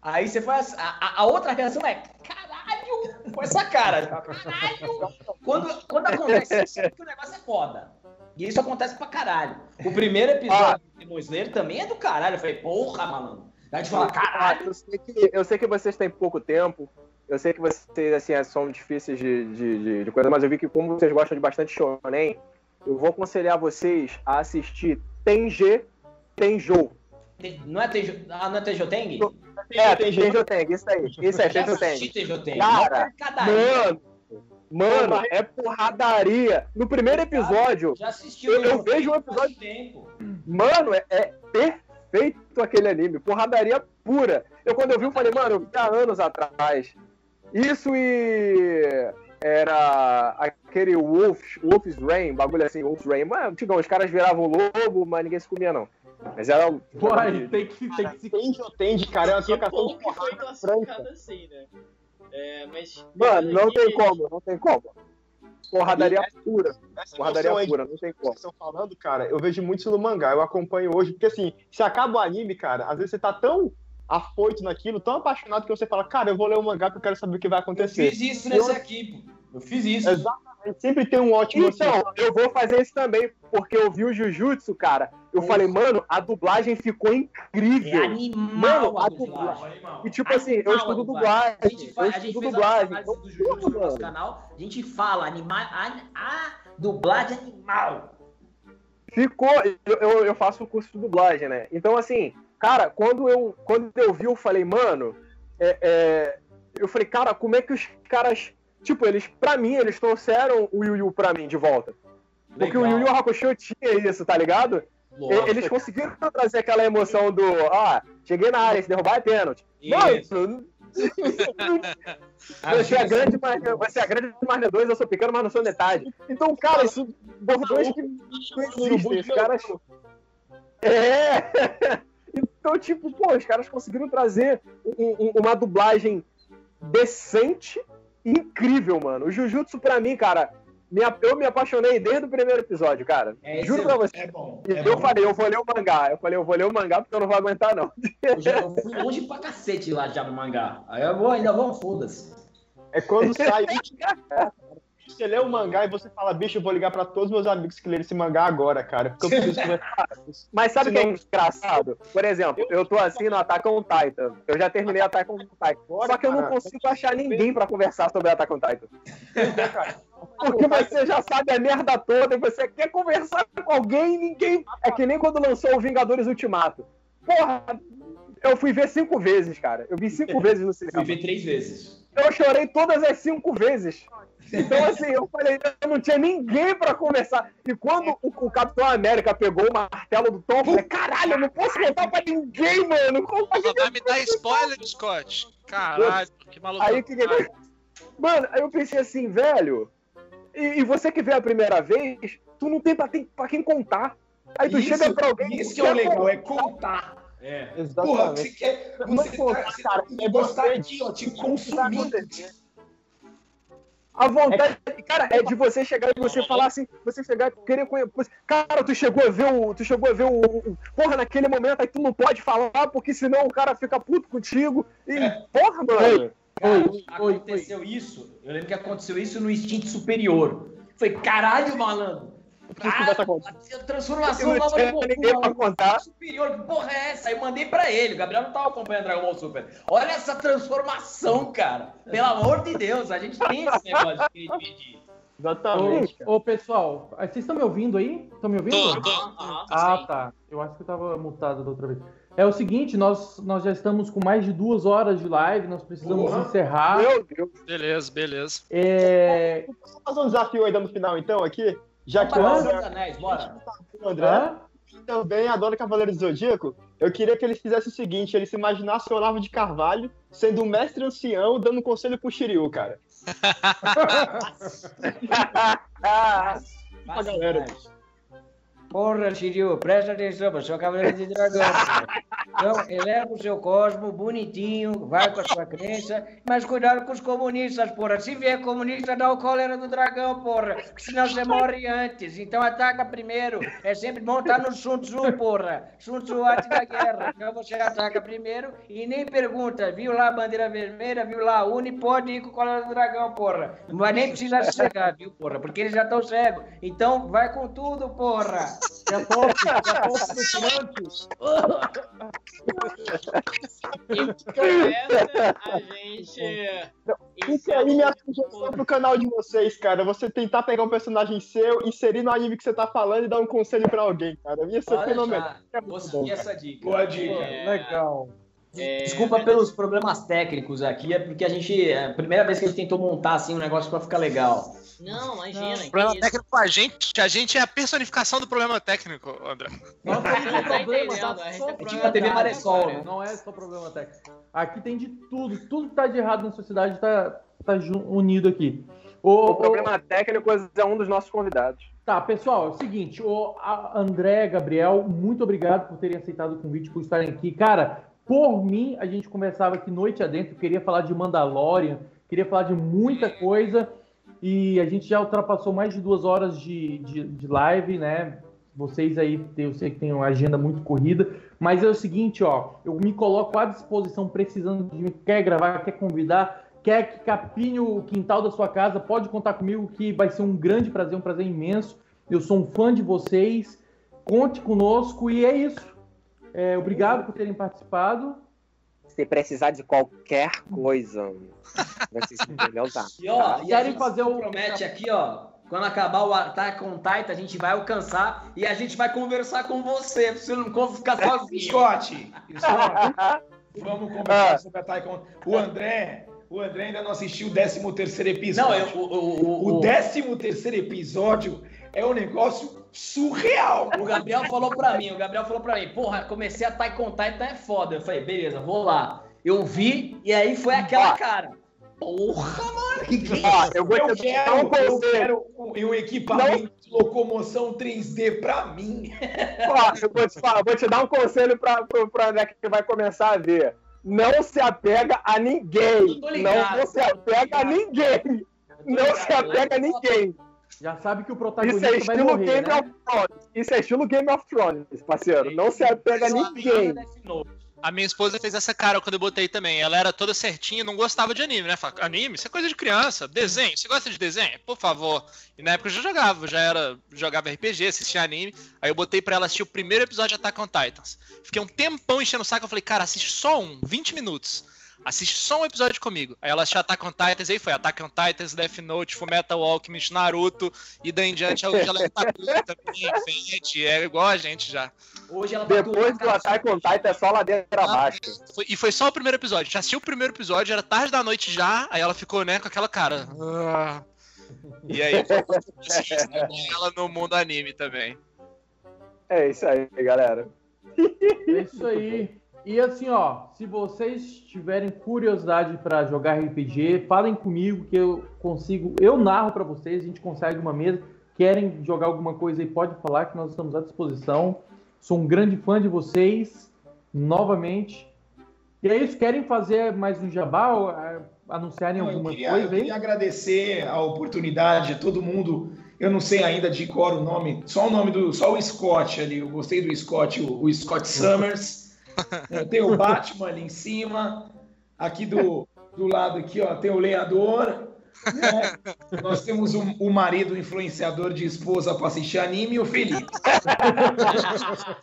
Aí você faz. A, a- outra reação é caralho! Com essa cara. Caralho! Quando, quando acontece isso, é porque o negócio é foda. E isso acontece pra caralho. O primeiro episódio do Demon Slayer também é do caralho. Eu falei, porra, malandro. Aí a gente fala, caralho. Eu sei, que, eu sei que vocês têm pouco tempo. Eu sei que vocês assim, são difíceis de, de, de- de coisa, mas eu vi que como vocês gostam de bastante shonen, eu vou aconselhar vocês a assistir Tenji Tenjou. Não é Tenjo, ah, não é Tenjoteng? É, Tenji Teng, isso aí. Isso Teng. Tenjoteng. Cara. Mano, mano, é porradaria. No primeiro episódio, Já assistiu eu, eu Tenjoteng vejo um episódio tempo. Mano, é, é perfeito aquele anime. Porradaria pura. Eu, quando eu vi, eu falei, mano, eu vi há anos atrás. Isso e. Era aquele Wolf, Wolf's Rain, bagulho assim, Wolf's Rain. Mano, tipo, os caras viravam lobo, mas ninguém se comia, não. Mas era o. Uai, tem que, tem que se. Tende ou tende, cara, é uma trocação de foi porrada classificado franca. assim, né? É, mas. Mano, não tem como, não tem como. Porradaria pura. Essa Porradaria pura, não tem como. estão falando, cara, eu vejo muito isso no mangá, eu acompanho hoje, porque assim, se acaba o anime, cara, às vezes você tá tão afoito naquilo, tão apaixonado que você fala, cara, eu vou ler o mangá porque eu quero saber o que vai Eu acontecer. fiz isso nesse aqui, pô. Eu fiz isso. Exatamente, sempre tem um ótimo assim, Então, eu vou fazer isso também, porque eu vi o Jujutsu, cara. Eu falei, mano, a dublagem ficou É incrível. animal Mano, a a dublagem. E tipo assim, eu Animal a estudo dublagem. dublagem. A gente, Eu fa- a gente dublagem. a análise do Jujutsu no nosso canal. A gente fala anima, a, a dublagem animal. Ficou. Eu, eu, eu faço o curso de dublagem, né? Então, assim, cara, quando eu, quando eu vi, eu falei, mano, é, é, eu falei, cara, como é que os caras. Tipo, eles, pra mim, eles trouxeram o Yu Yu pra mim de volta. Porque o Legal. Yu Yu Hakusho tinha isso, tá ligado? E- Eles conseguiram trazer aquela emoção do, ah, cheguei na área, se derrubar é pênalti. Isso. Mano, você é grande, mas você é grande, mas não é dois, eu sou pequeno, mas não sou metade. Então, cara, isso bordões que não existem. Os caras. É! Então, tipo, pô, os caras conseguiram trazer um- um- uma dublagem decente e incrível, mano. O Jujutsu, pra mim, cara, eu me apaixonei desde o primeiro episódio, cara. É, Juro pra é- você. É bom. E eu falei, eu vou ler o mangá. Eu falei, eu vou ler o mangá porque eu não vou aguentar, não. Eu, já, eu fui longe pra cacete lá já no mangá. Aí eu vou, ainda vou, foda-se. É quando sai. você lê o mangá e você fala, bicho, eu vou ligar pra todos meus amigos que leram esse mangá agora, cara. Porque eu preciso conversar. Mas sabe o que é engraçado? Por exemplo, eu tô assim no Attack on Titan. Eu já terminei Attack on Titan. Só que eu não consigo achar ninguém pra conversar sobre Attack on Titan. Porque você já sabe a merda toda e você quer conversar com alguém e ninguém. É que nem quando lançou o Vingadores Ultimato. Porra, eu fui ver cinco vezes, cara. Eu vi cinco vezes no Fui cinema. ver três vezes. Eu chorei todas as cinco vezes. Então, assim, eu falei, eu não tinha ninguém pra conversar. E quando o, o Capitão América pegou o martelo do Thor, eu falei, caralho, eu não posso contar pra ninguém, mano. Como Só vai me dar spoiler, Scott. Caralho, que maluco. Aí que que- Mano, aí eu pensei assim, velho. E, e você que vê a primeira vez, tu não tem pra, tem pra quem contar. Aí tu Isso- chega pra alguém. Isso que é o legal, é contar. É. Porra, você quer. Você, contar, tá, você cara, que gostar de, ó, te consumir. A vontade, cara, é de você chegar e você falar assim, você chegar e querer conhecer. Cara, tu chegou a ver o. Tu chegou a ver o. o- Porra, naquele momento aí tu não pode falar, porque senão o cara fica puto contigo. E, porra, mano. Cara, aconteceu isso. Eu lembro que aconteceu isso no instinto superior. Foi caralho, malandro. Cara, a transformação Eu não nova de tinha Goku, ninguém pra contar. superior, que porra é essa? Aí eu mandei pra ele. O Gabriel não tava acompanhando Dragon Ball Super. Olha essa transformação, cara. Pelo amor de Deus, a gente tem esse negócio de querer dividir. Exatamente. Ô, ô, pessoal, ah, vocês estão me ouvindo aí? Estão me ouvindo? Tô, tô. Ah, tá. Eu acho que eu tava mutado da outra vez. É o seguinte, nós, nós já estamos com mais de duas horas de live, nós precisamos encerrar. Meu Deus. Beleza, beleza. É... Vamos fazer um desafio ainda no final, então, aqui? Já que o André, o André também adora Cavaleiro do Zodíaco, eu queria que ele fizesse o seguinte: ele se imaginasse o Olavo de Carvalho sendo um mestre ancião dando conselho pro Shiryu, cara. pra galera. Porra, Shiryu, presta atenção, eu sou cavaleiro de dragão. Então, eleva o seu cosmo, bonitinho, vai com a sua crença, mas cuidado com os comunistas, porra. Se vier comunista, dá o cólera do dragão, porra, senão você morre antes. Então ataca primeiro. É sempre bom estar no Sun Tzu, porra. Sun Tzu antes da guerra. Então você ataca primeiro e nem pergunta, viu lá a bandeira vermelha, viu lá a Uni, pode ir com o cólera do dragão, porra. Não vai nem precisar se cegar, viu, porra, porque eles já estão cegos. Então vai com tudo, porra. Já top, já top no Santos. E com essa, a gente. Fica aí minha sugestão pro canal de vocês, cara. Você tentar pegar um personagem seu, inserir no anime que você tá falando e dar um conselho pra alguém, cara. Ia ser Pode fenomenal. deixar. Vou seguir essa dica. Boa dica. É, Legal. É, Desculpa pelos problemas técnicos aqui, é porque a gente. É a primeira vez que a gente tentou montar assim um negócio pra ficar legal. Não, imagina. que Problema isso. técnico com a gente, a gente é a personificação do problema técnico, André. Não tem Não tá problema, tá a gente só é tipo problema a TV Maressol, cara. né? Não é só problema técnico. Aqui tem de tudo. Tudo que tá de errado na sociedade tá, tá unido aqui. Ô, O problema técnico é um dos nossos convidados. Tá, pessoal, é o seguinte, o André, Gabriel, muito obrigado por terem aceitado o convite, por estarem aqui. Cara, por mim, a gente conversava aqui noite adentro, queria falar de Mandalorian, queria falar de muita coisa, e a gente já ultrapassou mais de duas horas de, de, de live, né? Vocês aí, eu sei que tem uma agenda muito corrida, mas é o seguinte, ó, eu me coloco à disposição, precisando de mim, quer gravar, quer convidar, quer que capine o quintal da sua casa, pode contar comigo que vai ser um grande prazer, um prazer imenso. Eu sou um fã de vocês. Conte conosco e é isso. É, obrigado por terem participado. Se precisar de qualquer coisa, você se entendeu, tá? E ó, e a Querem gente fazer o- promete aqui, ó. Quando acabar o Attack on Titan, a gente vai alcançar e a gente vai conversar com você, você não ficar sozinho. Scott, Scott, vamos conversar sobre a Taekwondo. O André, o André ainda não assistiu o 13 terceiro Não, episódio. eu, o, o, o, O 13 terceiro episódio é um negócio surreal. o Gabriel falou pra mim, o Gabriel falou pra mim, porra, comecei a on Titan, é foda. Eu falei, beleza, vou lá. Eu vi e aí foi aquela Ó, cara. Porra, mano! Que que é Ah, isso? eu, vou Eu te quero, dar um eu conselho. quero um, um equipamento de locomoção 3D pra mim. Ó, eu vou te falar, vou te dar um conselho pra, pro André que vai começar a ver. Não se apega a ninguém. ligado, não, não se apega a ninguém. Não se apega a ninguém. Já sabe que o Isso protagonista é vai estilo morrer, Game né? of Thrones. Isso é estilo Game of Thrones, parceiro. Não se apega a ninguém. A minha esposa fez essa cara quando eu botei também. Ela era toda certinha, não gostava de anime, né? Fala, anime? Isso é coisa de criança. Desenho, você gosta de desenho? Por favor. E na época eu já jogava, já era, jogava RPG, assistia anime. Aí eu botei pra ela assistir o primeiro episódio de Attack on Titans. Fiquei um tempão enchendo o saco, eu falei, cara, assiste só um, 20 minutos. Assiste só um episódio comigo. Aí ela assistiu Attack on Titans, aí foi Attack on Titans, Death Note, Fullmetal Alchemist, Naruto, e daí em diante hoje ela é Takuya também, é igual a gente já. Hoje ela tá Depois do Attack on Titan é só ladeira abaixo. Foi- e foi só o primeiro episódio. Já assistiu o primeiro episódio, era tarde da noite já, aí ela ficou, né, com aquela cara. "Ah". E aí, ela no mundo anime também. É isso aí, galera. É isso aí. E assim, ó, se vocês tiverem curiosidade pra jogar RPG, falem comigo que eu consigo, eu narro pra vocês, a gente consegue uma mesa. Querem jogar alguma coisa aí, pode falar que nós estamos à disposição. Sou um grande fã de vocês, novamente. E é isso, querem fazer mais um jabá, ou, ah, anunciarem Não, eu, alguma queria, eu coisa aí? queria agradecer a oportunidade a todo mundo. Eu não sei ainda de cor o nome, só o nome do, só o Scott ali. Eu gostei do Scott, o, o Scott Summers. É, tem o Batman ali em cima. Aqui do, do lado aqui, ó, tem o lenhador. né? Nós temos o, o marido influenciador de esposa para assistir anime e o Felipe.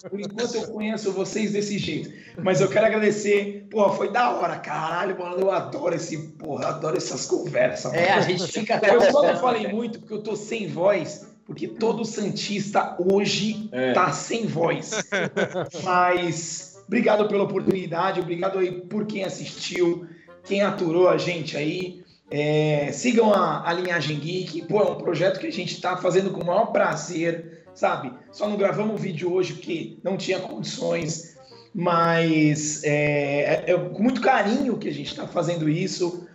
Por enquanto eu conheço vocês desse jeito. Mas eu quero agradecer. Pô, foi da hora, caralho, mano. Eu adoro esse, porra, adoro essas conversas. É, mano. a gente fica até Eu só não falei muito porque eu tô sem voz. Porque todo Santista hoje tá sem voz. Mas obrigado pela oportunidade, obrigado aí por quem assistiu, quem aturou a gente aí. É, sigam a, a Linhagem Geek, pô, é um projeto que a gente está fazendo com o maior prazer, sabe? Só não gravamos o vídeo hoje porque não tinha condições, mas é, é- é com muito carinho que a gente está fazendo isso,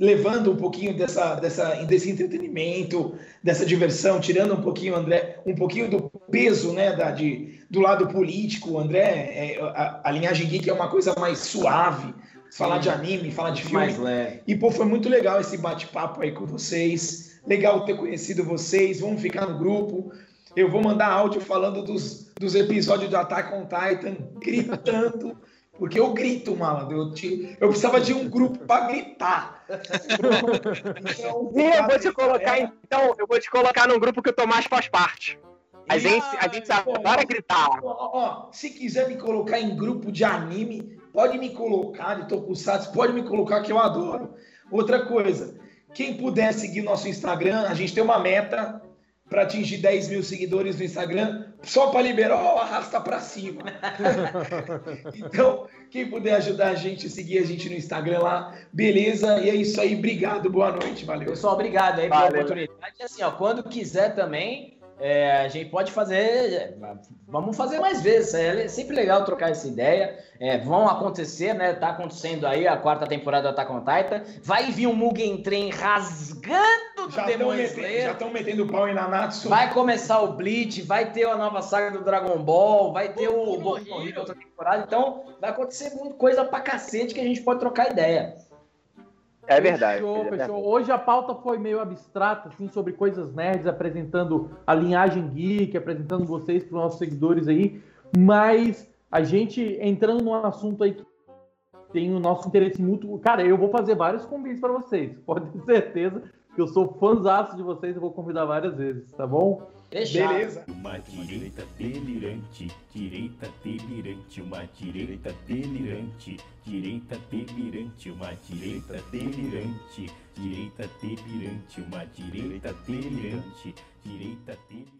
levando um pouquinho dessa, dessa, desse entretenimento, dessa diversão, tirando um pouquinho, André, um pouquinho do peso, né, da, de, do lado político. O André, é, a, a Linhagem Geek é uma coisa mais suave, falar de anime, falar de filme. Mais leve. E, pô, foi muito legal esse bate-papo aí com vocês. Legal ter conhecido vocês. Vamos ficar no grupo. Eu vou mandar áudio falando dos, dos episódios do Attack on Titan, gritando. Porque eu grito, malandro. Eu, te- eu precisava de um grupo para gritar. Então, E eu vou te colocar, então, eu vou te colocar num grupo que o Tomás faz parte. A gente, a gente adora gritar. Ó, ó, se quiser me colocar em grupo de anime, pode me colocar de Tokusatsu, pode me colocar que eu adoro. Outra coisa, quem puder seguir nosso Instagram, a gente tem uma meta para atingir 10 mil seguidores no Instagram, só para liberar, ó, arrasta para cima. então, quem puder ajudar a gente a seguir a gente no Instagram lá, beleza? E é isso aí, obrigado, boa noite, valeu. Pessoal, obrigado aí pela Valeu. oportunidade. E assim, ó, quando quiser também, é, a gente pode fazer. Vamos fazer mais vezes. É sempre legal trocar essa ideia. É, vão acontecer, né? Tá acontecendo aí a quarta temporada do Attack on Titan. Vai vir um Mugen Train rasgando do Já estão Demon metendo, Slayer. já tão metendo pau em Nanatsu. Vai começar o Bleach, vai ter a nova saga do Dragon Ball, vai ter o Boku Hero outra temporada. Então, vai acontecer muita coisa pra cacete que a gente pode trocar ideia. É verdade. Fechou, é fechou. Hoje a pauta foi meio abstrata, assim, sobre coisas nerds, apresentando a linhagem geek, apresentando vocês para os nossos seguidores aí. Mas a gente entrando num assunto aí que tem o nosso interesse mútuo. Cara, eu vou fazer vários convites para vocês. Pode ter certeza que eu sou fãzaço de vocês e vou convidar várias vezes, tá bom? Beleza. Uma direita delirante, direita delirante, uma direita delirante, direita delirante, uma direita delirante, direita delirante, uma direita delirante, direita delirante.